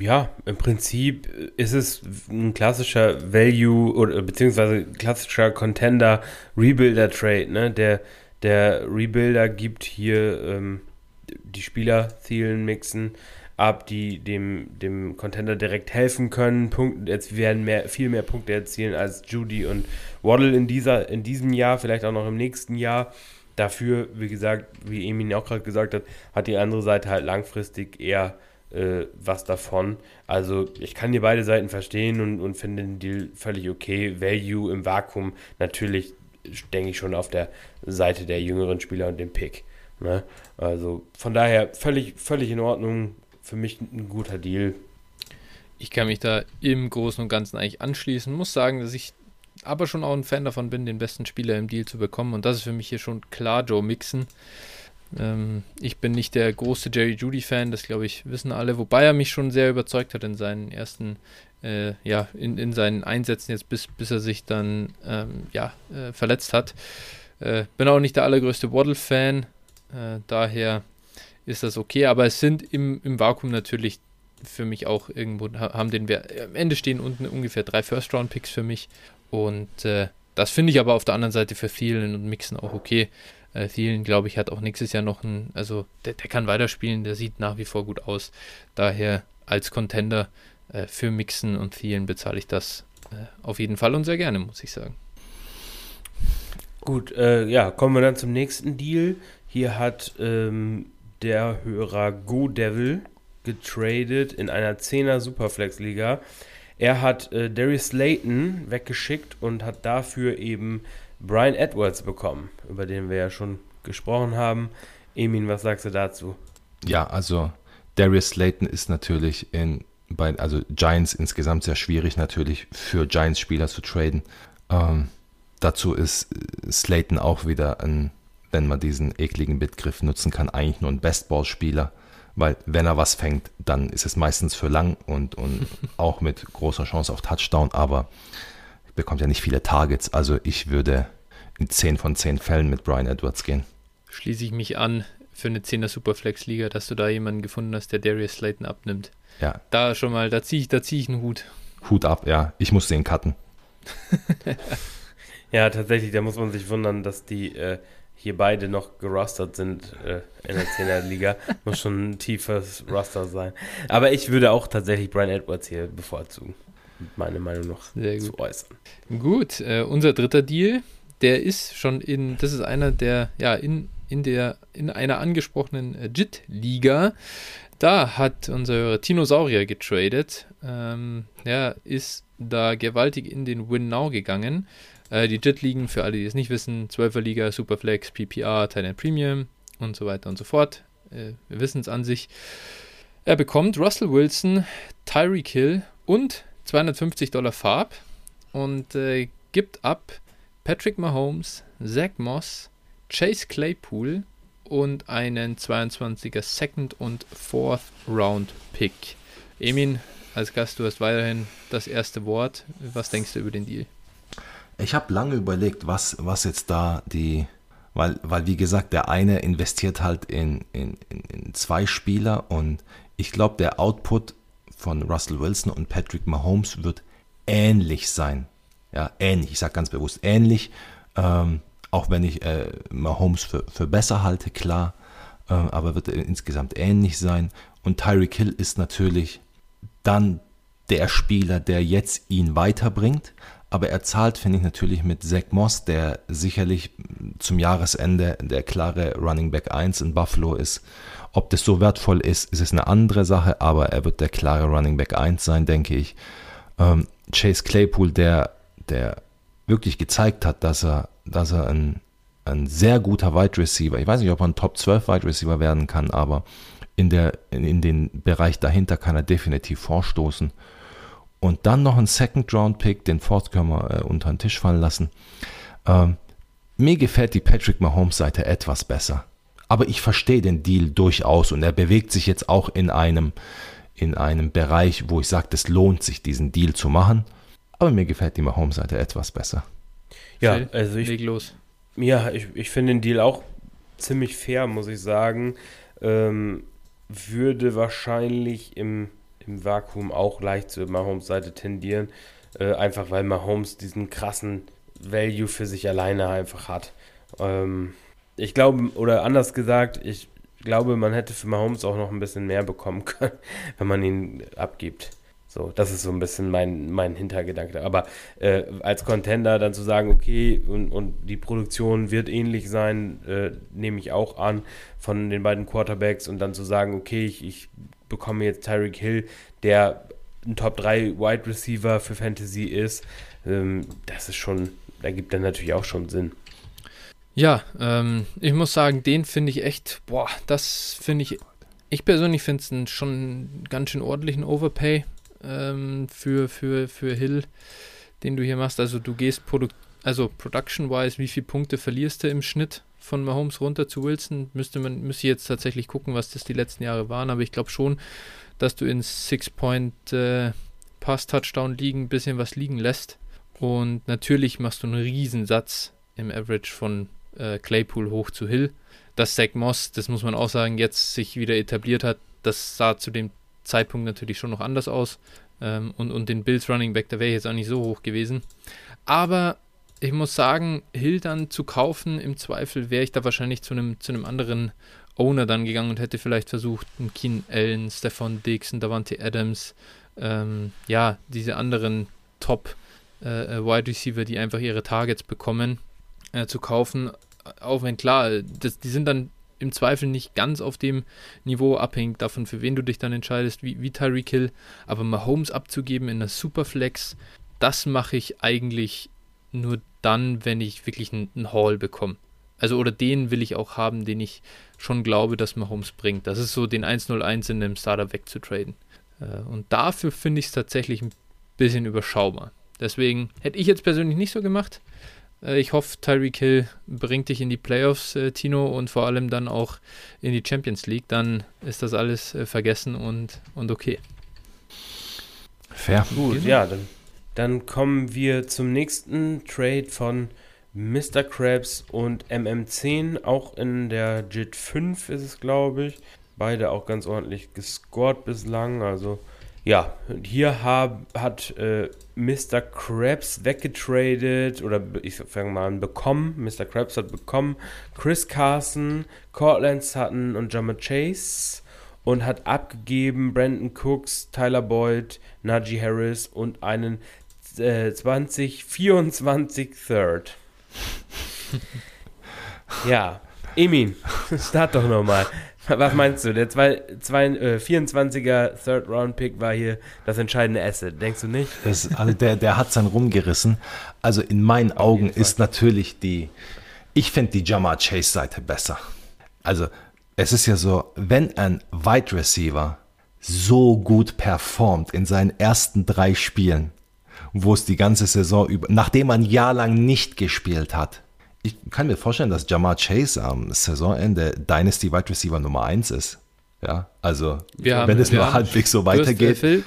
Ja, im Prinzip ist es ein klassischer Value oder beziehungsweise klassischer Contender Rebuilder Trade. Ne? Der, der Rebuilder gibt hier ähm, die Spieler Thielen, Mixen ab, die dem, dem Contender direkt helfen können. Punkt, jetzt werden mehr, viel mehr Punkte erzielen als Judy und Waddle in, dieser, in diesem Jahr, vielleicht auch noch im nächsten Jahr. Dafür, wie gesagt, wie Emin auch gerade gesagt hat, hat die andere Seite halt langfristig eher äh, was davon. Also ich kann hier beide Seiten verstehen und, und finde den Deal völlig okay. Value im Vakuum natürlich, denke ich, schon auf der Seite der jüngeren Spieler und dem Pick. Ne? Also von daher völlig, völlig in Ordnung. Für mich ein guter Deal. Ich kann mich da im Großen und Ganzen eigentlich anschließen. Muss sagen, dass ich aber schon auch ein Fan davon bin, den besten Spieler im Deal zu bekommen. Und das ist für mich hier schon klar Joe Mixon. Ähm, ich bin nicht der große Jerry Judy-Fan, das glaube ich wissen alle, wobei er mich schon sehr überzeugt hat in seinen ersten, äh, ja, in, in seinen Einsätzen jetzt, bis, bis er sich dann ähm, ja, äh, verletzt hat. Äh, bin auch nicht der allergrößte Waddle-Fan, äh, daher ist das okay, aber es sind im, im Vakuum natürlich für mich auch irgendwo, haben den Wert, am Ende stehen unten ungefähr drei First-Round-Picks für mich und äh, das finde ich aber auf der anderen Seite für vielen und Mixen auch okay. Äh, Thielen, glaube ich, hat auch nächstes Jahr noch ein, also der, der kann weiterspielen, der sieht nach wie vor gut aus. Daher als Contender äh, für Mixen und Thielen bezahle ich das äh, auf jeden Fall und sehr gerne, muss ich sagen. Gut, äh, ja, kommen wir dann zum nächsten Deal. Hier hat ähm, der Hörer Go Devil getradet in einer 10er Superflex-Liga. Er hat äh, Darius Slayton weggeschickt und hat dafür eben Brian Edwards bekommen, über den wir ja schon gesprochen haben. Emin, was sagst du dazu? Ja, also Darius Slayton ist natürlich in bei, also Giants insgesamt sehr schwierig natürlich für Giants-Spieler zu traden. Ähm, dazu ist Slayton auch wieder ein, wenn man diesen ekligen Begriff nutzen kann, eigentlich nur ein Bestball-Spieler, weil wenn er was fängt, dann ist es meistens für lang und, und auch mit großer Chance auf Touchdown, aber bekommt ja nicht viele Targets. Also ich würde in 10 von 10 Fällen mit Brian Edwards gehen. Schließe ich mich an für eine 10er Superflex-Liga, dass du da jemanden gefunden hast, der Darius Slayton abnimmt. Ja. Da schon mal, da ziehe ich, zieh ich einen Hut. Hut ab, ja. Ich muss den cutten. ja, tatsächlich, da muss man sich wundern, dass die äh, hier beide noch gerostert sind äh, in der 10er Liga. muss schon ein tiefes Roster sein. Aber ich würde auch tatsächlich Brian Edwards hier bevorzugen meine Meinung noch zu äußern. Gut, äh, unser dritter Deal, der ist schon in, das ist einer der, ja, in, in der, in einer angesprochenen äh, JIT-Liga. Da hat unser Tinosaurier getradet. Ähm, er ist da gewaltig in den Win Now gegangen. Äh, die JIT-Ligen, für alle, die es nicht wissen, 12er Liga, Superflex, PPR, Thailand Premium und so weiter und so fort. Äh, wir wissen es an sich. Er bekommt Russell Wilson, Tyreek Hill und 250 Dollar Farb und äh, gibt ab Patrick Mahomes, Zach Moss, Chase Claypool und einen 22er Second und Fourth Round Pick. Emin, als Gast, du hast weiterhin das erste Wort. Was denkst du über den Deal? Ich habe lange überlegt, was, was jetzt da die, weil, weil wie gesagt, der eine investiert halt in, in, in, zwei Spieler und ich glaube, der Output von Russell Wilson und Patrick Mahomes wird ähnlich sein. Ja, ähnlich, ich sage ganz bewusst ähnlich, ähm, auch wenn ich äh, Mahomes für, für besser halte, klar, äh, aber wird insgesamt ähnlich sein. Und Tyreek Hill ist natürlich dann der Spieler, der jetzt ihn weiterbringt, aber er zahlt, finde ich, natürlich mit Zach Moss, der sicherlich zum Jahresende der klare Running Back 1 in Buffalo ist ob das so wertvoll ist, ist es eine andere Sache, aber er wird der klare Running Back 1 sein, denke ich. Ähm, Chase Claypool, der, der wirklich gezeigt hat, dass er, dass er ein, ein sehr guter Wide Receiver, ich weiß nicht, ob er ein Top 12 Wide Receiver werden kann, aber in, der, in, in den Bereich dahinter kann er definitiv vorstoßen. Und dann noch ein Second Round Pick, den Fourth können wir äh, unter den Tisch fallen lassen. Ähm, mir gefällt die Patrick Mahomes Seite etwas besser. Aber ich verstehe den Deal durchaus und er bewegt sich jetzt auch in einem, in einem Bereich, wo ich sage, es lohnt sich, diesen Deal zu machen. Aber mir gefällt die Mahomes-Seite etwas besser. Ja, also ich, Leg los. Ja, ich, ich finde den Deal auch ziemlich fair, muss ich sagen. Ähm, würde wahrscheinlich im, im Vakuum auch leicht zur Mahomes-Seite tendieren. Äh, einfach weil Mahomes diesen krassen Value für sich alleine einfach hat. Ähm, ich glaube, oder anders gesagt, ich glaube, man hätte für Mahomes auch noch ein bisschen mehr bekommen können, wenn man ihn abgibt. So, das ist so ein bisschen mein, mein Hintergedanke. Aber äh, als Contender dann zu sagen, okay, und, und die Produktion wird ähnlich sein, äh, nehme ich auch an, von den beiden Quarterbacks und dann zu sagen, okay, ich, ich bekomme jetzt Tyreek Hill, der ein Top 3 Wide Receiver für Fantasy ist, ähm, das ist schon, da gibt dann natürlich auch schon Sinn. Ja, ähm, ich muss sagen, den finde ich echt, boah, das finde ich, ich persönlich finde es schon ganz schön ordentlichen Overpay ähm, für, für, für Hill, den du hier machst. Also du gehst Produ also production-wise, wie viele Punkte verlierst du im Schnitt von Mahomes runter zu Wilson? Müsste man, müsste jetzt tatsächlich gucken, was das die letzten Jahre waren, aber ich glaube schon, dass du in Six-Point äh, liegen, ein bisschen was liegen lässt. Und natürlich machst du einen Riesensatz im Average von äh, Claypool hoch zu Hill. Dass Zach Moss, das muss man auch sagen, jetzt sich wieder etabliert hat, das sah zu dem Zeitpunkt natürlich schon noch anders aus. Ähm, und, und den Bills Running Back, da wäre jetzt auch nicht so hoch gewesen. Aber ich muss sagen, Hill dann zu kaufen, im Zweifel wäre ich da wahrscheinlich zu einem, zu anderen Owner dann gegangen und hätte vielleicht versucht, einen Keen Allen, Stefan Dix, einen Davante Adams, ähm, ja, diese anderen Top äh, äh, Wide Receiver, die einfach ihre Targets bekommen, äh, zu kaufen. Auch wenn klar, das, die sind dann im Zweifel nicht ganz auf dem Niveau abhängig davon, für wen du dich dann entscheidest, wie, wie Tyreek Hill. Aber Mahomes abzugeben in der Superflex, das mache ich eigentlich nur dann, wenn ich wirklich einen, einen Haul bekomme. Also, oder den will ich auch haben, den ich schon glaube, dass Mahomes bringt. Das ist so, den 1-0-1 in einem Starter wegzutraden. Äh, und dafür finde ich es tatsächlich ein bisschen überschaubar. Deswegen hätte ich jetzt persönlich nicht so gemacht. Äh, ich hoffe, Tyreek Hill bringt dich in die Playoffs, äh, Tino, und vor allem dann auch in die Champions League. Dann ist das alles vergessen und, und okay. Fair. Gut, genau. ja, dann, dann kommen wir zum nächsten Trade von Mr. Krabs und MM10. Auch in der JIT 5 ist es, glaube ich. Beide auch ganz ordentlich gescored bislang. Also ja, hier hab, hat äh, Mr. Krabs weggetradet oder ich fange mal an, bekommen. Mr. Krabs hat bekommen Chris Carson, Cortland Sutton und Jammer Chase und hat abgegeben Brandon Cooks, Tyler Boyd, Najee Harris und einen äh, 2024 Third. ja, Emin, start doch nochmal. Was meinst du? Der zwei, zwei, äh, 24er Third Round Pick war hier das entscheidende Asset, denkst du nicht? Das, also der, der hat es dann rumgerissen. Also in meinen Augen ist natürlich die, ich finde die Jamar Chase Seite besser. Also es ist ja so, wenn ein Wide Receiver so gut performt in seinen ersten drei Spielen, wo es die ganze Saison über, nachdem man ein Jahr lang nicht gespielt hat, ich kann mir vorstellen, dass Jamar Chase am Saisonende Dynasty Wide Receiver Nummer 1 ist. Ja, also wir wenn es nur halbwegs so weitergeht. Hast, Phil,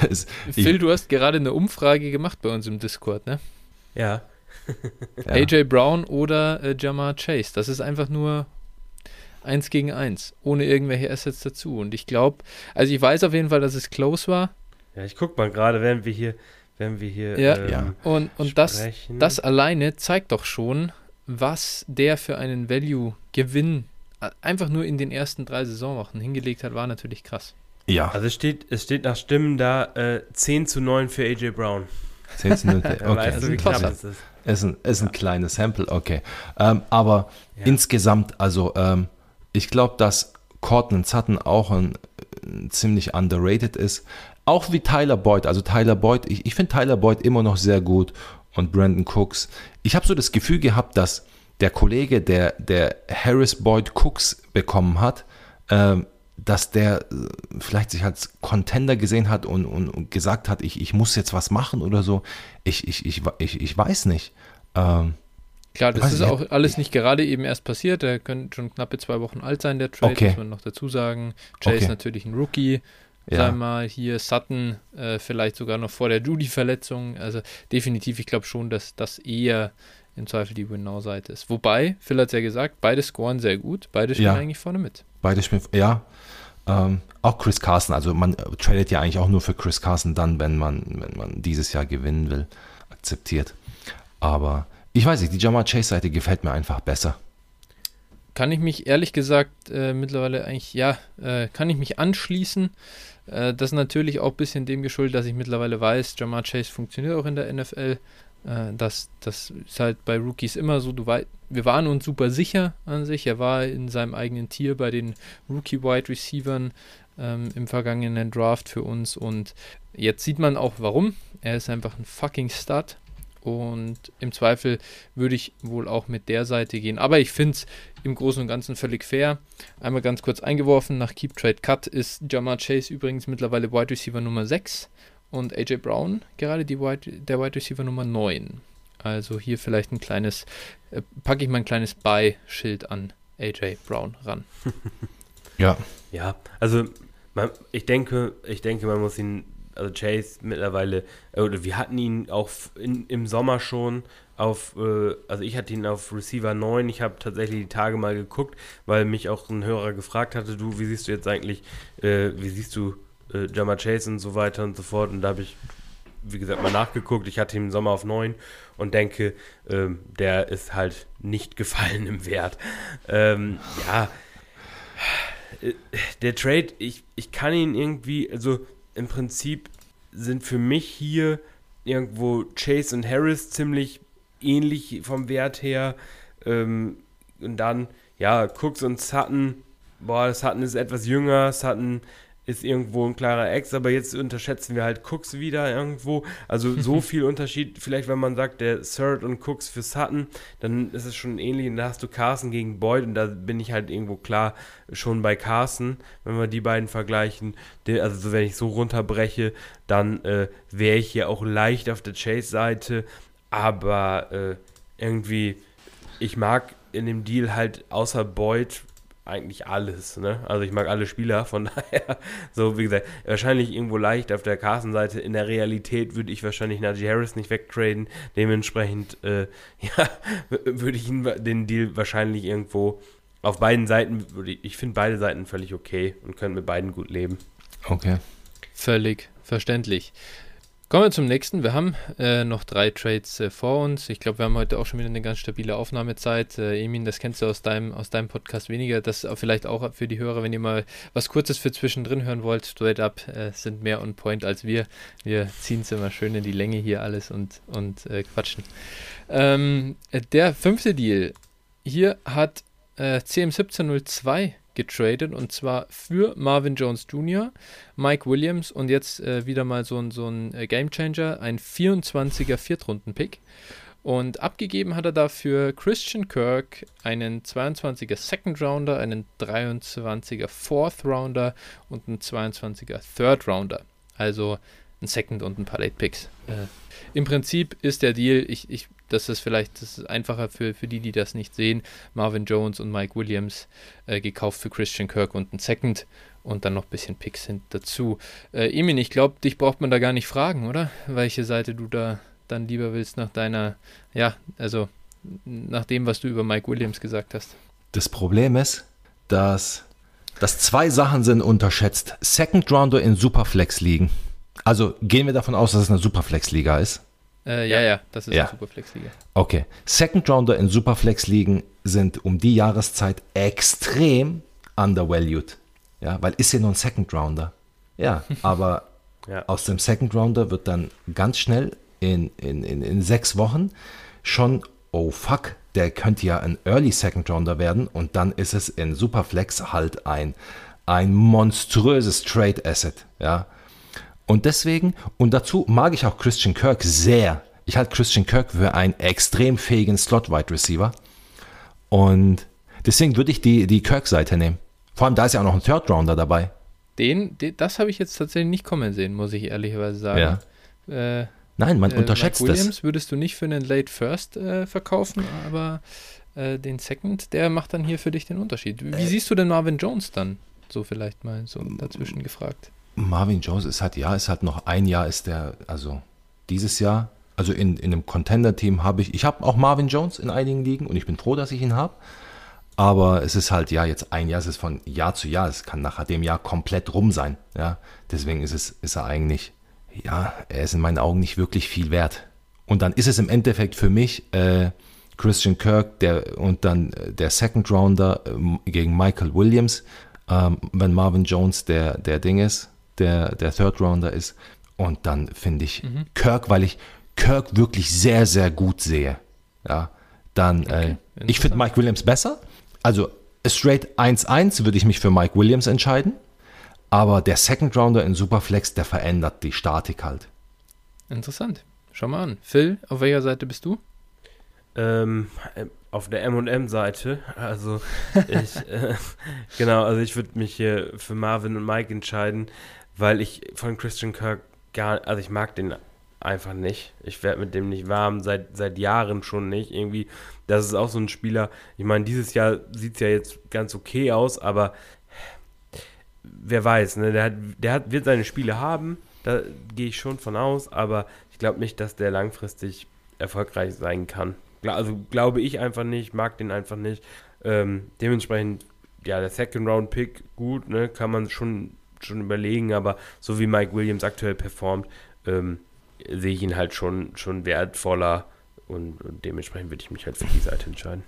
das, Phil du hast gerade eine Umfrage gemacht bei uns im Discord, ne? Ja. AJ Brown oder äh, Jamar Chase. Das ist einfach nur eins gegen eins, ohne irgendwelche Assets dazu. Und ich glaube, also ich weiß auf jeden Fall, dass es close war. Ja, ich guck mal gerade, während wir hier wenn wir hier. Ja, ähm, ja. und, und das, das alleine zeigt doch schon, was der für einen Value-Gewinn einfach nur in den ersten drei Saisonwochen hingelegt hat, war natürlich krass. Ja. Also es steht, es steht nach Stimmen da äh, 10 zu 9 für AJ Brown. 10 zu 9, okay. weißt du, wie knapp das ist? Ist ein, ist ein ja. kleines Sample, okay. Ähm, aber ja. insgesamt, also ähm, ich glaube, dass Cortland Sutton auch ein, ein ziemlich underrated ist. Auch wie Tyler Boyd. Also Tyler Boyd, ich, ich finde Tyler Boyd immer noch sehr gut und Brandon Cooks. Ich habe so das Gefühl gehabt, dass der Kollege, der, der Harris Boyd Cooks bekommen hat, ähm, dass der äh, vielleicht sich als Contender gesehen hat und, und, und, gesagt hat, ich, ich muss jetzt was machen oder so. Ich, ich, ich, ich, ich weiß nicht. Ähm, Klar, das ist auch alles nicht gerade eben erst passiert. Der könnte schon knappe zwei Wochen alt sein, der Trade, okay. muss man noch dazu sagen. Jay okay. ist natürlich ein Rookie. Ja. Sag mal, hier Sutton, äh, vielleicht sogar noch vor der Judy-Verletzung. Also definitiv, ich glaube schon, dass das eher im Zweifel die Winnow-Seite ist. Wobei, Phil hat es ja gesagt, beide scoren sehr gut, beide spielen ja. eigentlich vorne mit. Beide spielen, ja. Ähm, auch Chris Carson, also man tradet ja eigentlich auch nur für Chris Carson dann, wenn man, wenn man dieses Jahr gewinnen will, akzeptiert. Aber ich weiß nicht, die Jamal Chase-Seite gefällt mir einfach besser. kann ich mich ehrlich gesagt äh, mittlerweile eigentlich, ja, äh, kann ich mich anschließen. Äh, das ist natürlich auch ein bisschen dem geschuldet, dass ich mittlerweile weiß, Jamar Chase funktioniert auch in der NFL. Äh, das, das ist halt bei Rookies immer so. Du wei wir waren uns super sicher an sich. Er war in seinem eigenen Tier bei den Rookie-Wide Receivern ähm, im vergangenen Draft für uns. Und jetzt sieht man auch warum. Er ist einfach ein fucking Stud. Und im Zweifel würde ich wohl auch mit der Seite gehen. Aber ich finde es im Großen und Ganzen völlig fair. Einmal ganz kurz eingeworfen, nach Keep Trade Cut ist Jamar Chase übrigens mittlerweile Wide Receiver Nummer 6 und AJ Brown gerade die Wide, der Wide Receiver Nummer 9. Also hier vielleicht ein kleines, äh, packe ich mal ein kleines Buy-Schild an AJ Brown ran. ja. Ja, also man, ich denke, ich denke, man muss ihn also Chase mittlerweile, äh, oder wir hatten ihn auch in, im Sommer schon auf, äh, also ich hatte ihn auf Receiver 9, ich habe tatsächlich die Tage mal geguckt, weil mich auch ein Hörer gefragt hatte, du, wie siehst du jetzt eigentlich, äh, wie siehst du äh, Jammer Chase und so weiter und so fort. Und da habe ich, wie gesagt, mal nachgeguckt, ich hatte ihn im Sommer auf 9 und denke, ähm, der ist halt nicht gefallen im Wert. Ähm, ja, äh, der Trade, ich, ich kann ihn irgendwie, also im Prinzip sind für mich hier irgendwo Chase und Harris ziemlich ähnlich vom Wert her. Ähm, und dann, ja, Cooks und Sutton. Boah, Sutton ist etwas jünger. Sutton ist irgendwo ein klarer Ex, aber jetzt unterschätzen wir halt Cooks wieder irgendwo. Also so viel Unterschied, vielleicht wenn man sagt, der Third und Cooks für Sutton, dann ist es schon ähnlich. Und da hast du Carson gegen Boyd und da bin ich halt irgendwo klar schon bei Carson, wenn wir die beiden vergleichen. Also wenn ich so runterbreche, dann äh, wäre ich hier auch leicht auf der Chase-Seite, aber äh, irgendwie, ich mag in dem Deal halt außer Boyd eigentlich alles. Ne? Also ich mag alle Spieler, von daher, so wie gesagt, wahrscheinlich irgendwo leicht auf der Carson-Seite. In der Realität würde ich wahrscheinlich Najee Harris nicht wegtraden. Dementsprechend, äh, ja, würde ich den Deal wahrscheinlich irgendwo auf beiden Seiten, ich finde beide Seiten völlig okay und können mit beiden gut leben. Okay. Völlig verständlich. Kommen wir zum nächsten. Wir haben äh, noch drei Trades äh, vor uns. Ich glaube, wir haben heute auch schon wieder eine ganz stabile Aufnahmezeit. Äh, Emin, das kennst du aus deinem, aus deinem Podcast weniger. Das vielleicht auch für die Hörer, wenn ihr mal was Kurzes für zwischendrin hören wollt. Straight up äh, sind mehr on point als wir. Wir ziehen es immer schön in die Länge hier alles und, und äh, quatschen. Ähm, der fünfte Deal. Hier hat äh, CM1702 getradet und zwar für Marvin Jones Jr., Mike Williams und jetzt äh, wieder mal so ein, so ein äh, Gamechanger, ein 24er Viertrunden-Pick. Und abgegeben hat er dafür Christian Kirk, einen 22er Second Rounder, einen 23er Fourth Rounder und einen 22er Third Rounder. Also ein Second und ein paar Late Picks. Äh, Im Prinzip ist der Deal, ich, ich das ist vielleicht das ist einfacher für, für die, die das nicht sehen. Marvin Jones und Mike Williams äh, gekauft für Christian Kirk und ein Second und dann noch ein bisschen Picks sind dazu. Äh, Emin, ich glaube, dich braucht man da gar nicht fragen, oder? Welche Seite du da dann lieber willst nach deiner, ja, also nach dem, was du über Mike Williams gesagt hast. Das Problem ist, dass, dass zwei Sachen sind unterschätzt. Second Rounder in Superflex liegen. Also gehen wir davon aus, dass es eine Superflex-Liga ist. Äh, ja, ja, das ist ja. eine Superflex-Liga. Okay. Second Rounder in Superflex-Ligen sind um die Jahreszeit extrem undervalued. Ja, weil ist ja nur ein Second Rounder. Ja, aber ja. aus dem Second Rounder wird dann ganz schnell in, in, in, in sechs Wochen schon, oh fuck, der könnte ja ein Early Second Rounder werden und dann ist es in Superflex halt ein, ein monströses Trade Asset. Ja, und deswegen, und dazu mag ich auch Christian Kirk sehr. Ich halte Christian Kirk für einen extrem fähigen Slot-Wide Receiver. Und deswegen würde ich die, die Kirk-Seite nehmen. Vor allem, da ist ja auch noch ein Third Rounder dabei. Den, den das habe ich jetzt tatsächlich nicht kommen sehen, muss ich ehrlicherweise sagen. Ja. Äh, Nein, man äh, unterschätzt Mike Williams das. würdest du nicht für einen Late First äh, verkaufen, aber äh, den Second, der macht dann hier für dich den Unterschied. Wie äh. siehst du denn Marvin Jones dann? So vielleicht mal so dazwischen gefragt. Marvin Jones ist halt, ja, ist halt noch ein Jahr ist der, also dieses Jahr, also in, in einem Contender-Team habe ich, ich habe auch Marvin Jones in einigen Ligen und ich bin froh, dass ich ihn habe. Aber es ist halt, ja, jetzt ein Jahr, es ist von Jahr zu Jahr, es kann nach dem Jahr komplett rum sein. Ja, deswegen ist es, ist er eigentlich, ja, er ist in meinen Augen nicht wirklich viel wert. Und dann ist es im Endeffekt für mich äh, Christian Kirk der, und dann der Second Rounder ähm, gegen Michael Williams, ähm, wenn Marvin Jones der, der Ding ist, der, der Third Rounder ist. Und dann finde ich mhm. Kirk, weil ich Kirk wirklich sehr, sehr gut sehe. Ja, dann, okay, äh, ich finde Mike Williams besser. Also straight 1-1 würde ich mich für Mike Williams entscheiden. Aber der Second Rounder in Superflex, der verändert die Statik halt. Interessant. Schau mal an. Phil, auf welcher Seite bist du? Ähm, auf der M&M-Seite. Also ich, äh, genau, also ich würde mich hier für Marvin und Mike entscheiden, weil ich von Christian Kirk gar, also ich mag den einfach nicht. Ich werde mit dem nicht warm, seit, seit Jahren schon nicht. Irgendwie, das ist auch so ein Spieler. Ich meine, dieses Jahr sieht es ja jetzt ganz okay aus, aber wer weiß, ne? Der, hat, der hat, wird seine Spiele haben, da gehe ich schon von aus, aber ich glaube nicht, dass der langfristig erfolgreich sein kann. Also glaube ich einfach nicht, mag den einfach nicht. Ähm, dementsprechend, ja, der Second Round Pick, gut, ne, kann man schon, schon überlegen, aber so wie Mike Williams aktuell performt, ähm, sehe ich ihn halt schon, schon wertvoller und, und dementsprechend würde ich mich halt für die Seite entscheiden.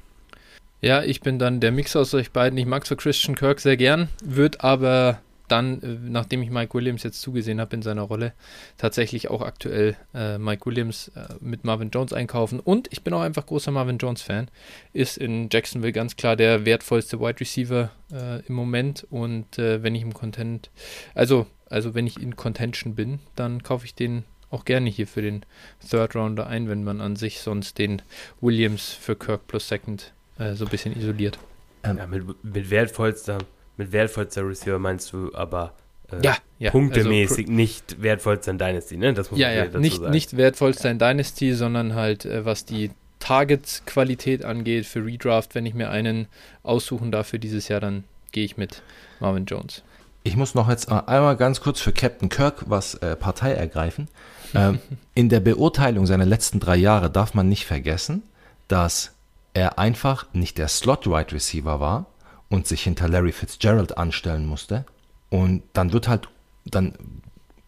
Ja, ich bin dann der Mix aus euch beiden. Ich mag zwar Christian Kirk sehr gern, würde aber dann, äh, nachdem ich Mike Williams jetzt zugesehen habe in seiner Rolle, tatsächlich auch aktuell äh, Mike Williams äh, mit Marvin Jones einkaufen. Und ich bin auch einfach großer Marvin Jones-Fan. Ist in Jacksonville ganz klar der wertvollste Wide Receiver äh, im Moment. Und äh, wenn ich im Content, also, also wenn ich in Contention bin, dann kaufe ich den auch gerne hier für den Third Rounder ein, wenn man an sich sonst den Williams für Kirk plus Second äh, so ein bisschen isoliert. Ähm, ja, mit, mit wertvollster mit wertvollster Receiver meinst du aber äh, ja, ja, punktemäßig also, nicht wertvollster in Dynasty, ne? Das muss ja, ja, dazu nicht, sagen. nicht wertvollster in Dynasty, sondern halt, äh, was die Target-Qualität angeht für Redraft, wenn ich mir einen aussuchen darf für dieses Jahr, dann gehe ich mit Marvin Jones. Ich muss noch jetzt einmal ganz kurz für Captain Kirk was äh, Partei ergreifen. Ähm, in der Beurteilung seiner letzten drei Jahre darf man nicht vergessen, dass er einfach nicht der Slot-Wide Receiver war, und sich hinter Larry Fitzgerald anstellen musste. Und dann wird halt, dann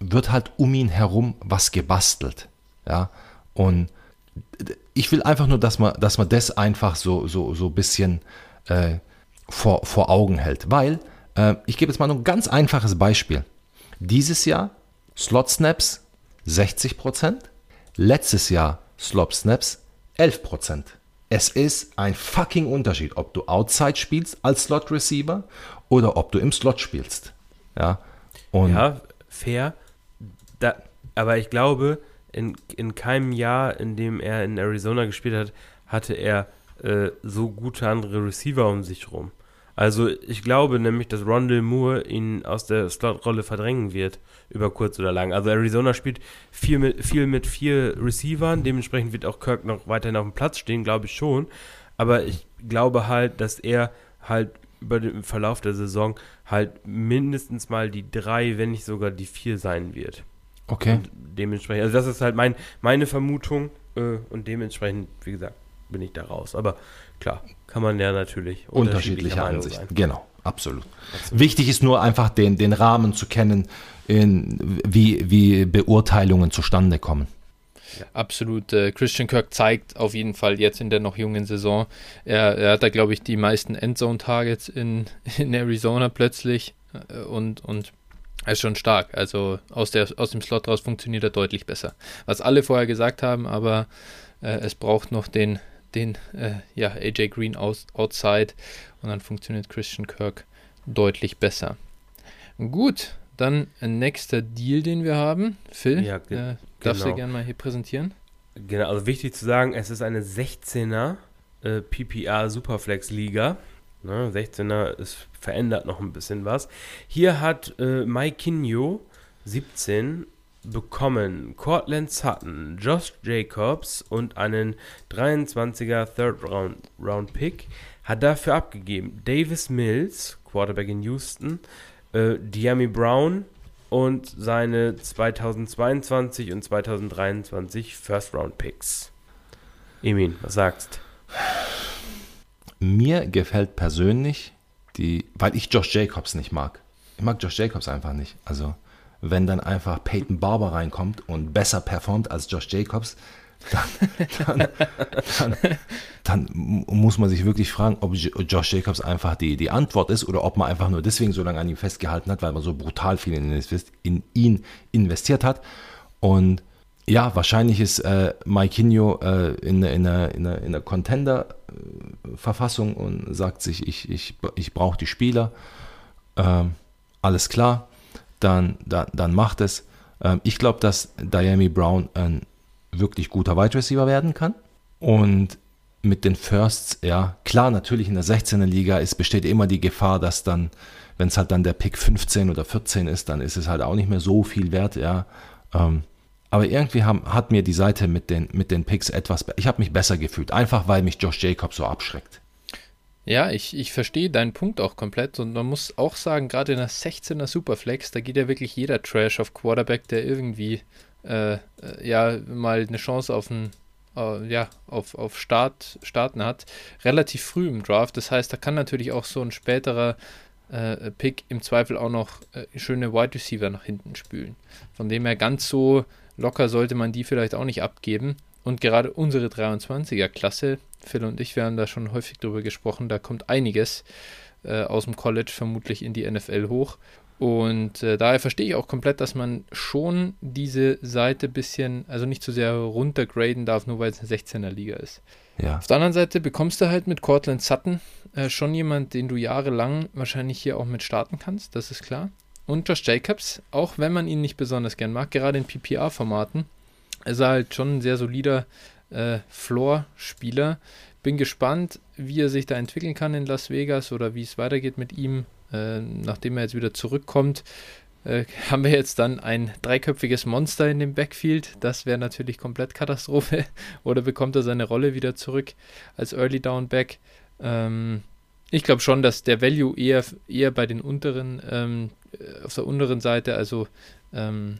wird halt um ihn herum was gebastelt. Ja. Und ich will einfach nur, dass man, dass man das einfach so, so, so ein bisschen äh, vor, vor Augen hält. Weil, äh, ich gebe jetzt mal nur ein ganz einfaches Beispiel. Dieses Jahr Slot Snaps 60%, letztes Jahr Slot Snaps 11%. Es ist ein fucking Unterschied, ob du Outside spielst als Slot Receiver oder ob du im Slot spielst. Ja, und ja fair. Da, aber ich glaube, in, in keinem Jahr, in dem er in Arizona gespielt hat, hatte er äh, so gute andere Receiver um sich herum. Also ich glaube nämlich, dass Rondell Moore ihn aus der Slot-Rolle verdrängen wird, über kurz oder lang. Also Arizona spielt viel mit, viel mit vier Receivern, dementsprechend wird auch Kirk noch weiterhin auf dem Platz stehen, glaube ich schon. Aber ich glaube halt, dass er halt über den Verlauf der Saison halt mindestens mal die drei, wenn nicht sogar die vier sein wird. Okay. Und dementsprechend, also das ist halt mein, meine Vermutung äh, und dementsprechend, wie gesagt, bin ich da raus. Aber klar, kann man ja natürlich unterschiedliche Ansichten. Sein. Genau, absolut. absolut. Wichtig ist nur einfach den, den Rahmen zu kennen, in, wie, wie Beurteilungen zustande kommen. Ja. Absolut. Äh, Christian Kirk zeigt auf jeden Fall jetzt in der noch jungen Saison. Er, er hat da, glaube ich, die meisten Endzone-Targets in, in Arizona plötzlich äh, und, und er ist schon stark. Also aus, der, aus dem Slot raus funktioniert er deutlich besser. Was alle vorher gesagt haben, aber äh, es braucht noch den, den äh, ja, AJ Green aus, outside und dann funktioniert Christian Kirk deutlich besser. Gut, dann ein nächster Deal, den wir haben. Phil, ja, ge äh, darfst genau. du gerne mal hier präsentieren? Genau, also wichtig zu sagen, es ist eine 16er äh, PPR Superflex Liga. Ne, 16er, es verändert noch ein bisschen was. Hier hat äh, Mike Kinyo 17 bekommen Cortland Sutton, Josh Jacobs und einen 23er Third Round, Round Pick. Hat dafür abgegeben Davis Mills, Quarterback in Houston, äh, Diami Brown und seine 2022 und 2023 First Round Picks. Emin, was sagst? Mir gefällt persönlich die, weil ich Josh Jacobs nicht mag. Ich mag Josh Jacobs einfach nicht. Also wenn dann einfach Peyton Barber reinkommt und besser performt als Josh Jacobs, dann, dann, dann, muss man sich wirklich fragen, ob Josh Jacobs einfach die, die Antwort ist oder ob man einfach nur deswegen so lange an ihm festgehalten hat, weil man so brutal viel in, ihn investiert hat. Und ja, wahrscheinlich ist äh, Maikinho äh, in, in, einer, in, einer, in einer Contender-Verfassung und sagt sich, ich, ich, ich brauche die Spieler. Ähm, alles klar, dann, dann, dann macht es. Ähm, ich glaube, dass Diami Brown ein wirklich guter Wide Receiver werden kann. Und mit den Firsts, ja, klar, natürlich in der 16er Liga ist, besteht immer die Gefahr, dass dann, wenn es halt dann der Pick 15 oder 14 ist, dann ist es halt auch nicht mehr so viel wert, ja. Ähm, aber irgendwie haben, hat mir die Seite mit den, mit den Picks etwas, ich habe mich besser gefühlt, einfach weil mich Josh Jacobs so abschreckt. Ja, ich, ich verstehe deinen Punkt auch komplett und man muss auch sagen, gerade in der 16er Superflex, da geht ja wirklich jeder Trash auf Quarterback, der irgendwie äh, äh, ja mal eine Chance auf ein äh, ja, auf, auf Start, Starten hat, relativ früh im Draft. Das heißt, da kann natürlich auch so ein späterer äh, Pick im Zweifel auch noch äh, schöne Wide Receiver nach hinten spülen. Von dem her ganz so locker sollte man die vielleicht auch nicht abgeben. Und gerade unsere 23er-Klasse, Phil und ich, wir haben da schon häufig drüber gesprochen, da kommt einiges äh, aus dem College vermutlich in die NFL hoch. Und äh, daher verstehe ich auch komplett, dass man schon diese Seite ein bisschen, also nicht zu so sehr runtergraden darf, nur weil es eine 16er Liga ist. Ja. Auf der anderen Seite bekommst du halt mit Cortland Sutton äh, schon jemand, den du jahrelang wahrscheinlich hier auch mit starten kannst, das ist klar. Und Josh Jacobs, auch wenn man ihn nicht besonders gern mag, gerade in PPR-Formaten, ist er halt schon ein sehr solider äh, Floor-Spieler. Bin gespannt, wie er sich da entwickeln kann in Las Vegas oder wie es weitergeht mit ihm äh, nachdem er jetzt wieder zurückkommt, äh, haben wir jetzt dann ein dreiköpfiges Monster in dem Backfield. Das wäre natürlich komplett Katastrophe. Oder bekommt er seine Rolle wieder zurück als Early Down Back? Ähm, ich glaube schon, dass der Value eher, eher bei den unteren, ähm, auf der unteren Seite, also ähm,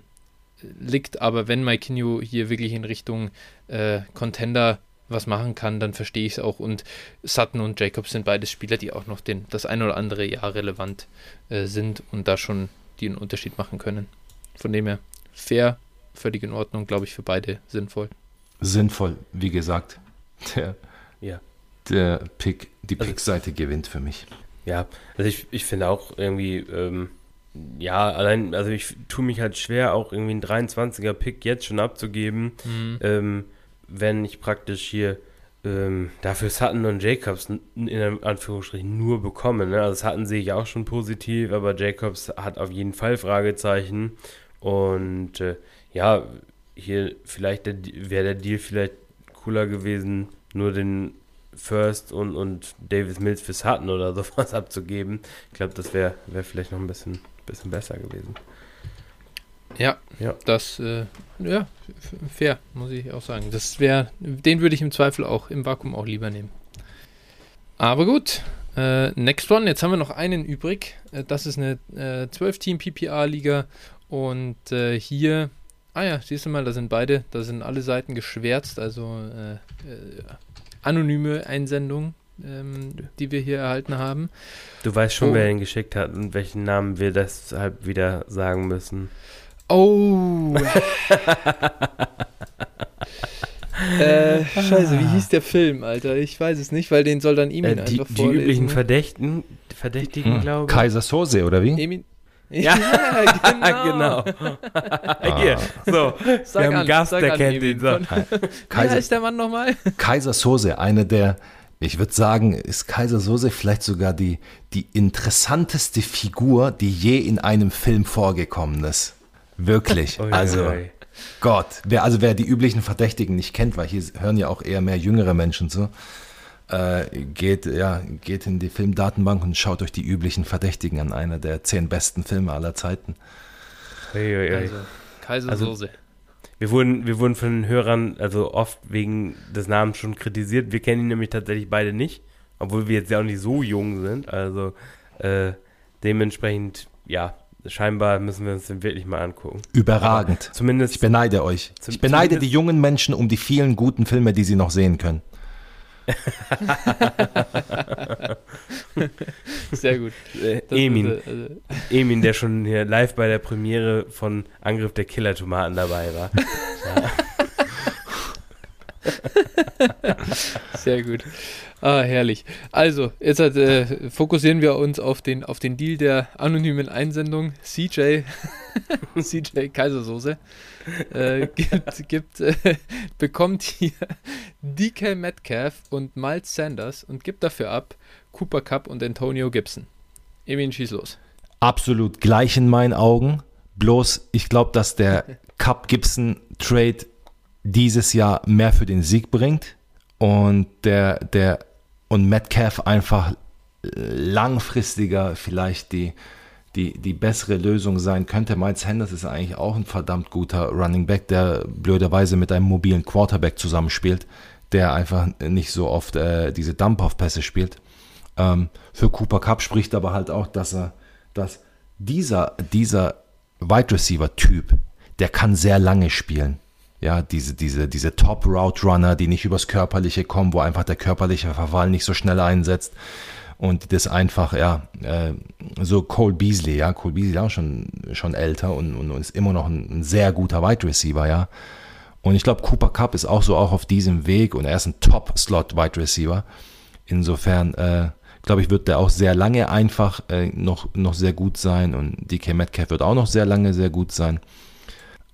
liegt, aber wenn Mike Kinyo hier wirklich in Richtung äh, Contender was machen kann, dann verstehe ich es auch. Und Sutton und Jacobs sind beides Spieler, die auch noch den, das ein oder andere Jahr relevant äh, sind und da schon die einen Unterschied machen können. Von dem her fair, völlig in Ordnung, glaube ich, für beide sinnvoll. Sinnvoll, wie gesagt. Der, ja. der Pick, die also Pick-Seite gewinnt für mich. Ja, also ich, ich finde auch irgendwie, ähm, ja, allein, also ich tue mich halt schwer, auch irgendwie einen 23er Pick jetzt schon abzugeben. Mhm. Ähm, wenn ich praktisch hier ähm, dafür Sutton und Jacobs in Anführungsstrichen nur bekomme. Ne? Also Sutton sehe ich auch schon positiv, aber Jacobs hat auf jeden Fall Fragezeichen. Und äh, ja, hier vielleicht wäre der Deal vielleicht cooler gewesen, nur den First und, und Davis Mills für Sutton oder sowas abzugeben. Ich glaube, das wäre wär vielleicht noch ein bisschen, bisschen besser gewesen. Ja, ja. das, äh, ja, fair, muss ich auch sagen. Das wäre, den würde ich im Zweifel auch im Vakuum auch lieber nehmen. Aber gut, äh, next one, jetzt haben wir noch einen übrig. Äh, das ist eine äh, 12-Team-PPA-Liga und äh, hier, ah ja, siehst du mal, da sind beide, da sind alle Seiten geschwärzt, also äh, anonyme Einsendungen. Ähm, die wir hier erhalten haben. Du weißt schon, oh. wer ihn geschickt hat und welchen Namen wir deshalb wieder sagen müssen. Oh. äh, scheiße, wie hieß der Film, Alter? Ich weiß es nicht, weil den soll dann Emin äh, die, einfach vorlesen. Die üblichen ne? Verdächtigen, Verdächtigen, hm. glaube ich. Kaiser Sose, oder wie? Emin ja, genau. genau. Hier, so, sag wir haben einen Gast, der an, kennt ihn. So. Kaiser, Wie heißt der Mann nochmal? Kaiser Sose, eine der, ich würde sagen, ist Kaiser Sose vielleicht sogar die, die interessanteste Figur, die je in einem Film vorgekommen ist. Wirklich. Oi, also, oi. Gott. Wer, also wer die üblichen Verdächtigen nicht kennt, weil hier hören ja auch eher mehr jüngere Menschen zu, äh, geht, ja, geht in die Filmdatenbank und schaut euch die üblichen Verdächtigen an. Einer der zehn besten Filme aller Zeiten. Oi, also, Kaiser also, Soße. Wir wurden, wir wurden von den Hörern also oft wegen des Namens schon kritisiert. Wir kennen ihn nämlich tatsächlich beide nicht, obwohl wir jetzt ja auch nicht so jung sind. Also äh, dementsprechend, ja, scheinbar müssen wir uns den wirklich mal angucken. Überragend. Aber zumindest. Ich beneide euch. Ich beneide die jungen Menschen um die vielen guten Filme, die sie noch sehen können. Sehr gut. Äh, Emin. Ist, äh, Emin, der schon hier live bei der Premiere von Angriff der Killer-Tomaten dabei war. Sehr gut. Ah, herrlich. Also, jetzt äh, fokussieren wir uns auf den, auf den Deal der anonymen Einsendung. CJ, CJ Kaisersoße, äh, gibt, gibt, äh, bekommt hier DK Metcalf und Miles Sanders und gibt dafür ab Cooper Cup und Antonio Gibson. Emin, schieß los. Absolut gleich in meinen Augen. Bloß, ich glaube, dass der Cup-Gibson-Trade dieses Jahr mehr für den Sieg bringt und der, der und Metcalf einfach langfristiger vielleicht die, die, die bessere Lösung sein könnte. Miles Sanders ist eigentlich auch ein verdammt guter Running Back, der blöderweise mit einem mobilen Quarterback zusammenspielt, der einfach nicht so oft äh, diese Dump-Off-Pässe spielt. Ähm, für Cooper Cup spricht aber halt auch, dass er, dass dieser, dieser Wide Receiver-Typ, der kann sehr lange spielen. Ja, diese, diese, diese Top Route Runner, die nicht übers Körperliche kommen, wo einfach der körperliche Verfall nicht so schnell einsetzt. Und das einfach, ja, äh, so Cole Beasley, ja, Cole Beasley auch schon, schon älter und, und, ist immer noch ein, ein, sehr guter Wide Receiver, ja. Und ich glaube, Cooper Cup ist auch so auch auf diesem Weg und er ist ein Top-Slot Wide Receiver. Insofern, äh, glaube ich, wird der auch sehr lange einfach äh, noch, noch sehr gut sein und DK Metcalf wird auch noch sehr lange sehr gut sein.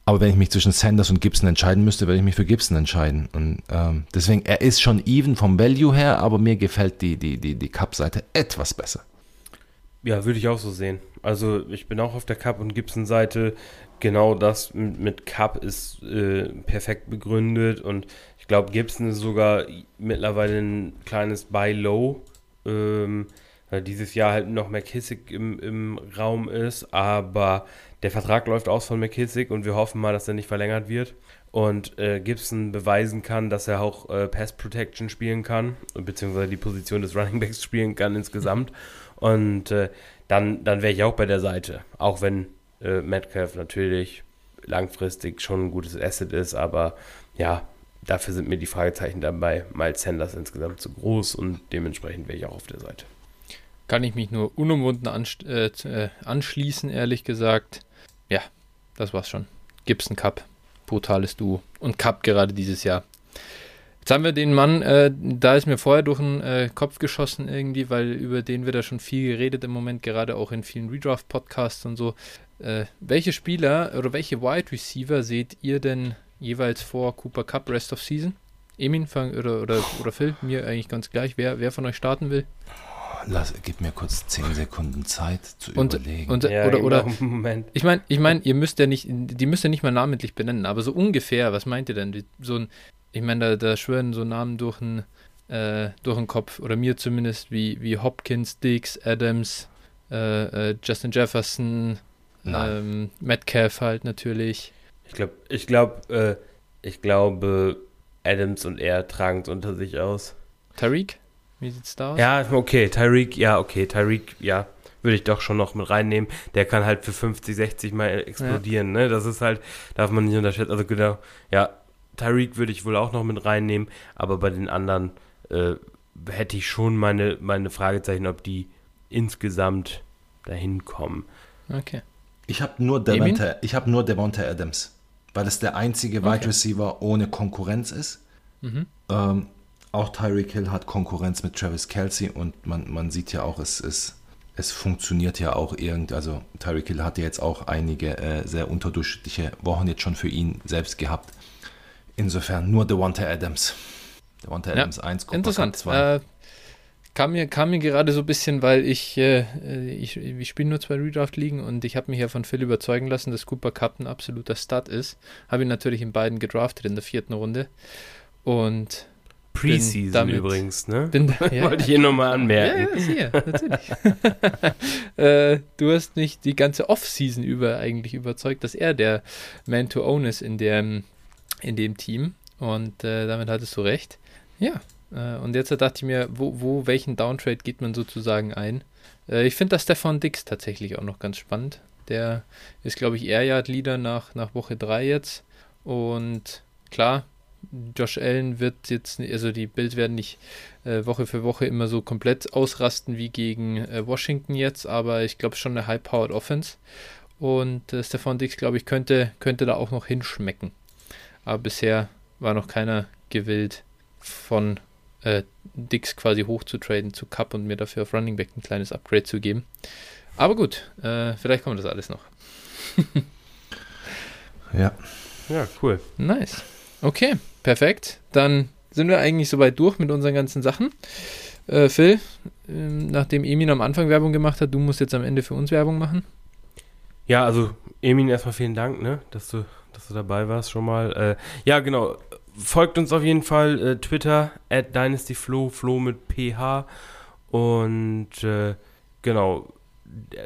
Aber wenn ich mich zwischen Sanders und Gibson entscheiden müsste, würde ich mich für Gibson entscheiden. Und ähm, deswegen, er ist schon even vom Value her, aber mir gefällt die, die, die, die Cup-Seite etwas besser. Ja, würde ich auch so sehen. Also ich bin auch auf der Cup- und Gibson-Seite. Genau das mit Cup ist äh, perfekt begründet und ich glaube, Gibson ist sogar mittlerweile ein kleines Buy-Low, ähm, weil dieses Jahr halt noch McKissick im, im Raum ist, aber der Vertrag läuft aus von McKissick und wir hoffen mal, dass er nicht verlängert wird. Und äh, Gibson beweisen kann, dass er auch äh, Pass Protection spielen kann, beziehungsweise die Position des Running Backs spielen kann insgesamt. Und äh, dann, dann wäre ich auch bei der Seite. Auch wenn äh, Metcalf natürlich langfristig schon ein gutes Asset ist, aber ja, dafür sind mir die Fragezeichen dabei. Miles Sanders insgesamt zu groß und dementsprechend wäre ich auch auf der Seite. Kann ich mich nur unumwunden äh, äh, anschließen, ehrlich gesagt das war's schon. Gibson Cup, brutales Duo. Und Cup gerade dieses Jahr. Jetzt haben wir den Mann, äh, da ist mir vorher durch den äh, Kopf geschossen irgendwie, weil über den wird da schon viel geredet im Moment, gerade auch in vielen Redraft-Podcasts und so. Äh, welche Spieler oder welche Wide Receiver seht ihr denn jeweils vor Cooper Cup Rest of Season? Emin oder, oder, oder Phil, mir eigentlich ganz gleich, wer, wer von euch starten will. Lass, gib mir kurz zehn Sekunden Zeit zu und, überlegen. Und, ja, oder, oder Moment. Ich meine, ich mein, ihr müsst ja nicht, die müsst ihr nicht mal namentlich benennen, aber so ungefähr, was meint ihr denn? So ein, ich meine, da, da schwören so Namen durch den, äh, durch den Kopf, oder mir zumindest, wie, wie Hopkins, Diggs, Adams, äh, äh, Justin Jefferson, ähm, Metcalf halt natürlich. Ich glaube, ich glaube, äh, ich glaube, Adams und er tragen es unter sich aus. Tariq? Wie sieht's da aus? Ja, okay, Tyreek, ja, okay, Tyreek, ja, würde ich doch schon noch mit reinnehmen. Der kann halt für 50, 60 mal explodieren, ja. ne? Das ist halt, darf man nicht unterschätzen. Also genau, ja, Tyreek würde ich wohl auch noch mit reinnehmen, aber bei den anderen äh, hätte ich schon meine, meine Fragezeichen, ob die insgesamt dahin kommen. Okay. Ich habe nur Devonta, ich habe nur Devonta Adams, weil es der einzige okay. Wide Receiver ohne Konkurrenz ist. Mhm. Ähm, auch Tyreek Hill hat Konkurrenz mit Travis Kelsey und man, man sieht ja auch, es, es, es funktioniert ja auch irgend, also Tyreek Hill hatte jetzt auch einige äh, sehr unterdurchschnittliche Wochen jetzt schon für ihn selbst gehabt. Insofern nur Devonta Adams. Devonta Adams ja, 1, Interessant. 2. Äh, kam mir, kam mir gerade so ein bisschen, weil ich, äh, ich, ich spiele nur zwei Redraft-Ligen und ich habe mich ja von Phil überzeugen lassen, dass Cooper Cup ein absoluter Stud ist. Habe ihn natürlich in beiden gedraftet in der vierten Runde. Und Preseason damit, übrigens, ne? Bin, ja, Wollte ich hier nochmal anmerken. Ja, ja, sicher, natürlich. äh, du hast mich die ganze Off-Season über eigentlich überzeugt, dass er der Man to Own ist in dem, in dem Team. Und äh, damit hattest du recht. Ja. Äh, und jetzt dachte ich mir, wo, wo, welchen Downtrade geht man sozusagen ein? Äh, ich finde das Stefan Dix tatsächlich auch noch ganz spannend. Der ist, glaube ich, Air Yard Leader nach, nach Woche 3 jetzt. Und klar, Josh Allen wird jetzt, also die Bills werden nicht äh, Woche für Woche immer so komplett ausrasten wie gegen äh, Washington jetzt, aber ich glaube schon eine High-Powered Offense. Und äh, Stefan Dix, glaube ich, könnte, könnte da auch noch hinschmecken. Aber bisher war noch keiner gewillt, von äh, Dix quasi hochzutraden zu Cup und mir dafür auf Running Back ein kleines Upgrade zu geben. Aber gut, äh, vielleicht kommt das alles noch. ja. Ja, cool. Nice. Okay, perfekt. Dann sind wir eigentlich soweit durch mit unseren ganzen Sachen. Äh, Phil, äh, nachdem Emin am Anfang Werbung gemacht hat, du musst jetzt am Ende für uns Werbung machen. Ja, also Emin, erstmal vielen Dank, ne, dass du, dass du dabei warst schon mal. Äh, ja, genau. Folgt uns auf jeden Fall äh, Twitter at DynastyFlow, Flow mit PH. Und äh, genau,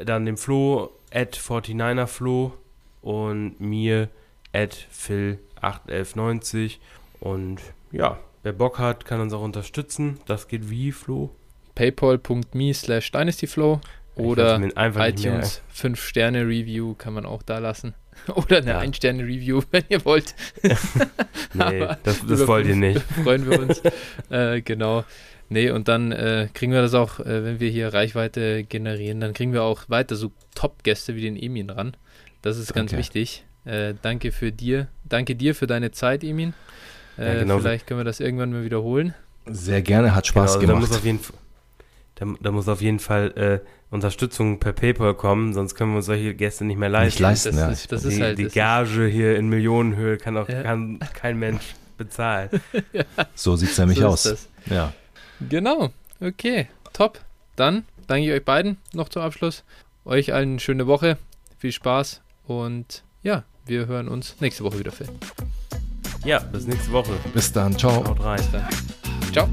dann dem Flo at 49erFlow und mir at Phil81190. Und ja, wer Bock hat, kann uns auch unterstützen. Das geht wie, Flo? paypal.me slash dynastyflow oder iTunes 5-Sterne-Review kann man auch da lassen. Oder eine ja. 1-Sterne-Review, wenn ihr wollt. nee, das, das wollt ihr nicht. Freuen wir uns. äh, genau. Nee, und dann äh, kriegen wir das auch, äh, wenn wir hier Reichweite generieren, dann kriegen wir auch weiter so Top-Gäste wie den Emin ran. Das ist ganz okay. wichtig. Äh, danke für dir. Danke dir für deine Zeit, Emin. Ja, äh, genau. Vielleicht können wir das irgendwann mal wiederholen. Sehr gerne, hat Spaß genau, also gemacht. Da muss auf jeden, da, da muss auf jeden Fall äh, Unterstützung per PayPal kommen, sonst können wir uns solche Gäste nicht mehr leisten. Nicht leisten, das ja. Ist, das die, ist halt, die Gage hier in Millionenhöhe kann auch ja. kann kein Mensch bezahlen. ja. So sieht es nämlich so aus. Ja. Genau. Okay. Top. Dann danke ich euch beiden noch zum Abschluss. Euch allen eine schöne Woche. Viel Spaß und ja, wir hören uns nächste Woche wieder, Phil. Ja, bis nächste Woche. Bis dann. Ciao. Haut rein. Ciao.